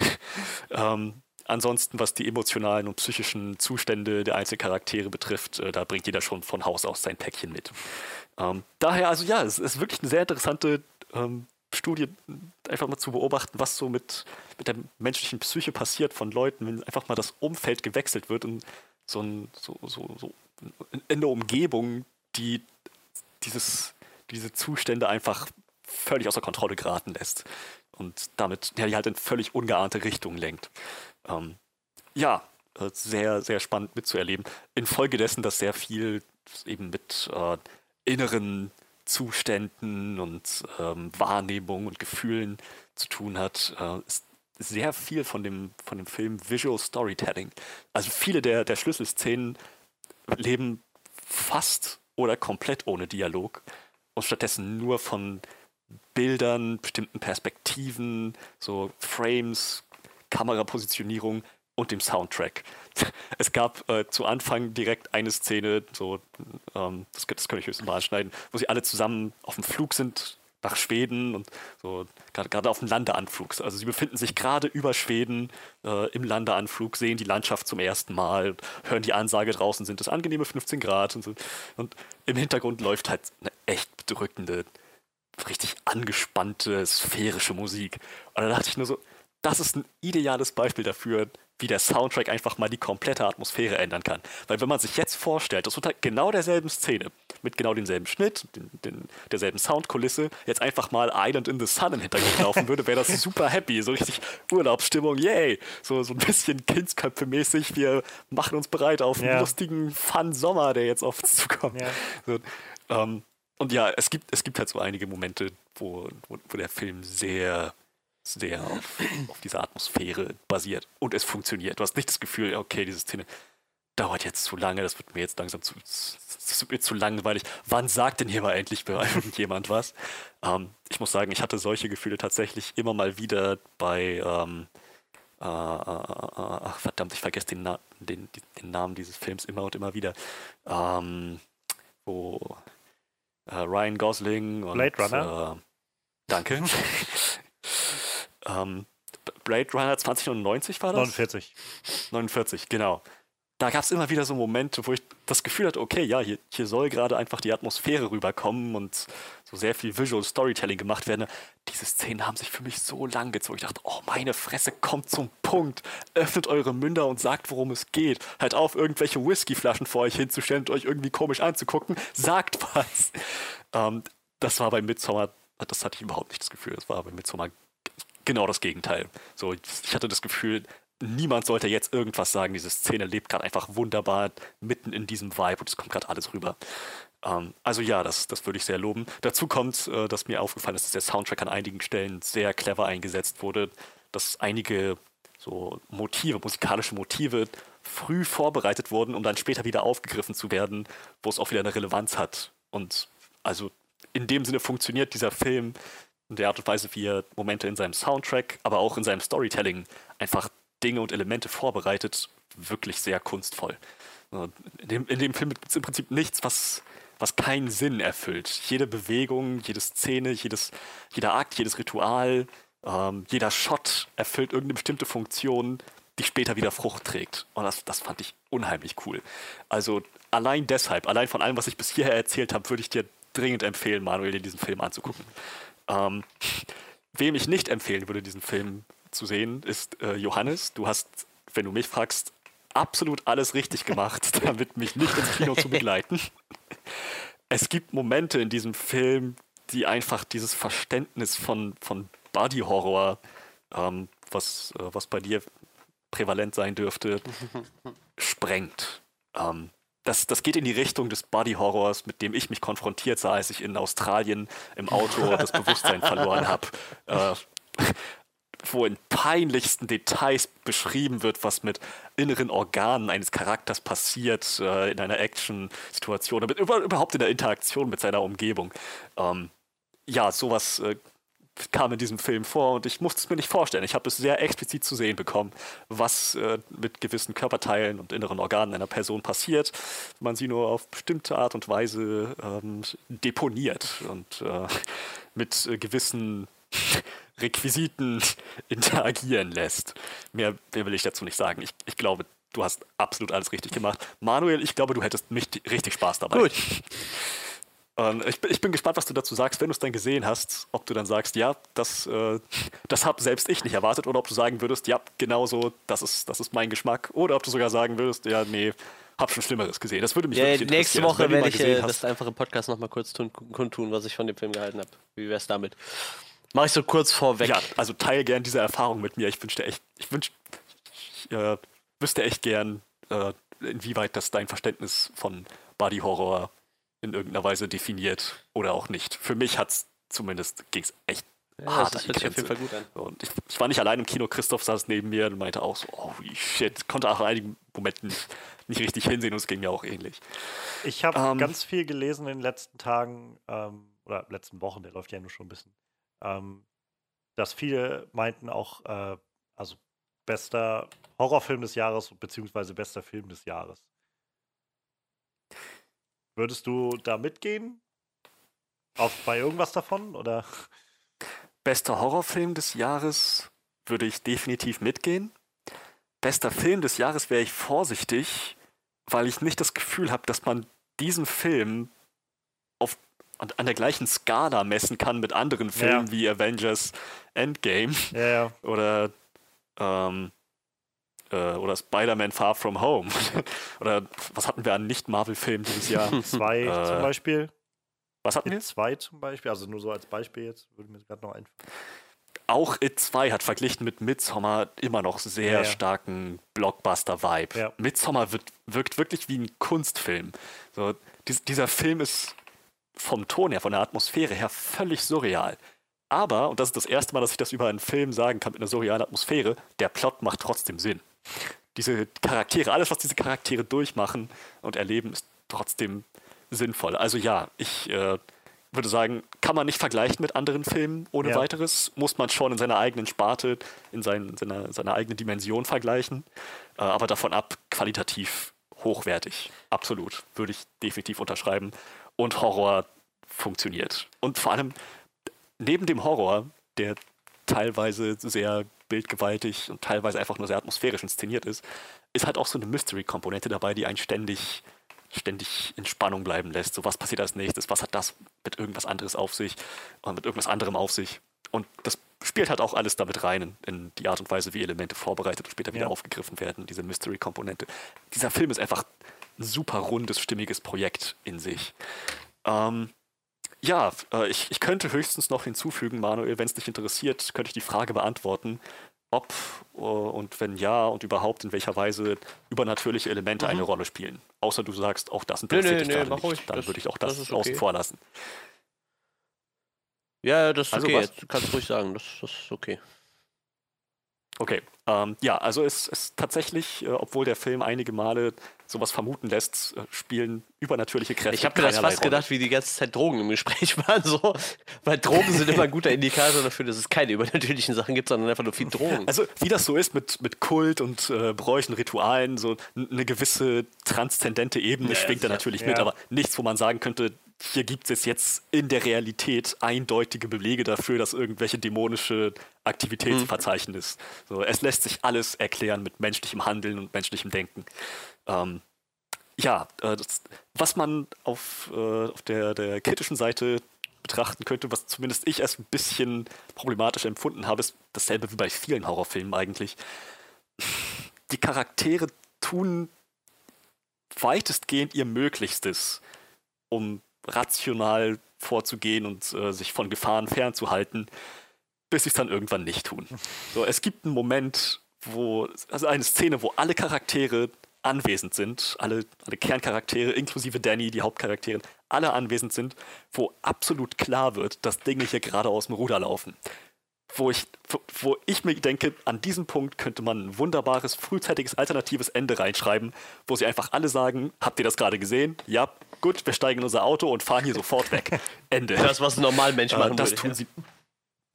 Speaker 1: ähm, ansonsten, was die emotionalen und psychischen Zustände der einzelnen Charaktere betrifft, äh, da bringt jeder schon von Haus aus sein Päckchen mit. Ähm, daher, also ja, es ist wirklich eine sehr interessante ähm, Studie, einfach mal zu beobachten, was so mit, mit der menschlichen Psyche passiert von Leuten, wenn einfach mal das Umfeld gewechselt wird und so, ein, so, so, so in der Umgebung, die dieses, diese Zustände einfach völlig außer Kontrolle geraten lässt und damit ja, die halt in völlig ungeahnte Richtungen lenkt. Ähm, ja, äh, sehr, sehr spannend mitzuerleben. Infolgedessen, dass sehr viel eben mit äh, inneren Zuständen und ähm, Wahrnehmungen und Gefühlen zu tun hat, äh, ist sehr viel von dem, von dem Film Visual Storytelling. Also viele der, der Schlüsselszenen leben fast oder komplett ohne Dialog und stattdessen nur von Bildern, bestimmten Perspektiven, so Frames, Kamerapositionierung und dem Soundtrack. Es gab äh, zu Anfang direkt eine Szene, so, ähm, das, das kann ich höchstens mal anschneiden, wo sie alle zusammen auf dem Flug sind nach Schweden und so gerade auf dem Landeanflug. Also sie befinden sich gerade über Schweden äh, im Landeanflug, sehen die Landschaft zum ersten Mal, hören die Ansage draußen, sind es angenehme 15 Grad und so. Und im Hintergrund läuft halt eine echt bedrückende, richtig angespannte, sphärische Musik. Und da dachte ich nur so, das ist ein ideales Beispiel dafür, wie der Soundtrack einfach mal die komplette Atmosphäre ändern kann. Weil wenn man sich jetzt vorstellt, dass unter genau derselben Szene, mit genau demselben Schnitt, den, den, derselben Soundkulisse, jetzt einfach mal Island in the Sun im Hintergrund laufen würde, wäre das super happy, so richtig Urlaubsstimmung, yay! So, so ein bisschen Kindsköpfe-mäßig, wir machen uns bereit auf einen ja. lustigen Fun-Sommer, der jetzt auf uns zukommt. Ja. So, ähm, und ja, es gibt, es gibt halt so einige Momente, wo, wo, wo der Film sehr sehr auf, auf dieser Atmosphäre basiert. Und es funktioniert. Du hast nicht das Gefühl, okay, diese Szene dauert jetzt zu lange, das wird mir jetzt langsam zu, zu, zu, zu langweilig. Wann sagt denn hier mal endlich irgendjemand was? Ähm, ich muss sagen, ich hatte solche Gefühle tatsächlich immer mal wieder bei, ähm, äh, äh, äh, ach verdammt, ich vergesse den, Na den, den, Namen dieses Films immer und immer wieder. Ähm, wo äh, Ryan Gosling und
Speaker 3: Blade Runner.
Speaker 1: Äh, danke. ähm, Blade Runner 2099 war das?
Speaker 3: 49.
Speaker 1: 49, genau. Da gab es immer wieder so Momente, wo ich das Gefühl hatte, okay, ja, hier, hier soll gerade einfach die Atmosphäre rüberkommen und so sehr viel Visual Storytelling gemacht werden. Diese Szenen haben sich für mich so lang gezogen. Ich dachte, oh, meine Fresse, kommt zum Punkt. Öffnet eure Münder und sagt, worum es geht. Halt auf, irgendwelche Whiskyflaschen vor euch hinzustellen und euch irgendwie komisch anzugucken. Sagt was. Ähm, das war bei Midsommar, das hatte ich überhaupt nicht das Gefühl. Das war bei Midsommar genau das Gegenteil. So, ich hatte das Gefühl, niemand sollte jetzt irgendwas sagen. Diese Szene lebt gerade einfach wunderbar mitten in diesem Vibe und es kommt gerade alles rüber. Ähm, also ja, das, das würde ich sehr loben. Dazu kommt, äh, dass mir aufgefallen ist, dass der Soundtrack an einigen Stellen sehr clever eingesetzt wurde, dass einige so Motive, musikalische Motive früh vorbereitet wurden, um dann später wieder aufgegriffen zu werden, wo es auch wieder eine Relevanz hat. Und also in dem Sinne funktioniert dieser Film in der Art und Weise, wie er Momente in seinem Soundtrack, aber auch in seinem Storytelling einfach Dinge und Elemente vorbereitet, wirklich sehr kunstvoll. In dem, in dem Film gibt es im Prinzip nichts, was, was keinen Sinn erfüllt. Jede Bewegung, jede Szene, jedes, jeder Akt, jedes Ritual, ähm, jeder Shot erfüllt irgendeine bestimmte Funktion, die später wieder Frucht trägt. Und das, das fand ich unheimlich cool. Also allein deshalb, allein von allem, was ich bis hierher erzählt habe, würde ich dir dringend empfehlen, Manuel, dir diesen Film anzugucken. Ähm, wem ich nicht empfehlen würde, diesen Film zu sehen, ist äh, Johannes. Du hast, wenn du mich fragst, absolut alles richtig gemacht, damit mich nicht ins Kino zu begleiten. Es gibt Momente in diesem Film, die einfach dieses Verständnis von, von Body Horror, ähm, was, äh, was bei dir prävalent sein dürfte, sprengt. Ähm, das, das geht in die Richtung des Body Horrors, mit dem ich mich konfrontiert sah, als ich in Australien im Auto das Bewusstsein verloren habe. Äh, wo in peinlichsten Details beschrieben wird, was mit inneren Organen eines Charakters passiert äh, in einer Action-Situation, oder überhaupt in der Interaktion mit seiner Umgebung. Ähm, ja, sowas äh, kam in diesem Film vor und ich musste es mir nicht vorstellen. Ich habe es sehr explizit zu sehen bekommen, was äh, mit gewissen Körperteilen und inneren Organen einer Person passiert, wenn man sie nur auf bestimmte Art und Weise ähm, deponiert und äh, mit äh, gewissen Requisiten interagieren lässt. Mehr, mehr, will ich dazu nicht sagen. Ich, ich glaube, du hast absolut alles richtig gemacht. Manuel, ich glaube, du hättest richtig Spaß dabei.
Speaker 2: Gut.
Speaker 1: Und ich, ich, bin gespannt, was du dazu sagst, wenn du es dann gesehen hast, ob du dann sagst, ja, das, äh, das habe selbst ich nicht erwartet, oder ob du sagen würdest, ja, genau so, das ist, das ist mein Geschmack, oder ob du sogar sagen würdest, ja, nee, hab schon Schlimmeres gesehen. Das würde mich
Speaker 2: ja,
Speaker 1: wirklich
Speaker 2: interessieren. Nächste Woche also, werde ich äh, das einfach im Podcast nochmal kurz tun, kundtun, was ich von dem Film gehalten habe. Wie wäre es damit? Mach ich so kurz vorweg.
Speaker 1: Ja, also teile gern diese Erfahrung mit mir. Ich wünschte echt, ich wünsch, ich, äh, wüsste echt gern, äh, inwieweit das dein Verständnis von Body Horror in irgendeiner Weise definiert oder auch nicht. Für mich hat es zumindest ging es echt ja, hart das hört sich auf jeden Fall gut an. Und ich, ich, war nicht allein im Kino, Christoph saß neben mir und meinte auch so, oh shit, konnte auch in einigen Momenten nicht, nicht richtig hinsehen und es ging mir auch ähnlich.
Speaker 3: Ich habe ähm, ganz viel gelesen in den letzten Tagen ähm, oder letzten Wochen, der läuft ja nur schon ein bisschen, ähm, dass viele meinten auch, äh, also bester Horrorfilm des Jahres beziehungsweise bester Film des Jahres. Würdest du da mitgehen? Auf, bei irgendwas davon? Oder?
Speaker 1: Bester Horrorfilm des Jahres würde ich definitiv mitgehen. Bester Film des Jahres wäre ich vorsichtig, weil ich nicht das Gefühl habe, dass man diesen Film auf, an, der gleichen Skala messen kann mit anderen Filmen
Speaker 3: Ja.
Speaker 1: wie Avengers Endgame
Speaker 3: Ja, ja.
Speaker 1: oder ähm, äh, oder Spider-Man Far From Home oder was hatten wir an Nicht-Marvel-Filmen dieses Jahr?
Speaker 3: Zwei
Speaker 1: Äh,
Speaker 3: zum Beispiel.
Speaker 1: Was hatten wir?
Speaker 3: It 2 zum Beispiel, also nur so als Beispiel jetzt, würde mir gerade noch einfallen.
Speaker 1: Auch It 2 hat verglichen mit Midsommar immer noch sehr
Speaker 3: Ja, ja.
Speaker 1: starken Blockbuster-Vibe.
Speaker 3: Ja.
Speaker 1: Midsommar wird, wirkt wirklich wie ein Kunstfilm. So, dies, dieser Film ist vom Ton her, von der Atmosphäre her völlig surreal. Aber, und das ist das erste Mal, dass ich das über einen Film sagen kann mit einer surrealen Atmosphäre, der Plot macht trotzdem Sinn. Diese Charaktere, alles, was diese Charaktere durchmachen und erleben, ist trotzdem sinnvoll. Also ja, ich äh, würde sagen, kann man nicht vergleichen mit anderen Filmen ohne
Speaker 3: Ja.
Speaker 1: weiteres. Muss man schon in seiner eigenen Sparte, in sein, seiner, seiner eigenen Dimension vergleichen. Äh, aber davon ab, qualitativ hochwertig. Absolut. Würde ich definitiv unterschreiben. Und Horror funktioniert. Und vor allem, neben dem Horror, der teilweise sehr bildgewaltig und teilweise einfach nur sehr atmosphärisch inszeniert ist, ist halt auch so eine Mystery-Komponente dabei, die einen ständig, ständig in Spannung bleiben lässt. So, was passiert als nächstes? Was hat das mit irgendwas anderes auf sich? Oder mit irgendwas anderem auf sich? Und das spielt halt auch alles damit rein, in, in die Art und Weise, wie Elemente vorbereitet und später wieder
Speaker 3: Ja.
Speaker 1: aufgegriffen werden, diese Mystery-Komponente. Dieser Film ist einfach ein super rundes, stimmiges Projekt in sich. Ähm, ja, äh, ich, ich könnte höchstens noch hinzufügen, Manuel, wenn es dich interessiert, könnte ich die Frage beantworten, ob äh, und wenn ja und überhaupt in welcher Weise übernatürliche Elemente eine Rolle spielen. Außer du sagst, auch das
Speaker 2: Mhm.
Speaker 1: Interessiert
Speaker 2: nö,
Speaker 1: dich
Speaker 2: nö,
Speaker 1: gerade
Speaker 2: mach
Speaker 1: nicht.
Speaker 2: ruhig.
Speaker 1: Dann würde ich auch
Speaker 2: das
Speaker 1: das,
Speaker 2: ist
Speaker 1: außen
Speaker 2: okay.
Speaker 1: vor lassen.
Speaker 2: Ja, das ist
Speaker 1: Also
Speaker 2: okay.
Speaker 1: was-
Speaker 2: kannst du ruhig sagen. Das, das ist okay.
Speaker 1: Okay, ähm, ja, also es ist tatsächlich, äh, obwohl der Film einige Male sowas vermuten lässt, äh, spielen übernatürliche Kräfte.
Speaker 2: Ich habe mir das fast
Speaker 1: Rolle.
Speaker 2: gedacht, wie die ganze Zeit Drogen im Gespräch waren. So. Weil Drogen sind immer ein guter Indikator dafür, dass es keine übernatürlichen Sachen gibt, sondern einfach nur viel Drogen.
Speaker 1: Also wie das so ist mit, mit Kult und äh, Bräuchen, Ritualen, so eine gewisse transzendente Ebene schwingt da natürlich mit,
Speaker 3: ja.
Speaker 1: aber nichts, wo man sagen könnte, hier gibt es jetzt in der Realität eindeutige Belege dafür, dass irgendwelche dämonische Aktivität zu verzeichnen ist. So, es lässt sich alles erklären mit menschlichem Handeln und menschlichem Denken. Ähm, ja, äh, das, was man auf, äh, auf der, der kritischen Seite betrachten könnte, was zumindest ich erst ein bisschen problematisch empfunden habe, ist dasselbe wie bei vielen Horrorfilmen eigentlich. Die Charaktere tun weitestgehend ihr Möglichstes, um rational vorzugehen und äh, sich von Gefahren fernzuhalten, bis sie es dann irgendwann nicht tun. So, es gibt einen Moment, wo, also eine Szene, wo alle Charaktere anwesend sind, alle, alle Kerncharaktere, inklusive Danny, die Hauptcharakterin, alle anwesend sind, wo absolut klar wird, dass Dinge hier gerade aus dem Ruder laufen. Wo ich, wo, wo ich mir denke, an diesem Punkt könnte man ein wunderbares, frühzeitiges, alternatives Ende reinschreiben, wo sie einfach alle sagen, habt ihr das gerade gesehen? Ja, gut, wir steigen in unser Auto und fahren hier sofort weg. Ende.
Speaker 2: Das, was ein Normalmensch
Speaker 1: Äh,
Speaker 2: machen
Speaker 1: das
Speaker 2: würde.
Speaker 1: tun sie.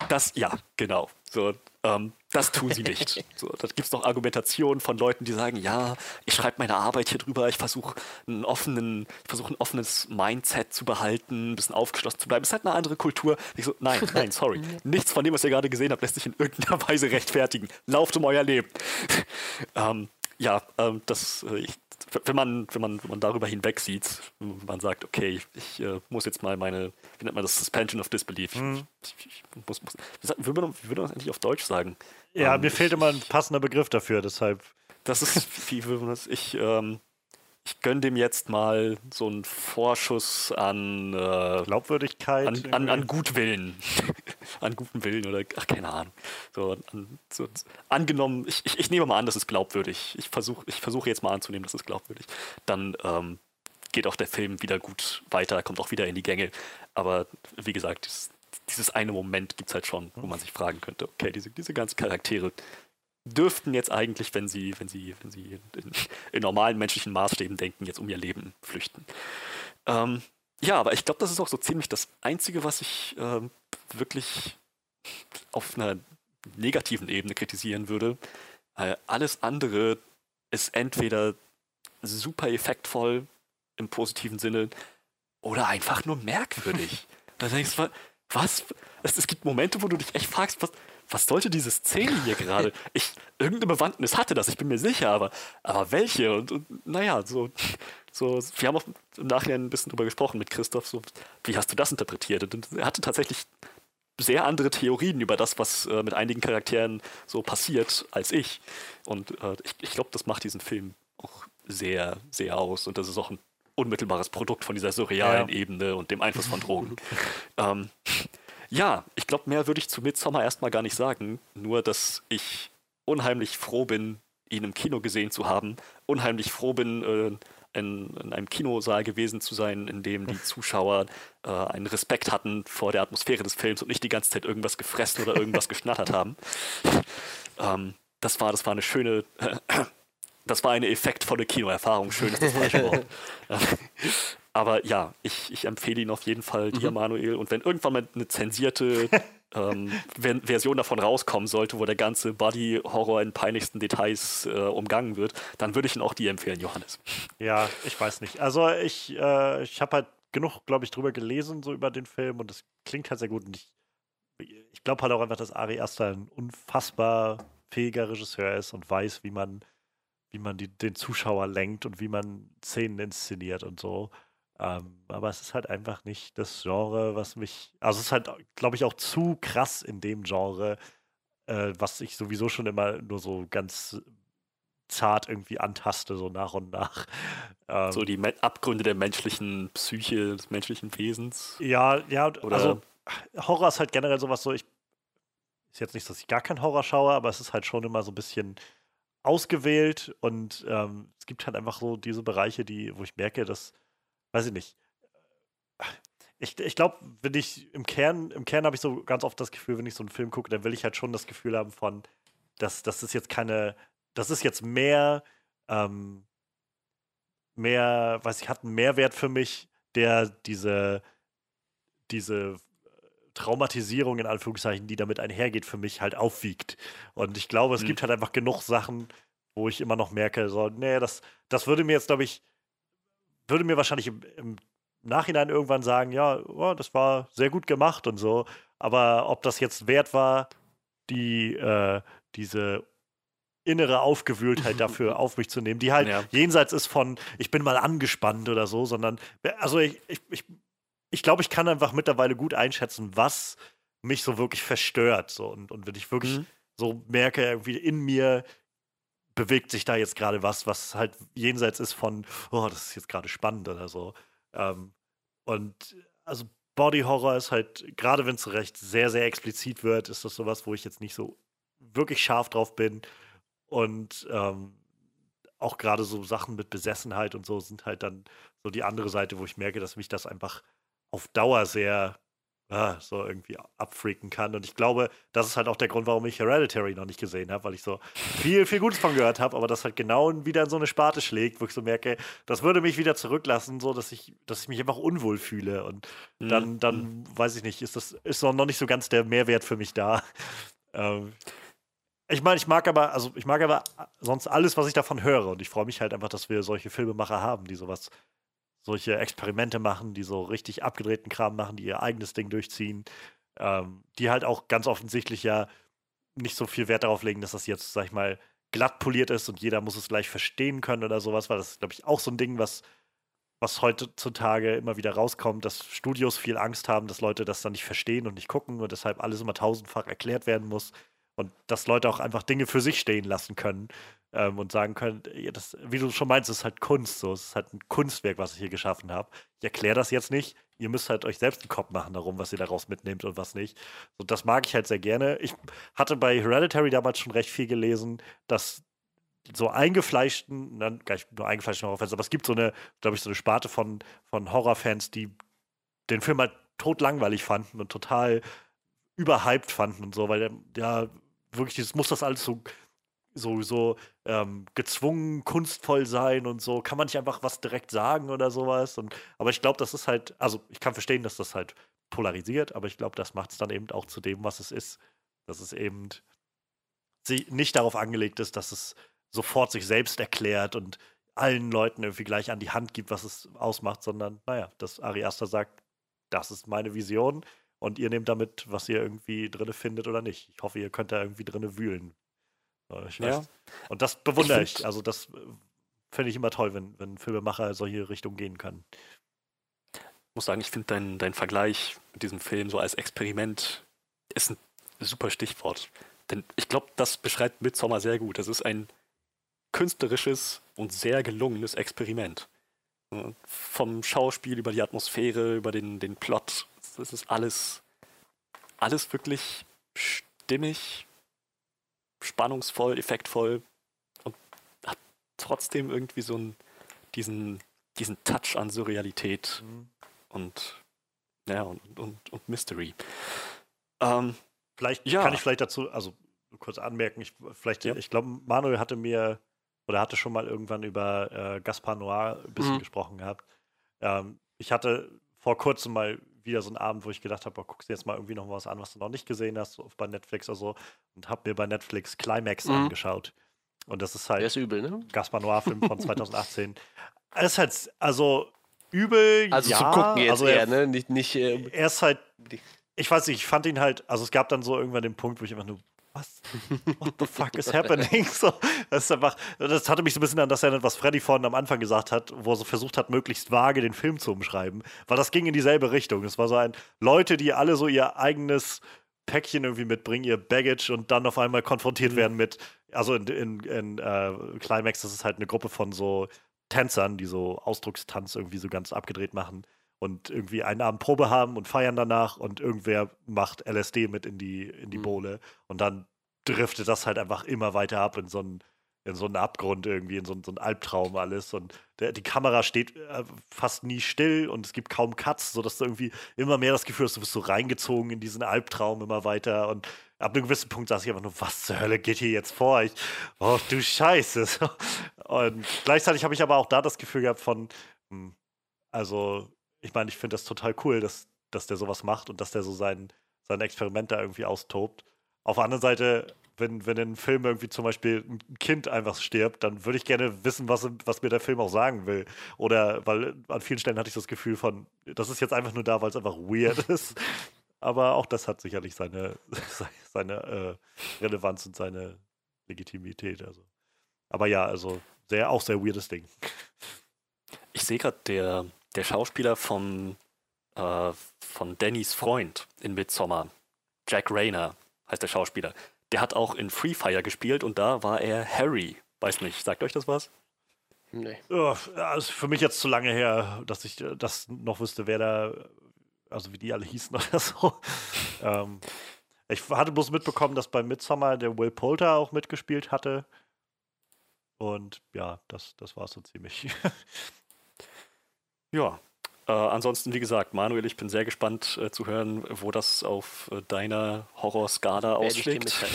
Speaker 1: Das, ja, genau. So, ähm, das tun sie nicht. So, da gibt es noch Argumentationen von Leuten, die sagen, ja, ich schreibe meine Arbeit hier drüber, ich versuche einen offenen, ich versuche ein offenes Mindset zu behalten, ein bisschen aufgeschlossen zu bleiben. Es ist halt eine andere Kultur. Ich so, nein, nein, sorry. Nichts von dem, was ihr gerade gesehen habt, lässt sich in irgendeiner Weise rechtfertigen. Lauft um euer Leben. ähm, ja, ähm, das, äh, ich, wenn man, wenn man, wenn man darüber hinweg sieht, wenn man sagt, okay, ich äh, muss jetzt mal meine, wie nennt man das, Suspension of Disbelief.
Speaker 3: Mhm.
Speaker 1: Ich, ich, ich muss, muss, wie würde man, man das eigentlich auf Deutsch sagen?
Speaker 3: Ja,
Speaker 1: Ähm,
Speaker 3: mir fehlt immer ein passender Begriff dafür, deshalb.
Speaker 1: Das ist, wie würde man das, ich, ähm, ich gönne dem jetzt mal so einen Vorschuss an, äh,
Speaker 3: Glaubwürdigkeit.
Speaker 1: an, an, an. Gutwillen. an guten Willen oder, ach, keine Ahnung. So, an, so, angenommen, ich, ich, ich nehme mal an, das ist glaubwürdig. Ich versuche ich versuche jetzt mal anzunehmen, das ist glaubwürdig. Dann ähm, geht auch der Film wieder gut weiter, kommt auch wieder in die Gänge. Aber wie gesagt, dieses, dieses eine Moment gibt es halt schon, wo man sich fragen könnte, okay, diese, diese ganzen Charaktere dürften jetzt eigentlich, wenn sie, wenn sie, wenn sie in, in normalen menschlichen Maßstäben denken, jetzt um ihr Leben flüchten. Ähm, ja, aber ich glaube, das ist auch so ziemlich das Einzige, was ich ähm, wirklich auf einer negativen Ebene kritisieren würde. Äh, alles andere ist entweder super effektvoll im positiven Sinne oder einfach nur merkwürdig. Da denkst du, was? Es, es gibt Momente, wo du dich echt fragst, was, was sollte diese Szene hier gerade? Ich, irgendeine Bewandtnis hatte das, ich bin mir sicher, aber, aber welche? Und, und naja, so, so, wir haben auch im Nachhinein ein bisschen drüber gesprochen mit Christoph, so, wie hast du das interpretiert? Und er hatte tatsächlich sehr andere Theorien über das, was äh, mit einigen Charakteren so passiert, als ich. Und äh, ich, ich glaube, das macht diesen Film auch sehr, sehr aus. Und das ist auch ein unmittelbares Produkt von dieser surrealen ja. Ebene und dem Einfluss von Drogen. ähm, ja, ich glaube, mehr würde ich zu Midsommar erstmal gar nicht sagen. Nur, dass ich unheimlich froh bin, ihn im Kino gesehen zu haben. Unheimlich froh bin, äh, in, in, einem Kinosaal gewesen zu sein, in dem die Zuschauer äh, einen Respekt hatten vor der Atmosphäre des Films und nicht die ganze Zeit irgendwas gefressen oder irgendwas geschnattert haben. Ähm, das war, das war eine schöne, äh, das war eine effektvolle Kinoerfahrung. Schön ist das falsche Wort. Aber ja, ich, ich empfehle ihn auf jeden Fall, dir, mhm. Manuel. Und wenn irgendwann mal eine zensierte ähm, Version davon rauskommen sollte, wo der ganze Body-Horror in peinlichsten Details äh, umgangen wird, dann würde ich ihn auch dir empfehlen, Johannes.
Speaker 3: Ja, ich weiß nicht. Also ich, äh, ich habe halt genug, glaube ich, drüber gelesen, so über den Film und es klingt halt sehr gut. Und ich, ich glaube halt auch einfach, dass Ari Aster ein unfassbar fähiger Regisseur ist und weiß, wie man, wie man die, den Zuschauer lenkt und wie man Szenen inszeniert und so. Ähm, aber es ist halt einfach nicht das Genre, was mich. Also es ist halt, glaube ich, auch zu krass in dem Genre, äh, was ich sowieso schon immer nur so ganz zart irgendwie antaste, so nach und nach.
Speaker 1: Ähm, so die Me Abgründe der menschlichen Psyche, des menschlichen Wesens.
Speaker 3: Ja, ja, Oder also Horror ist halt generell sowas so, ich ist jetzt nicht, dass ich gar keinen Horror schaue, aber es ist halt schon immer so ein bisschen ausgewählt und ähm, es gibt halt einfach so diese Bereiche, die, wo ich merke, dass weiß ich nicht. Ich, ich glaube, wenn ich im Kern, im Kern habe ich so ganz oft das Gefühl, wenn ich so einen Film gucke, dann will ich halt schon das Gefühl haben von, dass das ist jetzt keine, das ist jetzt mehr, ähm, mehr, weiß ich, hat einen Mehrwert für mich, der diese, diese Traumatisierung in Anführungszeichen, die damit einhergeht, für mich halt aufwiegt. Und ich glaube, es mhm. gibt halt einfach genug Sachen, wo ich immer noch merke, so, nee, das, das würde mir jetzt, glaube ich, würde mir wahrscheinlich im, im Nachhinein irgendwann sagen, ja, oh, das war sehr gut gemacht und so. Aber ob das jetzt wert war, die, äh, diese innere Aufgewühltheit dafür auf mich zu nehmen, die halt ja. jenseits ist von, ich bin mal angespannt oder so, sondern, also ich, ich, ich, ich glaube, ich kann einfach mittlerweile gut einschätzen, was mich so wirklich verstört. So. Und, und wenn ich wirklich mhm. so merke, irgendwie in mir bewegt sich da jetzt gerade was, was halt jenseits ist von, oh, das ist jetzt gerade spannend oder so. Ähm, und also Body Horror ist halt, gerade wenn es recht sehr, sehr explizit wird, ist das sowas, wo ich jetzt nicht so wirklich scharf drauf bin. Und ähm, auch gerade so Sachen mit Besessenheit und so sind halt dann so die andere Seite, wo ich merke, dass mich das einfach auf Dauer sehr ah, so irgendwie abfreaken kann. Und ich glaube, das ist halt auch der Grund, warum ich Hereditary noch nicht gesehen habe, weil ich so viel, viel Gutes von gehört habe, aber das halt genau wieder in so eine Sparte schlägt, wo ich so merke, das würde mich wieder zurücklassen, so dass ich, dass ich mich einfach unwohl fühle. Und dann, mhm. dann weiß ich nicht, ist das ist noch nicht so ganz der Mehrwert für mich da. Ähm, ich meine, ich mag aber, also ich mag aber sonst alles, was ich davon höre. Und ich freue mich halt einfach, dass wir solche Filmemacher haben, die sowas solche Experimente machen, die so richtig abgedrehten Kram machen, die ihr eigenes Ding durchziehen, ähm, die halt auch ganz offensichtlich ja nicht so viel Wert darauf legen, dass das jetzt, sag ich mal, glatt poliert ist und jeder muss es gleich verstehen können oder sowas, weil das ist, glaube ich, auch so ein Ding, was, was heutzutage immer wieder rauskommt, dass Studios viel Angst haben, dass Leute das dann nicht verstehen und nicht gucken und deshalb alles immer tausendfach erklärt werden muss und dass Leute auch einfach Dinge für sich stehen lassen können ähm, und sagen können, das, wie du schon meinst, es ist halt Kunst, so, es ist halt ein Kunstwerk, was ich hier geschaffen habe. Ich erkläre das jetzt nicht. Ihr müsst halt euch selbst einen Kopf machen darum, was ihr daraus mitnehmt und was nicht. Und das mag ich halt sehr gerne. Ich hatte bei Hereditary damals schon recht viel gelesen, dass so eingefleischten, dann gar nicht nur eingefleischten Horrorfans, aber es gibt so eine, glaube ich, so eine Sparte von, von Horrorfans, die den Film halt totlangweilig fanden und total überhyped fanden und so, weil ja, wirklich, das muss das alles so so, so ähm, gezwungen kunstvoll sein und so. Kann man nicht einfach was direkt sagen oder sowas? Und, aber ich glaube, das ist halt, also ich kann verstehen, dass das halt polarisiert, aber ich glaube, das macht es dann eben auch zu dem, was es ist. Dass es eben nicht darauf angelegt ist, dass es sofort sich selbst erklärt und allen Leuten irgendwie gleich an die Hand gibt, was es ausmacht, sondern naja, dass Ari Aster sagt, das ist meine Vision und ihr nehmt damit, was ihr irgendwie drinne findet oder nicht. Ich hoffe, ihr könnt da irgendwie drinne wühlen. Äh, Ich
Speaker 1: Ja.
Speaker 3: Und das bewundere
Speaker 1: Ich
Speaker 3: ich. Also das äh, finde ich immer toll, wenn, wenn Filmemacher solche Richtungen gehen können.
Speaker 1: Ich muss sagen, ich finde dein, dein Vergleich mit diesem Film so als Experiment ist ein super Stichwort. Denn ich glaube, das beschreibt Midsommar sehr gut. Das ist ein künstlerisches und sehr gelungenes Experiment. Ja, Vom Schauspiel über die Atmosphäre, über den, den Plot. Das ist alles, alles wirklich stimmig, spannungsvoll, effektvoll und hat trotzdem irgendwie so einen, diesen, diesen Touch an Surrealität und ja, und, und, und Mystery. Ähm,
Speaker 3: Vielleicht
Speaker 1: Ja.
Speaker 3: kann ich vielleicht dazu, also kurz anmerken, ich, vielleicht,
Speaker 1: Ja.
Speaker 3: ich glaube, Manuel hatte mir oder hatte schon mal irgendwann über äh, Gaspar Noir ein bisschen
Speaker 2: Mhm.
Speaker 3: gesprochen gehabt. Ähm, ich hatte vor kurzem mal wieder so einen Abend, wo ich gedacht habe, oh, guckst dir jetzt mal irgendwie noch was an, was du noch nicht gesehen hast, so bei Netflix oder so, und habe mir bei Netflix Climax
Speaker 2: Mhm.
Speaker 3: angeschaut. Und das ist halt
Speaker 2: Der ist übel, ne?
Speaker 3: Gaspar Noir-Film von 2018. Es ist halt, also übel,
Speaker 2: Also
Speaker 3: ja,
Speaker 2: zum Gucken jetzt
Speaker 3: also
Speaker 2: eher,
Speaker 3: er,
Speaker 2: ne? Nicht, nicht äh,
Speaker 3: er ist halt, ich weiß nicht, ich fand ihn halt, also es gab dann so irgendwann den Punkt, wo ich einfach nur, was? What the fuck is happening? So, das ist einfach, das hatte mich so ein bisschen an das erinnert, was Freddy vorhin am Anfang gesagt hat, wo er so versucht hat, möglichst vage den Film zu umschreiben, weil das ging in dieselbe Richtung. Es war so ein, Leute, die alle so ihr eigenes Päckchen irgendwie mitbringen, ihr Baggage und dann auf einmal konfrontiert werden mit, also in, in, in äh, Climax, das ist halt eine Gruppe von so Tänzern, die so Ausdruckstanz irgendwie so ganz abgedreht machen und irgendwie einen Abend Probe haben und feiern danach und irgendwer macht LSD mit in die, in die
Speaker 2: Mhm.
Speaker 3: Bohle und dann driftet das halt einfach immer weiter ab in so einen, in so einen Abgrund irgendwie, in so, einen- so einen Albtraum alles und der, die Kamera steht äh, fast nie still und es gibt kaum Cuts, sodass du irgendwie immer mehr das Gefühl hast, du bist so reingezogen in diesen Albtraum immer weiter und ab einem gewissen Punkt saß ich einfach nur, was zur Hölle geht hier jetzt vor? Ich, oh du Scheiße. Und gleichzeitig habe ich aber auch da das Gefühl gehabt von, hm, also ich meine, ich finde das total cool, dass, dass der sowas macht und dass der so sein, sein Experiment da irgendwie austobt. Auf der anderen Seite, wenn, wenn in einem Film irgendwie zum Beispiel ein Kind einfach stirbt, dann würde ich gerne wissen, was, was mir der Film auch sagen will. Oder weil an vielen Stellen hatte ich das Gefühl von, das ist jetzt einfach nur da, weil es einfach weird ist. Aber auch das hat sicherlich seine, seine äh, Relevanz und seine Legitimität. Also. Aber ja, also sehr, auch sehr weirdes Ding.
Speaker 1: ich sehe gerade, der, der Schauspieler von, äh, von Dannys Freund in Midsommar, Jack Rayner heißt der Schauspieler, der hat auch in Free Fire gespielt und da war er Harry. Weiß nicht, sagt euch das was?
Speaker 2: nee.
Speaker 3: Ja, ist für mich jetzt zu lange her, dass ich das noch wüsste, wer da, also wie die alle hießen oder so. ähm, ich hatte bloß mitbekommen, dass bei Midsommar der Will Poulter auch mitgespielt hatte. Und ja, das, das war es so ziemlich.
Speaker 1: Ja. Äh, ansonsten, wie gesagt, Manuel, ich bin sehr gespannt äh, zu hören, wo das auf äh, deiner Horrorskala ausschlägt.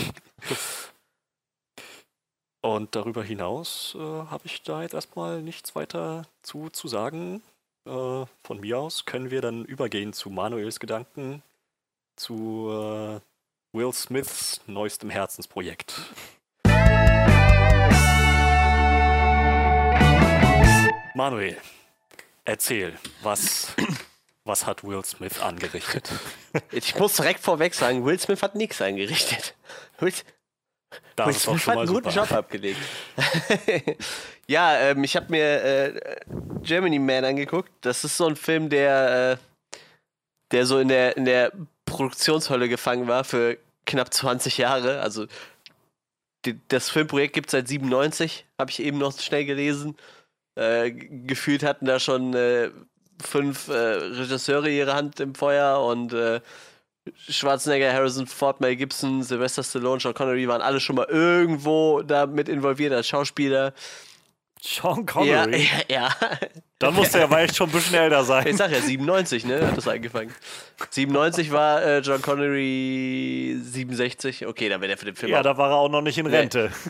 Speaker 1: Und darüber hinaus äh, habe ich da jetzt erstmal nichts weiter zu, zu sagen. Äh, von mir aus können wir dann übergehen zu Manuels Gedanken zu äh, Will Smiths neuestem Herzensprojekt. Manuel, erzähl, was, was hat Will Smith angerichtet?
Speaker 2: Ich muss direkt vorweg sagen, Will Smith hat nichts eingerichtet. Will,
Speaker 1: Das
Speaker 2: Will Smith hat einen guten
Speaker 1: super.
Speaker 2: Job abgelegt. ja, ähm, ich habe mir äh, Germany Man angeguckt. Das ist so ein Film, der, äh, der so in der, in der Produktionshölle gefangen war für knapp 20 Jahre. Also die, das Filmprojekt gibt es seit 97, habe ich eben noch schnell gelesen. Äh, gefühlt hatten da schon äh, fünf äh, Regisseure ihre Hand im Feuer und äh, Schwarzenegger, Harrison Ford, Mel Gibson, Sylvester Stallone, Sean Connery waren alle schon mal irgendwo da mit involviert als Schauspieler.
Speaker 3: Sean
Speaker 2: Ja,
Speaker 3: Connery.
Speaker 2: ja, ja.
Speaker 3: Dann musste er weil schon ein bisschen älter
Speaker 2: Ich
Speaker 3: sein.
Speaker 2: sag ja, 97, ne? Hat das angefangen. 97 war äh, John Connery 67. Okay, dann wäre der für den Film
Speaker 3: Ja,
Speaker 2: auch.
Speaker 3: da war er auch noch nicht in
Speaker 2: Nee.
Speaker 3: Rente.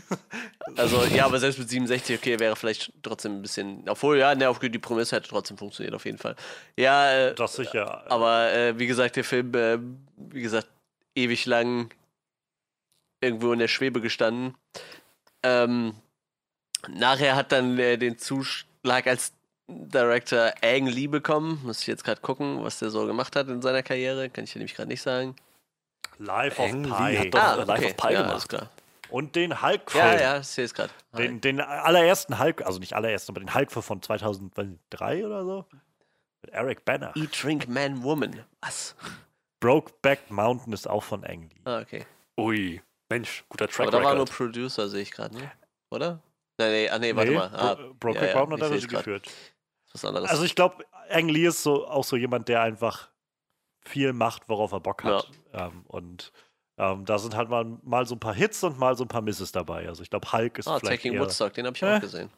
Speaker 2: Also, ja, aber selbst mit 67, okay, wäre vielleicht trotzdem ein bisschen. Obwohl, ja, ne, auf die Prämisse hätte trotzdem funktioniert, auf jeden Fall. Ja, äh,
Speaker 3: Das sicher.
Speaker 2: Aber äh, wie gesagt, der Film, äh, wie gesagt, ewig lang irgendwo in der Schwebe gestanden. Ähm, nachher hat dann äh, den Zuschlag, als Director Ang Lee bekommen. Muss ich jetzt gerade gucken, was der so gemacht hat in seiner Karriere. Kann ich dir nämlich gerade nicht sagen.
Speaker 3: Life of
Speaker 1: Ang Lee
Speaker 3: Pi.
Speaker 1: hat doch-
Speaker 2: ah,
Speaker 1: Life of Pi
Speaker 2: ja,
Speaker 1: gemacht.
Speaker 2: alles klar.
Speaker 3: Und den Hulk
Speaker 2: Ja, ja, ich sehe es gerade.
Speaker 3: Den, den allerersten Hulk, also nicht allerersten, aber den Hulk von 2003 oder so. Mit Eric Banner.
Speaker 2: Eat, Drink, Man, Woman. Was?
Speaker 3: Brokeback Mountain ist auch von Ang Lee.
Speaker 2: Ah, okay.
Speaker 1: Ui, Mensch, guter Track
Speaker 2: Aber da war nur. Producer, sehe ich gerade, ne? Oder? Nein, nee, ah, nee, warte mal. Ah,
Speaker 3: Bro Brokeback
Speaker 2: ja, ja,
Speaker 3: Mountain hat er geführt.
Speaker 2: was anderes.
Speaker 3: Also ich glaube, Ang Lee ist so auch so jemand, der einfach viel macht, worauf er Bock hat. Ähm, und ähm, da sind halt mal, mal so ein paar Hits und mal so ein paar Misses dabei. Also ich glaube, Hulk ist
Speaker 2: ah,
Speaker 3: vielleicht
Speaker 2: Taking
Speaker 3: eher,
Speaker 2: Woodstock, den habe ich
Speaker 3: Äh.
Speaker 2: auch gesehen.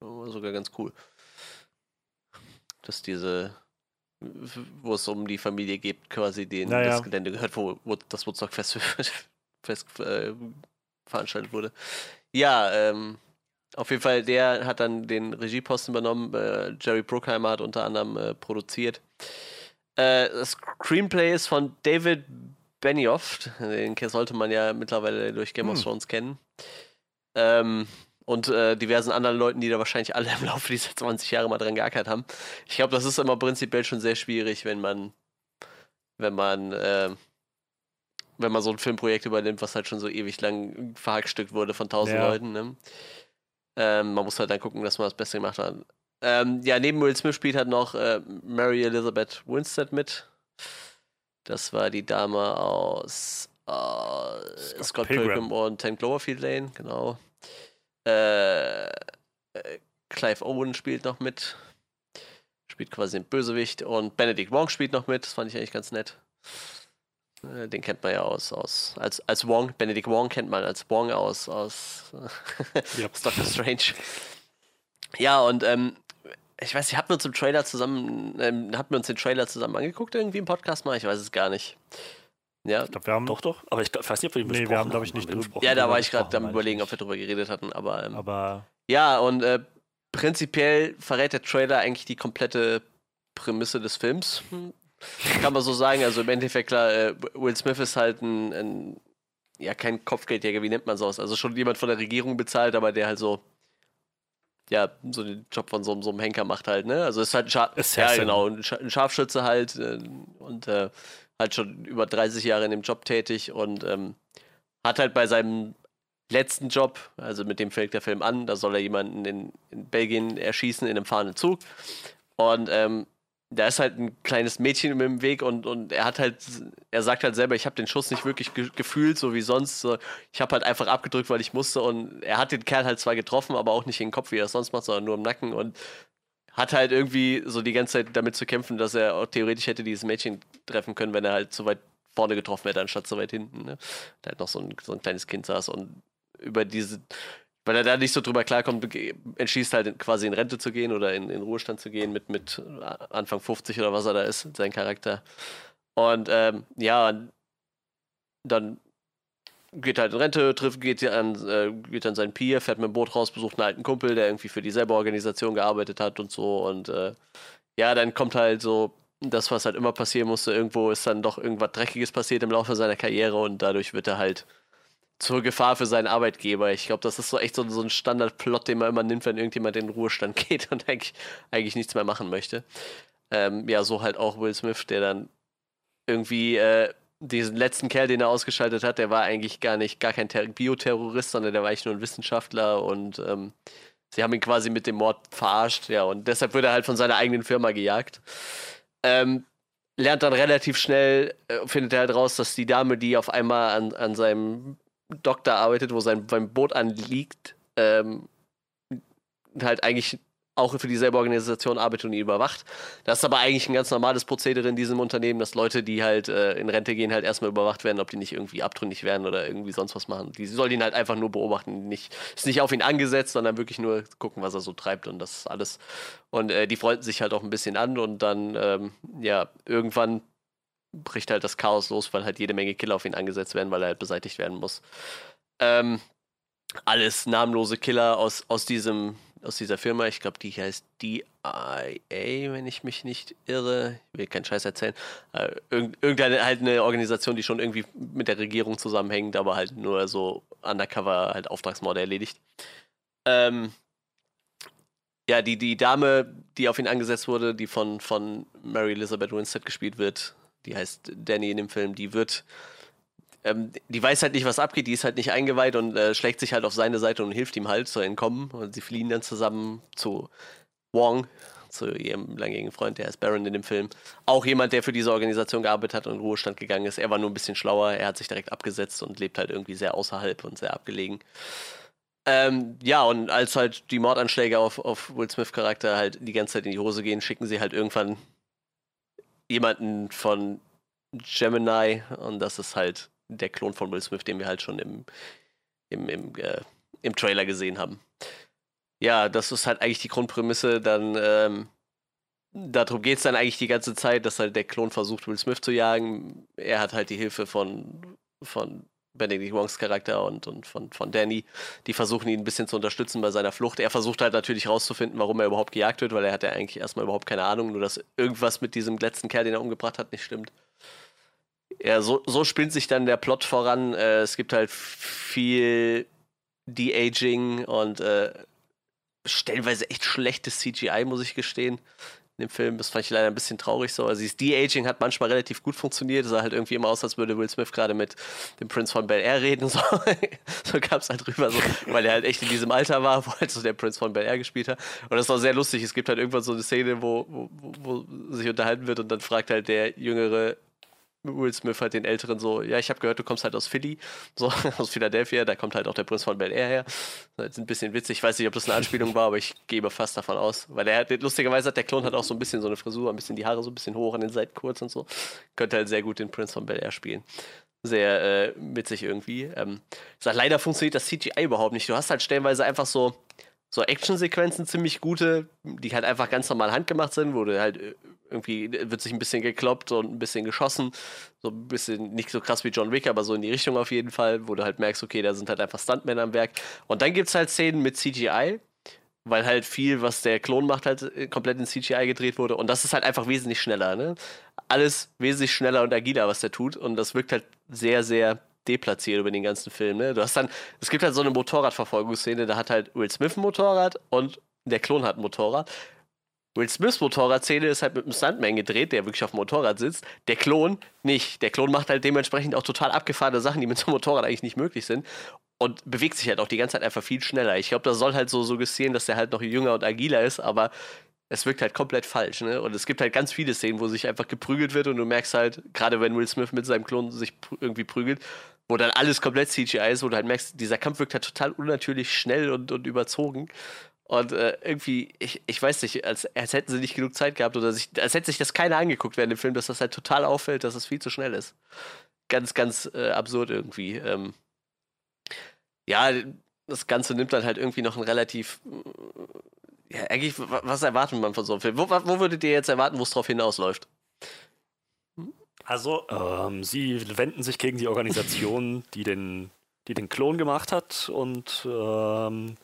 Speaker 2: War sogar ganz cool. Dass diese, wo es um die Familie geht, quasi denen
Speaker 3: Ja, ja.
Speaker 2: das Gelände gehört, wo, wo das Woodstock Festival fest, äh, veranstaltet wurde. Ja, ähm, auf jeden Fall, der hat dann den Regieposten übernommen. Äh, Jerry Bruckheimer hat unter anderem äh, produziert. Äh, das Screenplay ist von David Benioff. Den sollte man ja mittlerweile durch Game of
Speaker 3: Hm.
Speaker 2: Thrones kennen. Ähm, und äh, diversen anderen Leuten, die da wahrscheinlich alle im Laufe dieser 20 Jahre mal dran geackert haben. Ich glaube, das ist immer prinzipiell schon sehr schwierig, wenn man, wenn man, äh, wenn man so ein Filmprojekt übernimmt, was halt schon so ewig lang verhackstückt wurde von tausend
Speaker 3: Ja.
Speaker 2: Leuten. Ne? Ähm, man muss halt dann gucken, dass man das Beste gemacht hat. Ähm, ja, neben Will Smith spielt halt noch äh, Mary Elizabeth Winstead mit. Das war die Dame aus äh, Scott,
Speaker 3: Scott
Speaker 2: Pilgrim.
Speaker 3: Pilgrim.
Speaker 2: und 10 Cloverfield Lane, genau. Äh, äh, Clive Owen spielt noch mit. Spielt quasi den Bösewicht. Und Benedict Wong spielt noch mit. Das fand ich eigentlich ganz nett. Äh, Den kennt man ja aus, aus als, als Wong. Benedict Wong kennt man als Wong aus, aus,
Speaker 1: Ja.
Speaker 2: aus Doctor Strange. Ja, und ähm, ich weiß nicht, hatten wir uns im Trailer zusammen, ähm, hatten wir uns den Trailer zusammen angeguckt irgendwie im Podcast mal? Ich weiß es gar nicht. Ja,
Speaker 3: Ich glaube, wir haben
Speaker 1: Doch, doch. Aber ich glaub- ich weiß nicht, ob wir ihn
Speaker 3: Nee, wir
Speaker 1: besprochen
Speaker 3: haben, glaub ich, nicht
Speaker 1: wir besprochen?
Speaker 2: ja da war ich gerade am überlegen, ob wir drüber geredet hatten, aber, ähm,
Speaker 3: aber
Speaker 2: ja, und äh, prinzipiell verrät der Trailer eigentlich die komplette Prämisse des Films. Kann man so sagen. Also im Endeffekt, klar, äh, Will Smith ist halt ein, ein, ja, kein Kopfgeldjäger, wie nennt man sowas? Also schon jemand von der Regierung bezahlt, aber der halt so, ja, so den Job von so, einem- so einem Henker macht halt, ne? Also ist halt ein, Scha ja, genau, ein, Scha ein Scharfschütze halt äh, und äh, halt schon über 30 Jahre in dem Job tätig und ähm, hat halt bei seinem letzten Job, also mit dem fängt der Film an, da soll er jemanden in, in Belgien erschießen in einem fahrenden Zug. Und ähm, da ist halt ein kleines Mädchen im Weg und, und er hat halt, er sagt halt selber, ich habe den Schuss nicht wirklich ge gefühlt, so wie sonst. So, ich habe halt einfach abgedrückt, weil ich musste und er hat den Kerl halt zwar getroffen, aber auch nicht in den Kopf, wie er es sonst macht, sondern nur im Nacken und hat halt irgendwie so die ganze Zeit damit zu kämpfen, dass er auch theoretisch hätte dieses Mädchen treffen können, wenn er halt so weit vorne getroffen hätte, anstatt so weit hinten. Ne? Da halt noch so ein, so ein kleines Kind saß und über diese, weil er da nicht so drüber klarkommt, entschließt halt quasi in Rente zu gehen oder in, in Ruhestand zu gehen mit, mit Anfang 50 oder was er da ist, sein Charakter. Und ähm, ja, dann geht halt in Rente, trifft, geht an, äh, geht an sein Pier, fährt mit dem Boot raus, besucht einen alten Kumpel, der irgendwie für dieselbe Organisation gearbeitet hat und so. Und äh, ja, dann kommt halt so das, was halt immer passieren musste. Irgendwo ist dann doch irgendwas Dreckiges passiert im Laufe seiner Karriere und dadurch wird er halt zur Gefahr für seinen Arbeitgeber. Ich glaube, das ist so echt so, so ein Standardplot, den man immer nimmt, wenn irgendjemand in den Ruhestand geht und eigentlich, eigentlich nichts mehr machen möchte. Ähm, ja, so halt auch Will Smith, der dann irgendwie äh, diesen letzten Kerl, den er ausgeschaltet hat, der war eigentlich gar nicht, gar kein Ter Bioterrorist, sondern der war eigentlich nur ein Wissenschaftler und ähm, sie haben ihn quasi mit dem Mord verarscht, ja, und deshalb wird er halt von seiner eigenen Firma gejagt. Ähm, lernt dann relativ schnell, äh, findet er halt raus, dass die Dame, die auf einmal an, an seinem Doktor arbeitet, wo sein, sein Boot anliegt, ähm, halt eigentlich auch für dieselbe Organisation arbeitet und ihn überwacht. Das ist aber eigentlich ein ganz normales Prozedere in diesem Unternehmen, dass Leute, die halt äh, in Rente gehen, halt erstmal überwacht werden, ob die nicht irgendwie abtrünnig werden oder irgendwie sonst was machen. Die sollen ihn halt einfach nur beobachten. Nicht, ist nicht auf ihn angesetzt, sondern wirklich nur gucken, was er so treibt und das alles. Und äh, die freunden sich halt auch ein bisschen an und dann, ähm, ja, irgendwann bricht halt das Chaos los, weil halt jede Menge Killer auf ihn angesetzt werden, weil er halt beseitigt werden muss. Ähm, alles namenlose Killer aus, aus diesem aus dieser Firma, ich glaube, die heißt DIA, wenn ich mich nicht irre. Ich will keinen Scheiß erzählen. Äh, irgend, irgendeine halt eine Organisation, die schon irgendwie mit der Regierung zusammenhängt, aber halt nur so undercover halt Auftragsmorde erledigt. Ähm, ja, die, die Dame, die auf ihn angesetzt wurde, die von, von Mary Elizabeth Winstead gespielt wird, die heißt Danny in dem Film, die wird, ähm, die weiß halt nicht, was abgeht, die ist halt nicht eingeweiht und äh, schlägt sich halt auf seine Seite und hilft ihm halt zu entkommen. Und sie fliehen dann zusammen zu Wong, zu ihrem langjährigen Freund, der heißt Baron in dem Film. Auch jemand, der für diese Organisation gearbeitet hat und in Ruhestand gegangen ist. Er war nur ein bisschen schlauer, er hat sich direkt abgesetzt und lebt halt irgendwie sehr außerhalb und sehr abgelegen. Ähm, ja, und als halt die Mordanschläge auf, auf Will Smith Charakter halt die ganze Zeit in die Hose gehen, schicken sie halt irgendwann jemanden von Gemini und das ist halt der Klon von Will Smith, den wir halt schon im, im, im, äh, im Trailer gesehen haben. Ja, das ist halt eigentlich die Grundprämisse. Dann, ähm, darum geht es dann eigentlich die ganze Zeit, dass halt der Klon versucht, Will Smith zu jagen. Er hat halt die Hilfe von, von Benedict Wongs Charakter und, und von, von Danny. Die versuchen ihn ein bisschen zu unterstützen bei seiner Flucht. Er versucht halt natürlich rauszufinden, warum er überhaupt gejagt wird, weil er hat ja eigentlich erstmal überhaupt keine Ahnung, nur dass irgendwas mit diesem letzten Kerl, den er umgebracht hat, nicht stimmt. Ja, so, so spinnt sich dann der Plot voran. Äh, es gibt halt viel De-Aging und äh, stellenweise echt schlechtes CGI, muss ich gestehen. In dem Film, das fand ich leider ein bisschen traurig so. Also, dieses De-Aging hat manchmal relativ gut funktioniert. Es sah halt irgendwie immer aus, als würde Will Smith gerade mit dem Prinz von Bel Air reden. So, so kam es halt rüber, so, weil er halt echt in diesem Alter war, wo halt so der Prinz von Bel Air gespielt hat. Und das war sehr lustig. Es gibt halt irgendwann so eine Szene, wo, wo, wo sich unterhalten wird und dann fragt halt der jüngere Will Smith halt den Älteren so, ja, ich habe gehört, du kommst halt aus Philly, so aus Philadelphia, da kommt halt auch der Prinz von Bel Air her. Das ist ein bisschen witzig, ich weiß nicht, ob das eine Anspielung war, aber ich gebe fast davon aus, weil er hat, lustigerweise hat der Klon halt auch so ein bisschen so eine Frisur, ein bisschen die Haare so ein bisschen hoch an den Seiten kurz und so. Könnte halt sehr gut den Prinz von Bel Air spielen. Sehr äh, witzig irgendwie. Ähm, sag, leider funktioniert das CGI überhaupt nicht. Du hast halt stellenweise einfach so, so Actionsequenzen ziemlich gute, die halt einfach ganz normal handgemacht sind, wo du halt äh, irgendwie wird sich ein bisschen gekloppt und ein bisschen geschossen. So ein bisschen nicht so krass wie John Wick, aber so in die Richtung auf jeden Fall, wo du halt merkst, okay, da sind halt einfach Stuntmen am Werk. Und dann gibt es halt Szenen mit CGI, weil halt viel, was der Klon macht, halt äh, komplett in CGI gedreht wurde. Und das ist halt einfach wesentlich schneller, ne? Alles wesentlich schneller und agiler, was der tut. Und das wirkt halt sehr, sehr deplatziert über den ganzen Film, ne? Du hast dann, es gibt halt so eine Motorradverfolgungsszene, da hat halt Will Smith ein Motorrad und der Klon hat ein Motorrad. Will Smiths Motorradszene ist halt mit einem Stuntman gedreht, der wirklich auf dem Motorrad sitzt. Der Klon nicht. Der Klon macht halt dementsprechend auch total abgefahrene Sachen, die mit so einem Motorrad eigentlich nicht möglich sind. Und bewegt sich halt auch die ganze Zeit einfach viel schneller. Ich glaube, das soll halt so suggestieren, dass der halt noch jünger und agiler ist, aber es wirkt halt komplett falsch. Ne? Und es gibt halt ganz viele Szenen, wo sich einfach geprügelt wird und du merkst halt, gerade wenn Will Smith mit seinem Klon sich irgendwie prügelt, wo dann alles komplett CGI ist, wo du halt merkst, dieser Kampf wirkt halt total unnatürlich schnell und, und überzogen. Und äh, irgendwie, ich, ich weiß nicht, als, als hätten sie nicht genug Zeit gehabt oder sich, als hätte sich das keiner angeguckt während dem Film, dass das halt total auffällt, dass es viel zu schnell ist. Ganz, ganz äh, absurd irgendwie. Ähm, ja, das Ganze nimmt dann halt irgendwie noch ein relativ. Ja, eigentlich, was erwartet man von so einem Film? Wo, wo würdet ihr jetzt erwarten, wo es drauf hinausläuft?
Speaker 3: Also.
Speaker 1: Ähm, sie wenden sich gegen die Organisation, die den, die den Klon gemacht hat und ähm,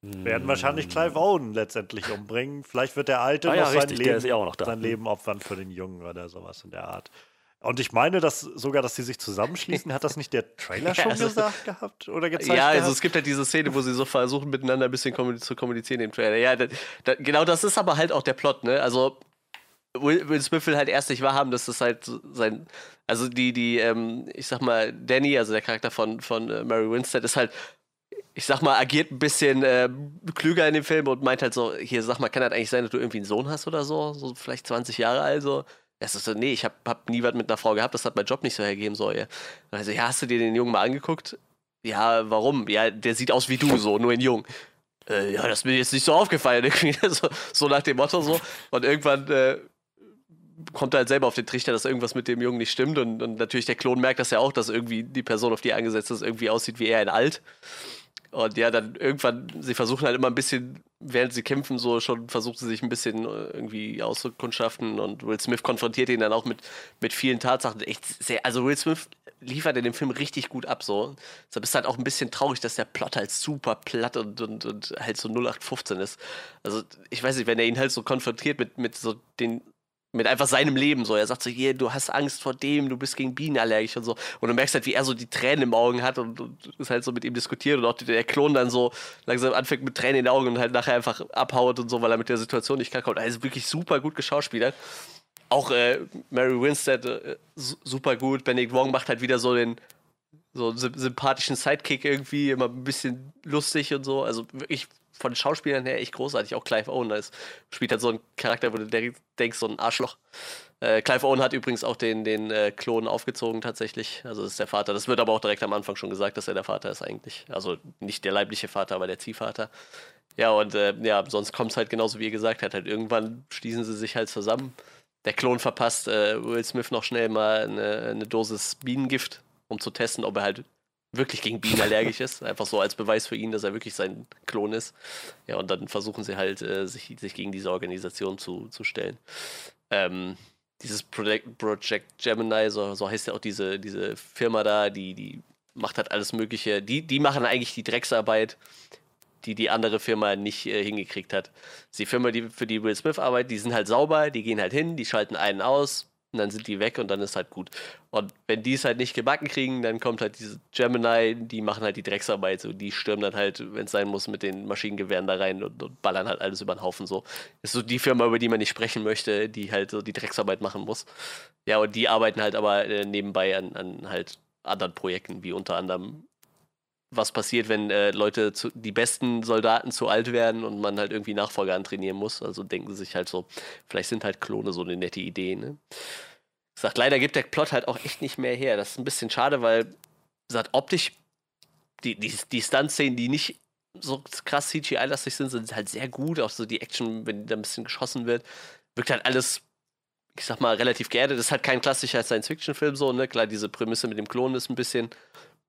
Speaker 3: werden wahrscheinlich Clive Owen letztendlich umbringen. Vielleicht wird der Alte
Speaker 1: ah, ja,
Speaker 3: noch
Speaker 1: richtig,
Speaker 3: sein, Leben,
Speaker 1: ja auch noch da.
Speaker 3: sein Leben opfern für den Jungen oder sowas in der Art. Und ich meine, dass sogar, dass sie sich zusammenschließen, hat das nicht der Trailer schon
Speaker 2: also,
Speaker 3: gesagt gehabt oder gezeigt?
Speaker 2: Ja, also
Speaker 3: gehabt?
Speaker 2: es gibt halt diese Szene, wo sie so versuchen, miteinander ein bisschen zu kommunizieren im Trailer. Ja, da, da, genau das ist aber halt auch der Plot, ne? Also Will, Will Smith will halt erst nicht wahrhaben, dass das halt sein, also die, die, ähm, ich sag mal, Danny, also der Charakter von, von äh, Mary Winstead, ist halt ich sag mal, agiert ein bisschen äh, klüger in dem Film und meint halt so, hier, sag mal, kann das eigentlich sein, dass du irgendwie einen Sohn hast oder so? So vielleicht 20 Jahre alt, so. Das so, nee, ich hab, hab nie was mit einer Frau gehabt, das hat mein Job nicht so hergeben soll. Also, ja, hast du dir den Jungen mal angeguckt? Ja, warum? Ja, der sieht aus wie du, so, nur in jung. Äh, ja, das ist mir jetzt nicht so aufgefallen, irgendwie, so, so nach dem Motto so. Und irgendwann äh, kommt er halt selber auf den Trichter, dass irgendwas mit dem Jungen nicht stimmt. Und, und natürlich der Klon merkt das ja auch, dass irgendwie die Person, auf die er angesetzt ist, irgendwie aussieht wie er in alt. Und ja, dann irgendwann, sie versuchen halt immer ein bisschen, während sie kämpfen, so schon versucht sie sich ein bisschen äh, irgendwie auszukundschaften und Will Smith konfrontiert ihn dann auch mit, mit vielen Tatsachen. Echt sehr, also Will Smith liefert in dem Film richtig gut ab, so. Deshalb ist halt auch ein bisschen traurig, dass der Plot halt super platt und, und, und halt so 0815 ist. Also, ich weiß nicht, wenn er ihn halt so konfrontiert mit, mit so den mit einfach seinem Leben so. Er sagt so, hier, du hast Angst vor dem, du bist gegen Bienen allergisch und so. Und du merkst halt, wie er so die Tränen im Augen hat und, und ist halt so mit ihm diskutiert und auch der Klon dann so langsam anfängt mit Tränen in den Augen und halt nachher einfach abhaut und so, weil er mit der Situation nicht klarkommt. Also wirklich super gut geschauspielert. Auch äh, Mary Winstead äh, super gut. Benedict Wong macht halt wieder so den so einen sympathischen Sidekick irgendwie, immer ein bisschen lustig und so. Also wirklich von den Schauspielern her echt großartig. Auch Clive Owen ist, spielt halt so einen Charakter, wo du denkst, so ein Arschloch. Äh, Clive Owen hat übrigens auch den, den äh, Klon aufgezogen tatsächlich. Also das ist der Vater. Das wird aber auch direkt am Anfang schon gesagt, dass er der Vater ist eigentlich. Also nicht der leibliche Vater, aber der Ziehvater. Ja, und äh, ja, sonst kommt es halt genauso, wie ihr gesagt habt. Halt irgendwann schließen sie sich halt zusammen. Der Klon verpasst äh, Will Smith noch schnell mal eine, eine Dosis Bienengift, um zu testen, ob er halt wirklich gegen Bienen allergisch ist. Einfach so als Beweis für ihn, dass er wirklich sein Klon ist. Ja, und dann versuchen sie halt, äh, sich, sich gegen diese Organisation zu, zu stellen. Ähm, dieses Project, Project Gemini, so, so heißt ja auch diese, diese Firma da, die, die macht halt alles Mögliche. Die, die machen eigentlich die Drecksarbeit, die die andere Firma nicht äh, hingekriegt hat. Die Firma, die, für die Will Smith arbeitet, die sind halt sauber, die gehen halt hin, die schalten einen aus, und dann sind die weg und dann ist halt gut. Und wenn die es halt nicht gebacken kriegen, dann kommt halt diese Gemini, die machen halt die Drecksarbeit. So, die stürmen dann halt, wenn es sein muss, mit den Maschinengewehren da rein und, und, ballern halt alles über den Haufen. So ist so die Firma, über die man nicht sprechen möchte, die halt so die Drecksarbeit machen muss. Ja, und die arbeiten halt aber äh, nebenbei an, an halt anderen Projekten, wie unter anderem was passiert, wenn äh, Leute zu, die besten Soldaten zu alt werden und man halt irgendwie Nachfolger antrainieren muss. Also denken sie sich halt so, vielleicht sind halt Klone so eine nette Idee. Ne? Sagt, leider gibt der Plot halt auch echt nicht mehr her. Das ist ein bisschen schade, weil, sagt, optisch, die, die, die Stunt-Szenen, die nicht so krass CGI-lastig sind, sind halt sehr gut. Auch so die Action, wenn da ein bisschen geschossen wird, wirkt halt alles, ich sag mal, relativ geerdet. Das ist halt kein klassischer Science-Fiction-Film so, ne? Klar, diese Prämisse mit dem Klon ist ein bisschen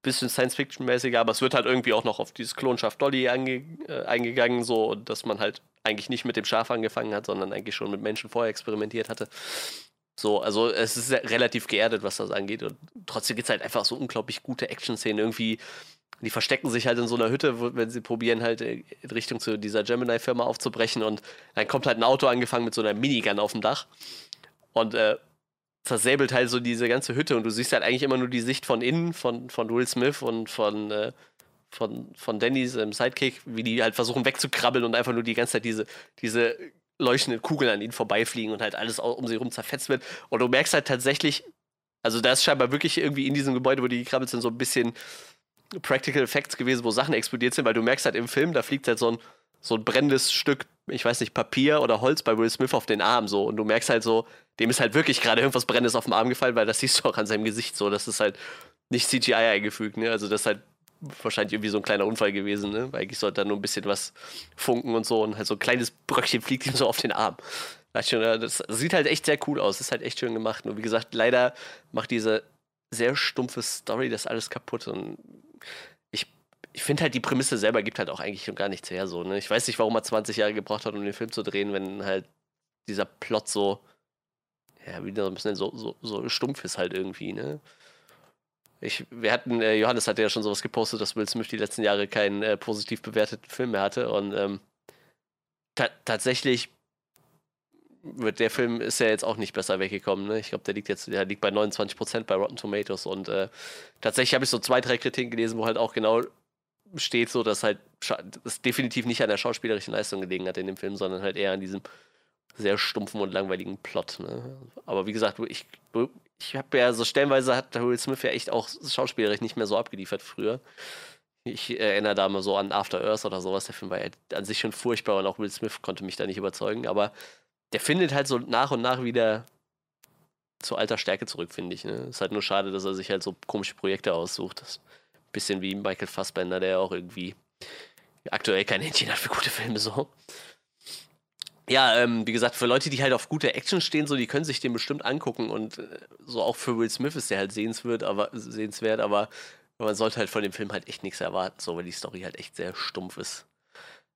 Speaker 2: bisschen Science-Fiction-mäßiger, aber es wird halt irgendwie auch noch auf dieses Klonschaf Dolly einge äh, eingegangen, so, dass man halt eigentlich nicht mit dem Schaf angefangen hat, sondern eigentlich schon mit Menschen vorher experimentiert hatte. So, also es ist relativ geerdet, was das angeht. Und trotzdem gibt es halt einfach so unglaublich gute Action-Szenen. Irgendwie, die verstecken sich halt in so einer Hütte, wo, wenn sie probieren, halt in Richtung zu dieser Gemini-Firma aufzubrechen. Und dann kommt halt ein Auto angefangen mit so einer Minigun auf dem Dach. Und äh, zersäbelt halt so diese ganze Hütte und du siehst halt eigentlich immer nur die Sicht von innen, von, von Will Smith und von, äh, von, von Dannys ähm, Sidekick, wie die halt versuchen wegzukrabbeln und einfach nur die ganze Zeit diese, diese leuchtenden Kugeln an ihnen vorbeifliegen und halt alles um sie herum zerfetzt wird. Und du merkst halt tatsächlich, also da ist scheinbar wirklich irgendwie in diesem Gebäude, wo die gekrabbelt sind, so ein bisschen Practical Effects gewesen, wo Sachen explodiert sind, weil du merkst halt im Film, da fliegt halt so ein, so ein brennendes Stück, ich weiß nicht, Papier oder Holz bei Will Smith auf den Arm so. Und du merkst halt so, dem ist halt wirklich gerade irgendwas Brennendes auf dem Arm gefallen, weil das siehst du auch an seinem Gesicht so. Das ist halt nicht CGI eingefügt, ne? Also das ist halt wahrscheinlich irgendwie so ein kleiner Unfall gewesen, ne? Weil eigentlich sollte da nur ein bisschen was funken und so und halt so ein kleines Bröckchen fliegt ihm so auf den Arm. Das sieht halt echt sehr cool aus, ist halt echt schön gemacht. Nur wie gesagt, leider macht diese sehr stumpfe Story das alles kaputt und ich, finde halt die Prämisse selber gibt halt auch eigentlich schon gar nichts her so, ne? Ich weiß nicht, warum er 20 Jahre gebraucht hat, um den Film zu drehen, wenn halt dieser Plot so ja, wieder so ein bisschen so, so, so stumpf ist halt irgendwie, ne? Ich, wir hatten, äh, Johannes hat ja schon sowas gepostet, dass Will Smith die letzten Jahre keinen äh, positiv bewerteten Film mehr hatte. Und ähm, ta tatsächlich wird der Film ist ja jetzt auch nicht besser weggekommen. Ne? Ich glaube, der liegt jetzt, der liegt bei 29% bei Rotten Tomatoes. Und äh, tatsächlich habe ich so zwei, drei Kritiken gelesen, wo halt auch genau steht, so dass halt es definitiv nicht an der schauspielerischen Leistung gelegen hat in dem Film, sondern halt eher an diesem sehr stumpfen und langweiligen Plot. Ne? Aber wie gesagt, ich, ich habe ja so stellenweise hat Will Smith ja echt auch schauspielerisch nicht mehr so abgeliefert früher. Ich erinnere da mal so an After Earth oder sowas. Der Film war ja an sich schon furchtbar und auch Will Smith konnte mich da nicht überzeugen. Aber der findet halt so nach und nach wieder zu alter Stärke zurück, finde ich. Ne? Ist halt nur schade, dass er sich halt so komische Projekte aussucht. Das bisschen wie Michael Fassbender, der auch irgendwie aktuell kein Händchen hat für gute Filme so ja, ähm, wie gesagt, für Leute, die halt auf gute Action stehen, so, die können sich den bestimmt angucken und äh, so auch für Will Smith ist der halt sehenswert, aber sehenswert, aber man sollte halt von dem Film halt echt nichts erwarten, so, weil die Story halt echt sehr stumpf ist.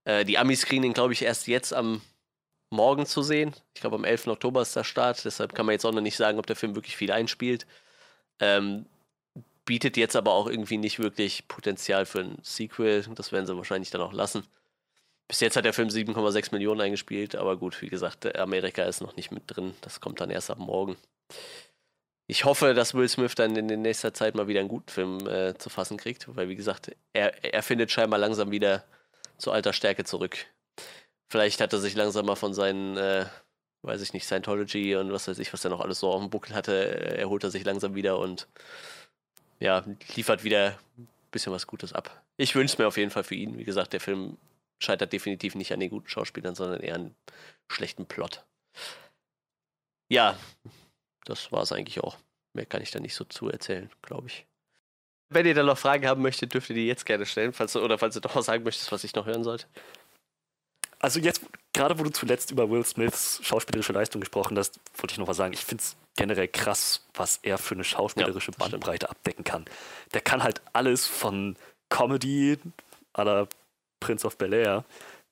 Speaker 2: Äh, die Amis kriegen den, glaube ich, erst jetzt am Morgen zu sehen. Ich glaube, am 11. Oktober ist der Start, deshalb kann man jetzt auch noch nicht sagen, ob der Film wirklich viel einspielt. Ähm, bietet jetzt aber auch irgendwie nicht wirklich Potenzial für ein Sequel. Das werden sie wahrscheinlich dann auch lassen. Bis jetzt hat der Film 7,6 Millionen eingespielt, aber gut, wie gesagt, Amerika ist noch nicht mit drin. Das kommt dann erst ab morgen. Ich hoffe, dass Will Smith dann in nächster Zeit mal wieder einen guten Film äh, zu fassen kriegt, weil wie gesagt, er, er findet scheinbar langsam wieder zu alter Stärke zurück. Vielleicht hat er sich langsam mal von seinen, äh, weiß ich nicht, Scientology und was weiß ich, was er noch alles so auf dem Buckel hatte, äh, erholt er sich langsam wieder und ja, liefert wieder ein bisschen was Gutes ab. Ich wünsche es mir auf jeden Fall für ihn. Wie gesagt, der Film scheitert definitiv nicht an den guten Schauspielern, sondern eher an schlechten Plot. Ja, das war es eigentlich auch. Mehr kann ich da nicht so zu erzählen, glaube ich. Wenn ihr da noch Fragen haben möchtet, dürft ihr die jetzt gerne stellen, falls oder falls du doch was sagen möchtest, was ich noch hören sollte.
Speaker 1: Also jetzt, gerade wo du zuletzt über Will Smiths schauspielerische Leistung gesprochen hast, wollte ich noch was sagen. Ich finde es generell krass, was er für eine schauspielerische ja, Bandbreite abdecken kann. Der kann halt alles von Comedy à la Prince of Bel Air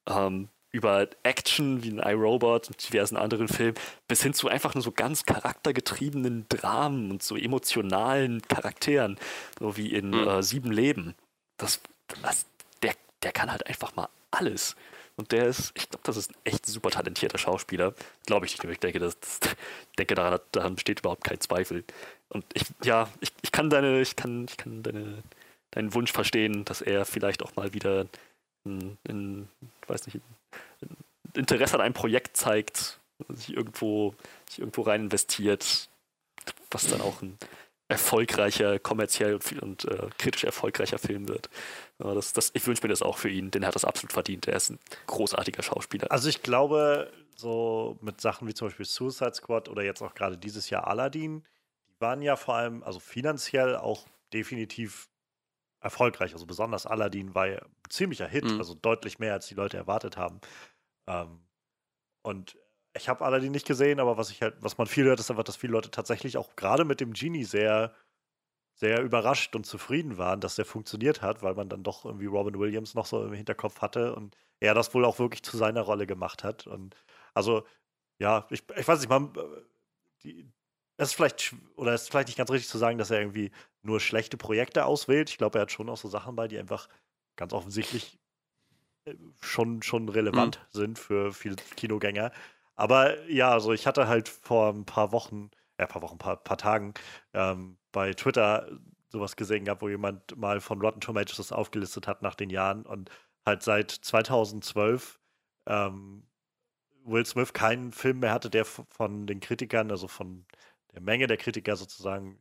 Speaker 1: ähm, über Action wie in iRobot und diversen anderen Filmen bis hin zu einfach nur so ganz charaktergetriebenen Dramen und so emotionalen Charakteren, so wie in mhm. äh, Sieben Leben. Das, das, der, der kann halt einfach mal alles. Und der ist, ich glaube, das ist ein echt super talentierter Schauspieler. Glaube ich nicht. Ich denke, das, das, denke daran, daran besteht überhaupt kein Zweifel. Und ich, ja, ich, ich kann deine, ich kann, ich kann deine, deinen Wunsch verstehen, dass er vielleicht auch mal wieder in, in weiß nicht, Interesse an einem Projekt zeigt, sich irgendwo, sich irgendwo rein investiert, was dann auch ein erfolgreicher, kommerziell und, und äh, kritisch erfolgreicher Film wird. Ja, das, das, ich wünsche mir das auch für ihn, denn er hat das absolut verdient. Er ist ein großartiger Schauspieler.
Speaker 3: Also ich glaube, so mit Sachen wie zum Beispiel Suicide Squad oder jetzt auch gerade dieses Jahr Aladdin, die waren ja vor allem, also finanziell auch definitiv erfolgreich. Also besonders Aladdin war ja ein ziemlicher Hit, mhm. also deutlich mehr, als die Leute erwartet haben. Ähm, und ich habe Aladdin nicht gesehen, aber was ich halt, was man viel hört, ist einfach, dass viele Leute tatsächlich auch gerade mit dem Genie sehr, sehr überrascht und zufrieden waren, dass der funktioniert hat, weil man dann doch irgendwie Robin Williams noch so im Hinterkopf hatte und er das wohl auch wirklich zu seiner Rolle gemacht hat. Und also, ja, ich, ich weiß nicht, man, äh, die, es ist vielleicht, oder es ist vielleicht nicht ganz richtig zu sagen, dass er irgendwie nur schlechte Projekte auswählt. Ich glaube, er hat schon auch so Sachen bei, die einfach ganz offensichtlich äh, schon, schon relevant mhm. sind für viele Kinogänger. Aber ja, also ich hatte halt vor ein paar Wochen, äh, paar Wochen, paar, paar Tagen ähm, bei Twitter sowas gesehen gehabt, wo jemand mal von Rotten Tomatoes das aufgelistet hat nach den Jahren und halt seit 2012 ähm, Will Smith keinen Film mehr hatte, der von den Kritikern, also von der Menge der Kritiker sozusagen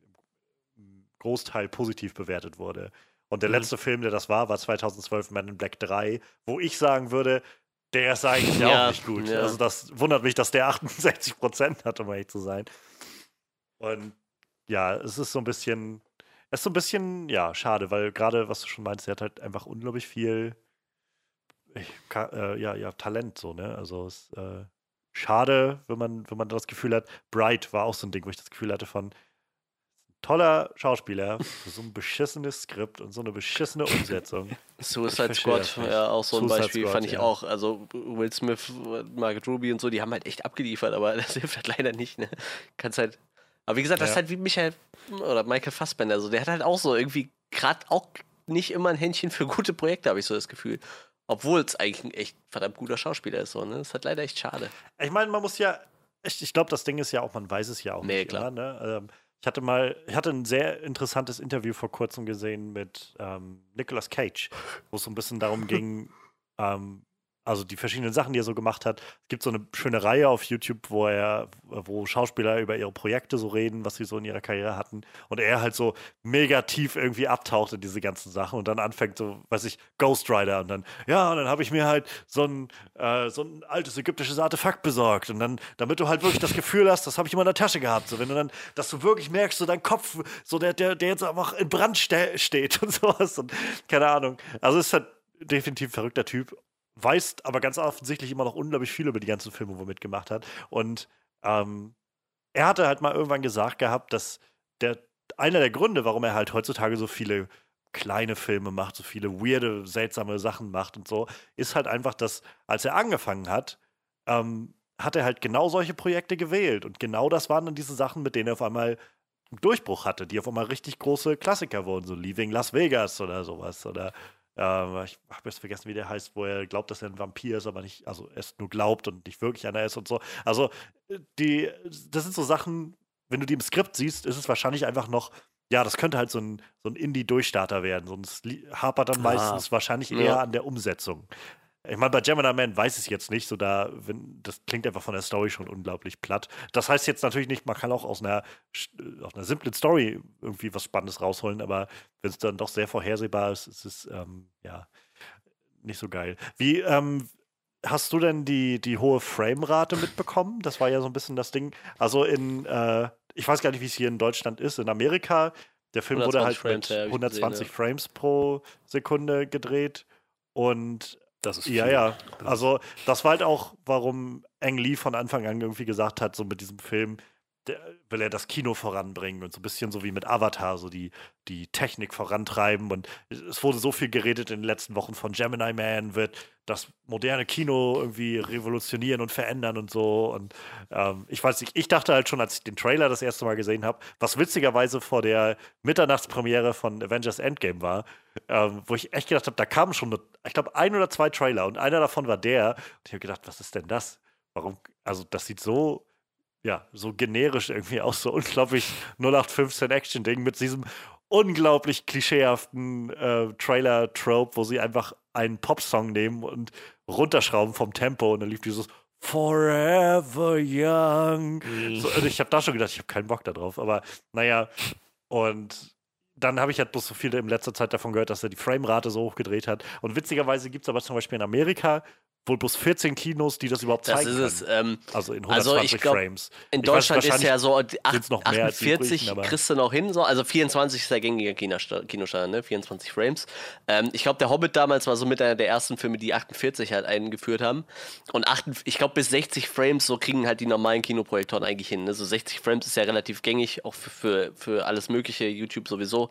Speaker 3: Großteil positiv bewertet wurde. Und der mhm. letzte Film, der das war, war 2012 Man in Black 3, wo ich sagen würde, der ist eigentlich ja, auch nicht gut. Ja. Also das wundert mich, dass der 68 Prozent hat, um ehrlich zu sein. Und ja, es ist so ein bisschen, es ist so ein bisschen, ja, schade, weil gerade, was du schon meinst, er hat halt einfach unglaublich viel, ich, äh, ja, ja, Talent so, ne? Also es ist äh, schade, wenn man, wenn man das Gefühl hat, Bright war auch so ein Ding, wo ich das Gefühl hatte von, toller Schauspieler für so ein beschissenes Skript und so eine beschissene Umsetzung.
Speaker 2: Suicide Squad, ja, auch so ein Suicide Beispiel, Squad, fand ich ja. auch. Also Will Smith, Margaret Ruby und so, die haben halt echt abgeliefert, aber das hilft halt leider nicht, ne? Kannst halt. Aber wie gesagt, das ja. ist halt wie Michael oder Michael Fassbender, also der hat halt auch so irgendwie gerade auch nicht immer ein Händchen für gute Projekte, habe ich so das Gefühl. Obwohl es eigentlich ein echt verdammt guter Schauspieler ist, so, ne? Das ist halt leider echt schade.
Speaker 3: Ich meine, man muss ja, ich, ich glaube, das Ding ist ja auch, man weiß es ja auch
Speaker 2: nee, nicht klar.
Speaker 3: Immer, ne? Ähm, ich hatte mal, ich hatte ein sehr interessantes Interview vor kurzem gesehen mit ähm, Nicolas Cage, wo es so ein bisschen darum ging, ähm, also die verschiedenen Sachen, die er so gemacht hat. Es gibt so eine schöne Reihe auf YouTube, wo er, wo Schauspieler über ihre Projekte so reden, was sie so in ihrer Karriere hatten. Und er halt so mega tief irgendwie abtaucht in diese ganzen Sachen und dann anfängt so, weiß ich, Ghost Rider und dann, ja, und dann habe ich mir halt so ein, äh, so ein altes ägyptisches Artefakt besorgt. Und dann, damit du halt wirklich das Gefühl hast, das habe ich immer in der Tasche gehabt. So, wenn du dann, dass du wirklich merkst, so dein Kopf, so der, der, der jetzt einfach in Brand ste steht und sowas. Und keine Ahnung. Also es ist halt definitiv ein verrückter Typ weiß aber ganz offensichtlich immer noch unglaublich viel über die ganzen Filme, wo er mitgemacht hat. Und ähm, er hatte halt mal irgendwann gesagt gehabt, dass der einer der Gründe, warum er halt heutzutage so viele kleine Filme macht, so viele weirde, seltsame Sachen macht und so, ist halt einfach, dass als er angefangen hat, ähm, hat er halt genau solche Projekte gewählt. Und genau das waren dann diese Sachen, mit denen er auf einmal einen Durchbruch hatte, die auf einmal richtig große Klassiker wurden, so Leaving Las Vegas oder sowas. Oder äh, ich habe jetzt vergessen, wie der heißt, wo er glaubt, dass er ein Vampir ist, aber nicht, also es nur glaubt und nicht wirklich einer ist und so. Also die, das sind so Sachen, wenn du die im Skript siehst, ist es wahrscheinlich einfach noch, ja, das könnte halt so ein, so ein Indie-Durchstarter werden. Sonst hapert dann ah, meistens wahrscheinlich eher ja. an der Umsetzung. Ich meine, bei Gemini Man weiß ich es jetzt nicht, so da, wenn, das klingt einfach von der Story schon unglaublich platt. Das heißt jetzt natürlich nicht, man kann auch aus einer, aus einer simplen Story irgendwie was Spannendes rausholen, aber wenn es dann doch sehr vorhersehbar ist, ist es, ähm, ja, nicht so geil. Wie, ähm, hast du denn die, die hohe Framerate mitbekommen? Das war ja so ein bisschen das Ding. Also in, äh, ich weiß gar nicht, wie es hier in Deutschland ist. In Amerika, der Film wurde halt Frames, mit 120 gesehen, ja. Frames pro Sekunde gedreht und
Speaker 1: das ist
Speaker 3: viel. Ja, ja. Also, das war halt auch, warum Ang Lee von Anfang an irgendwie gesagt hat, so mit diesem Film, will er das Kino voranbringen und so ein bisschen so wie mit Avatar, so die, die Technik vorantreiben. Und es wurde so viel geredet in den letzten Wochen von Gemini Man, wird das moderne Kino irgendwie revolutionieren und verändern und so. Und ähm, ich weiß nicht, ich dachte halt schon, als ich den Trailer das erste Mal gesehen habe, was witzigerweise vor der Mitternachtspremiere von Avengers Endgame war, ähm, wo ich echt gedacht habe, da kamen schon, ich glaube, ein oder zwei Trailer und einer davon war der. Und ich habe gedacht, was ist denn das? Warum? Also, das sieht so ja, so generisch irgendwie auch so unglaublich 0815 Action-Ding mit diesem unglaublich klischeehaften äh, Trailer-Trope, wo sie einfach einen Popsong nehmen und runterschrauben vom Tempo und dann lief dieses Forever Young. So, und ich habe da schon gedacht, ich habe keinen Bock darauf, aber naja, und dann habe ich halt bloß so viel in letzter Zeit davon gehört, dass er die Framerate so hochgedreht hat. Und witzigerweise gibt es aber zum Beispiel in Amerika wohl bloß 14 Kinos, die das überhaupt zeigen
Speaker 2: das ist. Es, ähm,
Speaker 3: also in 120 also
Speaker 2: glaub,
Speaker 3: Frames.
Speaker 2: In Deutschland weiß, ist ja so 8, 48 übrigen, kriegst du noch hin, so. also 24 ist der gängige Kinostandard, ne? 24 Frames. Ähm, ich glaube, der Hobbit damals war so mit einer der ersten Filme, die 48 halt eingeführt haben. Und 8, ich glaube, bis 60 Frames so kriegen halt die normalen Kinoprojektoren eigentlich hin. Ne? So 60 Frames ist ja relativ gängig, auch für, für, für alles Mögliche, YouTube sowieso.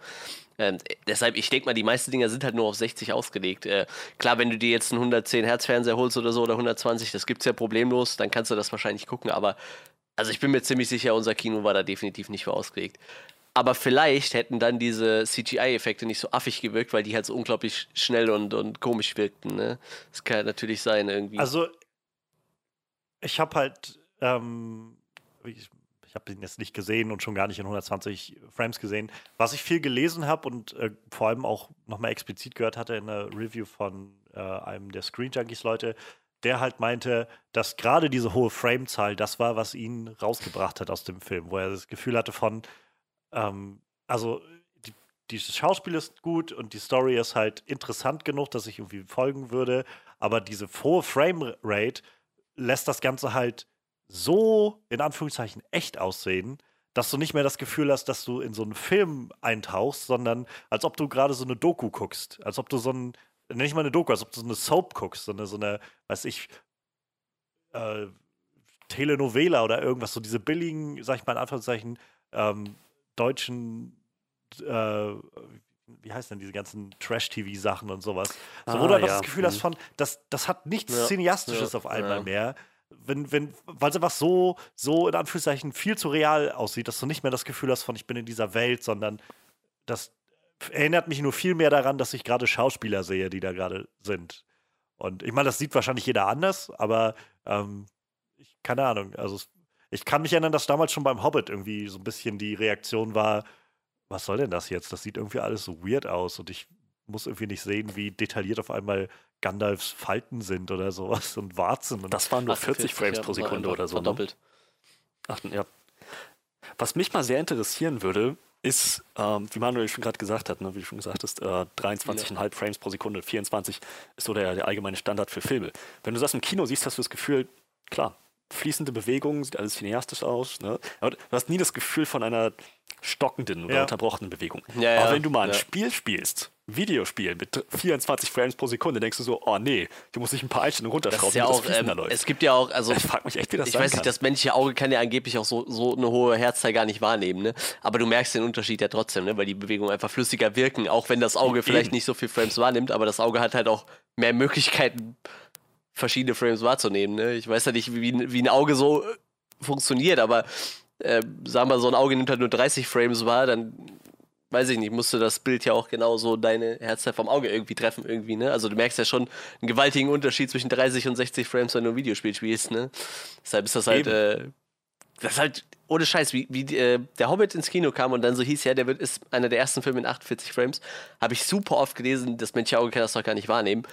Speaker 2: Ähm, deshalb, ich denke mal, die meisten Dinger sind halt nur auf 60 ausgelegt. Äh, klar, wenn du dir jetzt einen 110 Hertz Fernseher holst oder so oder 120, das gibt es ja problemlos, dann kannst du das wahrscheinlich gucken. Aber also ich bin mir ziemlich sicher, unser Kino war da definitiv nicht für ausgelegt. Aber vielleicht hätten dann diese CGI-Effekte nicht so affig gewirkt, weil die halt so unglaublich schnell und, und komisch wirkten. Ne? Das kann natürlich sein irgendwie.
Speaker 3: Also ich habe halt, ähm, ich habe ihn jetzt nicht gesehen und schon gar nicht in 120 Frames gesehen. Was ich viel gelesen habe und äh, vor allem auch nochmal explizit gehört hatte in einer Review von äh, einem der Screen Junkies Leute, der halt meinte, dass gerade diese hohe Framezahl das war, was ihn rausgebracht hat aus dem Film, wo er das Gefühl hatte von, ähm, also die, dieses Schauspiel ist gut und die Story ist halt interessant genug, dass ich irgendwie folgen würde, aber diese hohe Framerate lässt das Ganze halt so in Anführungszeichen echt aussehen, dass du nicht mehr das Gefühl hast, dass du in so einen Film eintauchst, sondern als ob du gerade so eine Doku guckst. Als ob du so ein, nicht mal eine Doku, als ob du so eine Soap guckst, sondern so eine, weiß ich, äh, Telenovela oder irgendwas, so diese billigen, sag ich mal in Anführungszeichen, ähm, deutschen, äh, wie heißt denn diese ganzen Trash-TV-Sachen und sowas. So, ah, wo du ja. das Gefühl hast mhm. von, das, das hat nichts ja. Cineastisches ja. auf einmal mehr, wenn, wenn, weil es einfach so, so in Anführungszeichen viel zu real aussieht, dass du nicht mehr das Gefühl hast von, ich bin in dieser Welt, sondern das erinnert mich nur viel mehr daran, dass ich gerade Schauspieler sehe, die da gerade sind. Und ich meine, das sieht wahrscheinlich jeder anders, aber ähm, ich, keine Ahnung. Also ich kann mich erinnern, dass damals schon beim Hobbit irgendwie so ein bisschen die Reaktion war, was soll denn das jetzt? Das sieht irgendwie alles so weird aus und ich muss irgendwie nicht sehen, wie detailliert auf einmal Gandalfs Falten sind oder sowas und Warzen. Und
Speaker 1: das waren nur 40 Frames ja, pro Sekunde oder so. Ne? Verdoppelt. Ne? Ach, ja. Was mich mal sehr interessieren würde, ist, ähm, wie Manuel schon gerade gesagt hat, ne, wie du schon gesagt hast, äh, 23,5 ja. Frames pro Sekunde, 24 ist so der, der allgemeine Standard für Filme. Wenn du das im Kino siehst, hast du das Gefühl, klar, fließende Bewegungen, sieht alles cineastisch aus. Ne? Aber du hast nie das Gefühl von einer stockenden oder ja. unterbrochenen Bewegung. Ja, Aber wenn du mal ein Spiel spielst, Videospiel mit 24 Frames pro Sekunde, denkst du so, oh nee, du musst dich ein paar Einstellungen runterschrauben,
Speaker 2: ja auch, ähm, läuft. Es gibt ja auch, also
Speaker 1: ich frage mich echt, wie das
Speaker 2: Ich weiß nicht, das menschliche Auge kann ja angeblich auch so, so eine hohe Herzzahl gar nicht wahrnehmen, ne? Aber du merkst den Unterschied ja trotzdem, ne? Weil die Bewegungen einfach flüssiger wirken, auch wenn das Auge vielleicht nicht so viel Frames wahrnimmt, aber das Auge hat halt auch mehr Möglichkeiten, verschiedene Frames wahrzunehmen. Ne? Ich weiß ja nicht, wie, wie ein Auge so äh, funktioniert, aber äh, sagen wir, so ein Auge nimmt halt nur 30 Frames wahr, dann weiß ich nicht, musste das Bild ja auch genauso deine Herzzeit vom Auge irgendwie treffen, irgendwie, ne? Also du merkst ja schon einen gewaltigen Unterschied zwischen 30 und 60 Frames, wenn du ein Videospiel spielst, ne? Deshalb ist das halt, äh, das ist halt ohne Scheiß, wie, wie äh, der Hobbit ins Kino kam und dann so hieß, ja, der wird, ist einer der ersten Filme in 48 Frames, habe ich super oft gelesen, das menschliche Auge kann das doch gar nicht wahrnehmen.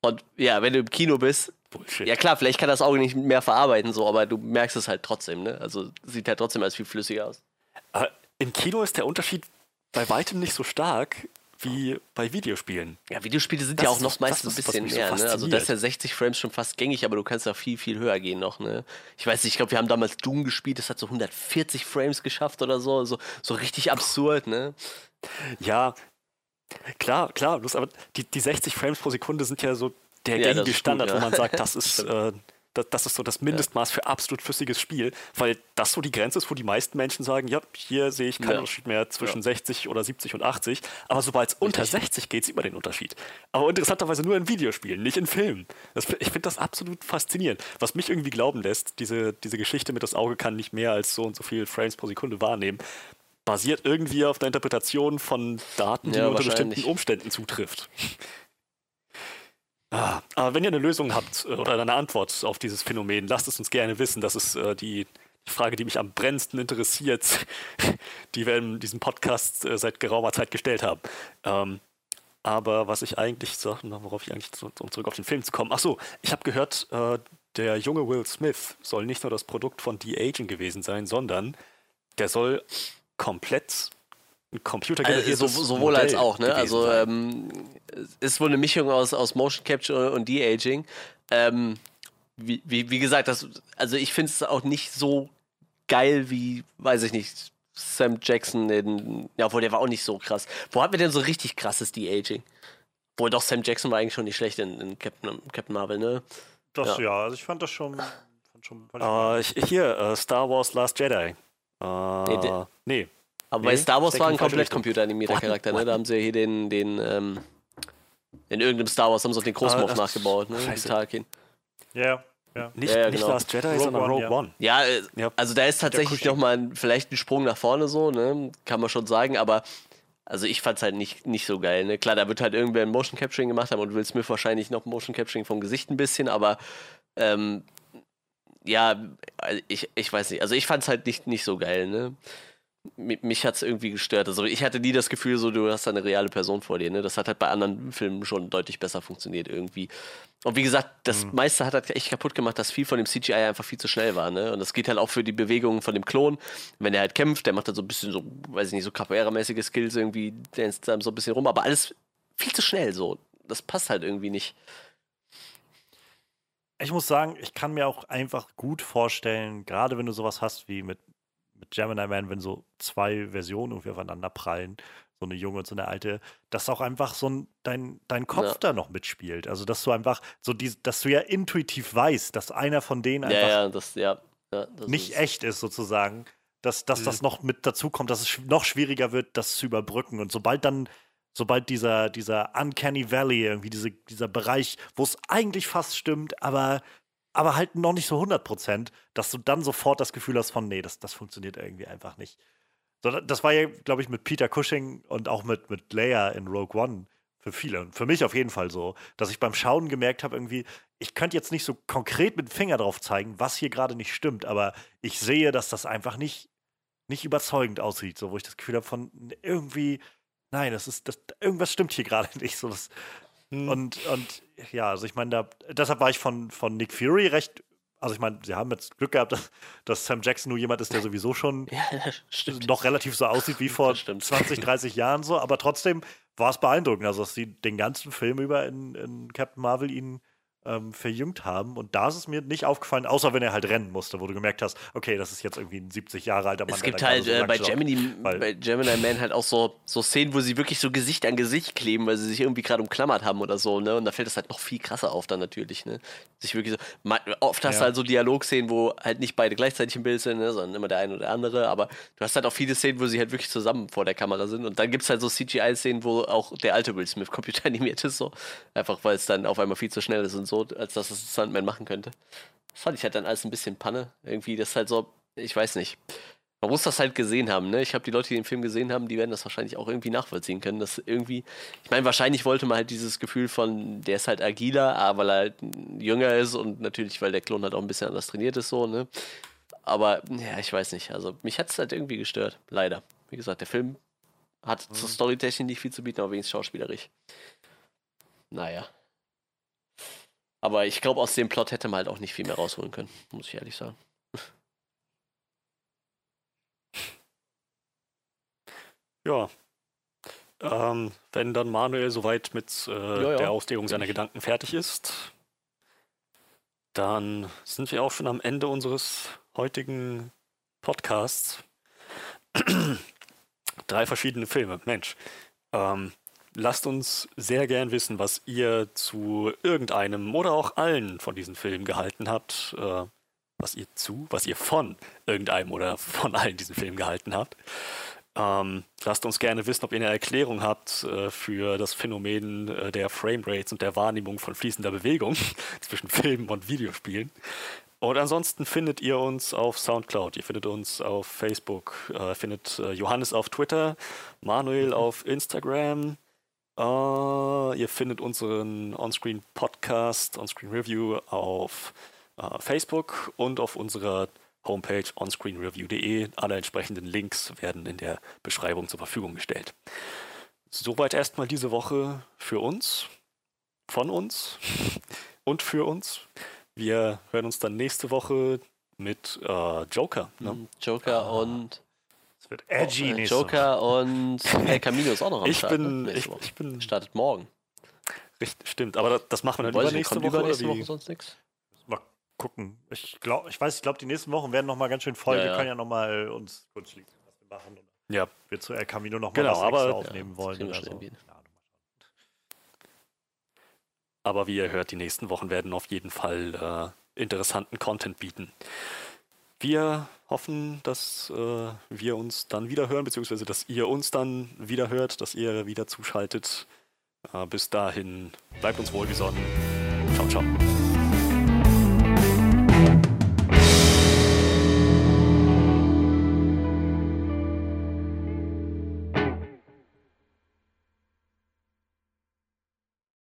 Speaker 2: Und ja, wenn du im Kino bist,
Speaker 1: Bullshit.
Speaker 2: ja klar, vielleicht kann das Auge nicht mehr verarbeiten, so, aber du merkst es halt trotzdem, ne? Also sieht halt trotzdem als viel flüssiger aus.
Speaker 1: Aber Äh, Im Kino ist der Unterschied bei weitem nicht so stark wie bei Videospielen.
Speaker 2: Ja, Videospiele sind
Speaker 1: Das
Speaker 2: ja auch noch
Speaker 1: das,
Speaker 2: meist ein bisschen
Speaker 1: so
Speaker 2: mehr, ne? Also da ist ja 60 Frames schon fast gängig, aber du kannst ja viel, viel höher gehen noch, ne? Ich weiß nicht, ich glaube, wir haben damals Doom gespielt, das hat so 140 Frames geschafft oder so, so, so richtig absurd, ne?
Speaker 1: Ja, klar, klar. Bloß, aber die, die 60 Frames pro Sekunde sind ja so der
Speaker 2: Ja,
Speaker 1: gängige
Speaker 2: ist gut,
Speaker 1: Standard,
Speaker 2: ja.
Speaker 1: wo man sagt, das ist, äh, das, das ist so das Mindestmaß für absolut flüssiges Spiel, weil das so die Grenze ist, wo die meisten Menschen sagen, ja, hier sehe ich keinen
Speaker 2: Ja.
Speaker 1: Unterschied mehr zwischen
Speaker 2: Ja.
Speaker 1: 60 oder 70 und 80, aber sobald es unter 60 geht, sieht man den Unterschied. Aber interessanterweise nur in Videospielen, nicht in Filmen. Das, ich finde das absolut faszinierend. Was mich irgendwie glauben lässt, diese, diese Geschichte mit das Auge kann nicht mehr als so und so viel Frames pro Sekunde wahrnehmen, basiert irgendwie auf der Interpretation von Daten, die
Speaker 2: Ja,
Speaker 1: nur unter bestimmten Umständen zutrifft. Ah, aber wenn ihr eine Lösung habt äh, oder eine Antwort auf dieses Phänomen, lasst es uns gerne wissen. Das ist äh, die, Frage, die mich am brennendsten interessiert, die wir in diesem Podcast äh, seit geraumer Zeit gestellt haben. Ähm, aber was ich eigentlich sage, worauf ich eigentlich, um zurück auf den Film zu kommen. Ach so, ich habe gehört, äh, der junge Will Smith soll nicht nur das Produkt von De-Aging gewesen sein, sondern der soll komplett ein
Speaker 2: Also,
Speaker 1: computergeneriertes
Speaker 2: so, sowohl
Speaker 1: Modell
Speaker 2: als auch, ne? Also ähm, es ist wohl eine Mischung aus, aus Motion Capture und De-Aging. Ähm, wie, wie, wie gesagt, das, also ich finde es auch nicht so geil wie, weiß ich nicht, Sam Jackson in, ja, obwohl der war auch nicht so krass. Wo hatten wir denn so richtig krasses De-Aging? Wohl doch, Sam Jackson war eigentlich schon nicht schlecht in, in Captain, Captain Marvel, ne?
Speaker 3: Das
Speaker 2: Ja.
Speaker 3: ja, also ich fand das schon. Fand schon fand ich
Speaker 1: ich, hier, äh, Star Wars Last Jedi. Äh,
Speaker 2: der-
Speaker 1: nee.
Speaker 2: Aber
Speaker 1: Nee,
Speaker 2: bei Star Wars war
Speaker 1: in
Speaker 2: ein komplett computeranimierter? Charakter, ne? Da haben sie ja hier den, den, ähm, in irgendeinem Star Wars haben sie auch den Großmoff
Speaker 1: Ah, ach,
Speaker 2: nachgebaut, ne?
Speaker 1: scheiße.
Speaker 2: Tarkin.
Speaker 3: Ja, ja.
Speaker 1: Nicht,
Speaker 2: Ja, ja,
Speaker 1: nicht
Speaker 2: genau.
Speaker 1: Last Jedi,
Speaker 3: Rogue
Speaker 1: sondern
Speaker 3: One,
Speaker 1: Rogue
Speaker 3: ja.
Speaker 1: One.
Speaker 2: Ja, äh,
Speaker 1: Ja.
Speaker 2: also da ist tatsächlich nochmal vielleicht ein Sprung nach vorne so, ne? Kann man schon sagen, aber also ich fand's halt nicht, nicht so geil, ne? Klar, da wird halt irgendwer ein Motion Capturing gemacht haben und Will Smith wahrscheinlich noch Motion Capturing vom Gesicht ein bisschen, aber ähm, ja, ich, ich weiß nicht. Also ich fand's halt nicht, nicht so geil, ne? Mi- Mich hat's irgendwie gestört. Also ich hatte nie das Gefühl, so du hast eine reale Person vor dir. Ne? Das hat halt bei anderen Filmen schon deutlich besser funktioniert irgendwie. Und wie gesagt, das meiste hat halt echt kaputt gemacht, dass viel von dem CGI einfach viel zu schnell war. Ne? Und das geht halt auch für die Bewegungen von dem Klon. Wenn er halt kämpft, der macht halt so ein bisschen so, weiß ich nicht, so Capoeira-mäßige Skills irgendwie, dance dann so ein bisschen rum, aber alles viel zu schnell so. Das passt halt irgendwie nicht.
Speaker 3: Ich muss sagen, ich kann mir auch einfach gut vorstellen, gerade wenn du sowas hast wie mit, mit Gemini Man, wenn so zwei Versionen irgendwie aufeinander prallen, so eine junge und so eine alte, dass auch einfach so ein, dein, dein Kopf
Speaker 2: Ja.
Speaker 3: da noch mitspielt. Also, dass du einfach so die, dass du ja intuitiv weißt, dass einer von denen einfach
Speaker 2: Ja, ja, das, ja. ja das
Speaker 3: nicht
Speaker 2: ist-
Speaker 3: echt ist, sozusagen, dass, dass das noch mit dazu kommt, dass es noch schwieriger wird, das zu überbrücken. Und sobald dann, sobald dieser, dieser Uncanny Valley, irgendwie diese, dieser Bereich, wo es eigentlich fast stimmt, aber, aber halt noch nicht so 100 Prozent, dass du dann sofort das Gefühl hast von, nee, das, das funktioniert irgendwie einfach nicht. Das war ja, glaube ich, mit Peter Cushing und auch mit, mit Leia in Rogue One für viele und für mich auf jeden Fall so, dass ich beim Schauen gemerkt habe, irgendwie, ich könnte jetzt nicht so konkret mit dem Finger drauf zeigen, was hier gerade nicht stimmt, aber ich sehe, dass das einfach nicht, nicht überzeugend aussieht, so wo ich das Gefühl habe von irgendwie, nein, das ist, das, irgendwas stimmt hier gerade nicht. So, das,
Speaker 1: Hm.
Speaker 3: und, und ja, also ich meine, da, deshalb war ich von, von Nick Fury recht, also ich meine, sie haben jetzt Glück gehabt, dass, dass Sam Jackson nur jemand ist, der sowieso schon
Speaker 2: Ja,
Speaker 3: noch relativ so aussieht wie vor
Speaker 2: Das stimmt.
Speaker 3: 20, 30 Jahren so, aber trotzdem war es beeindruckend, also dass sie den ganzen Film über in, in Captain Marvel ihn ähm, verjüngt haben und da ist es mir nicht aufgefallen, außer wenn er halt rennen musste, wo du gemerkt hast, okay, das ist jetzt irgendwie ein 70 Jahre alter Mann.
Speaker 2: Es gibt halt
Speaker 3: so
Speaker 2: äh, bei. Gemini, bei Gemini Man halt auch so, so Szenen, wo sie wirklich so Gesicht an Gesicht kleben, weil sie sich irgendwie gerade umklammert haben oder so, ne? Und da fällt das halt noch viel krasser auf dann natürlich, ne? Sich wirklich so. Oft hast
Speaker 3: Ja.
Speaker 2: du halt so Dialogszenen, wo halt nicht beide gleichzeitig im Bild sind, ne? sondern immer der eine oder der andere. Aber du hast halt auch viele Szenen, wo sie halt wirklich zusammen vor der Kamera sind. Und dann gibt es halt so CGI-Szenen, wo auch der alte Will Smith computeranimiert ist, so. Einfach weil es dann auf einmal viel zu schnell ist und so, als dass es Stuntman machen könnte. Das fand ich halt dann alles ein bisschen Panne. Irgendwie, das ist halt so, ich weiß nicht. Man muss das halt gesehen haben, ne? Ich habe die Leute, die den Film gesehen haben, die werden das wahrscheinlich auch irgendwie nachvollziehen können. Dass irgendwie, ich meine, wahrscheinlich wollte man halt dieses Gefühl von, der ist halt agiler, aber weil er halt jünger ist und natürlich, weil der Klon halt auch ein bisschen anders trainiert ist, so, ne? Aber ja, ich weiß nicht. Also mich hat es halt irgendwie gestört, leider. Wie gesagt, der Film hat mhm. zur Storytechnik nicht viel zu bieten, aber wenigstens schauspielerisch. Naja. Aber ich glaube, aus dem Plot hätte man halt auch nicht viel mehr rausholen können, muss ich ehrlich sagen.
Speaker 1: Ja. Ähm, wenn dann Manuel soweit mit äh, ja, ja. der Auslegung seiner Gedanken fertig ist, dann sind wir auch schon am Ende unseres heutigen Podcasts. Drei verschiedene Filme. Mensch. Ähm, lasst uns sehr gern wissen, was ihr zu irgendeinem oder auch allen von diesen Filmen gehalten habt. Äh, was ihr zu, was ihr von irgendeinem oder von allen diesen Filmen gehalten habt. Ähm, lasst uns gerne wissen, ob ihr eine Erklärung habt äh, für das Phänomen äh, der Framerates und der Wahrnehmung von fließender Bewegung zwischen Filmen und Videospielen. Und ansonsten findet ihr uns auf Soundcloud, ihr findet uns auf Facebook, äh, findet äh, Johannes auf Twitter, Manuel auf Instagram, Uh, ihr findet unseren Onscreen Podcast, Onscreen Review auf uh, Facebook und auf unserer Homepage onscreenreview.de. Alle entsprechenden Links werden in der Beschreibung zur Verfügung gestellt. Soweit erstmal diese Woche für uns, von uns und für uns. Wir hören uns dann nächste Woche mit äh, Joker.
Speaker 2: Ne? Joker ah. und
Speaker 3: es wird edgy.
Speaker 2: Oh, Joker und El Camino ist auch noch am
Speaker 1: ich
Speaker 2: Start.
Speaker 1: Bin, ne? ich, ich bin.
Speaker 2: Startet morgen.
Speaker 1: Richtig, stimmt. Aber das machen wir dann übernächste Woche.
Speaker 2: Übernächste Woche sonst nichts?
Speaker 3: gucken. Ich glaube, ich weiß, ich glaube, die nächsten Wochen werden noch mal ganz schön voll. Ja, wir ja. können ja noch mal uns kurz schließen, was wir machen.
Speaker 1: ja.
Speaker 3: Wir zu El Camino noch
Speaker 1: mal genau,
Speaker 3: was
Speaker 1: aber,
Speaker 3: aufnehmen wollen. Oder so.
Speaker 1: aber wie ihr hört, die nächsten Wochen werden auf jeden Fall äh, interessanten Content bieten. Wir hoffen, dass äh, wir uns dann wieder hören, beziehungsweise dass ihr uns dann wieder hört, dass ihr wieder zuschaltet. Äh, bis dahin, bleibt uns wohlgesonnen. Ciao, ciao.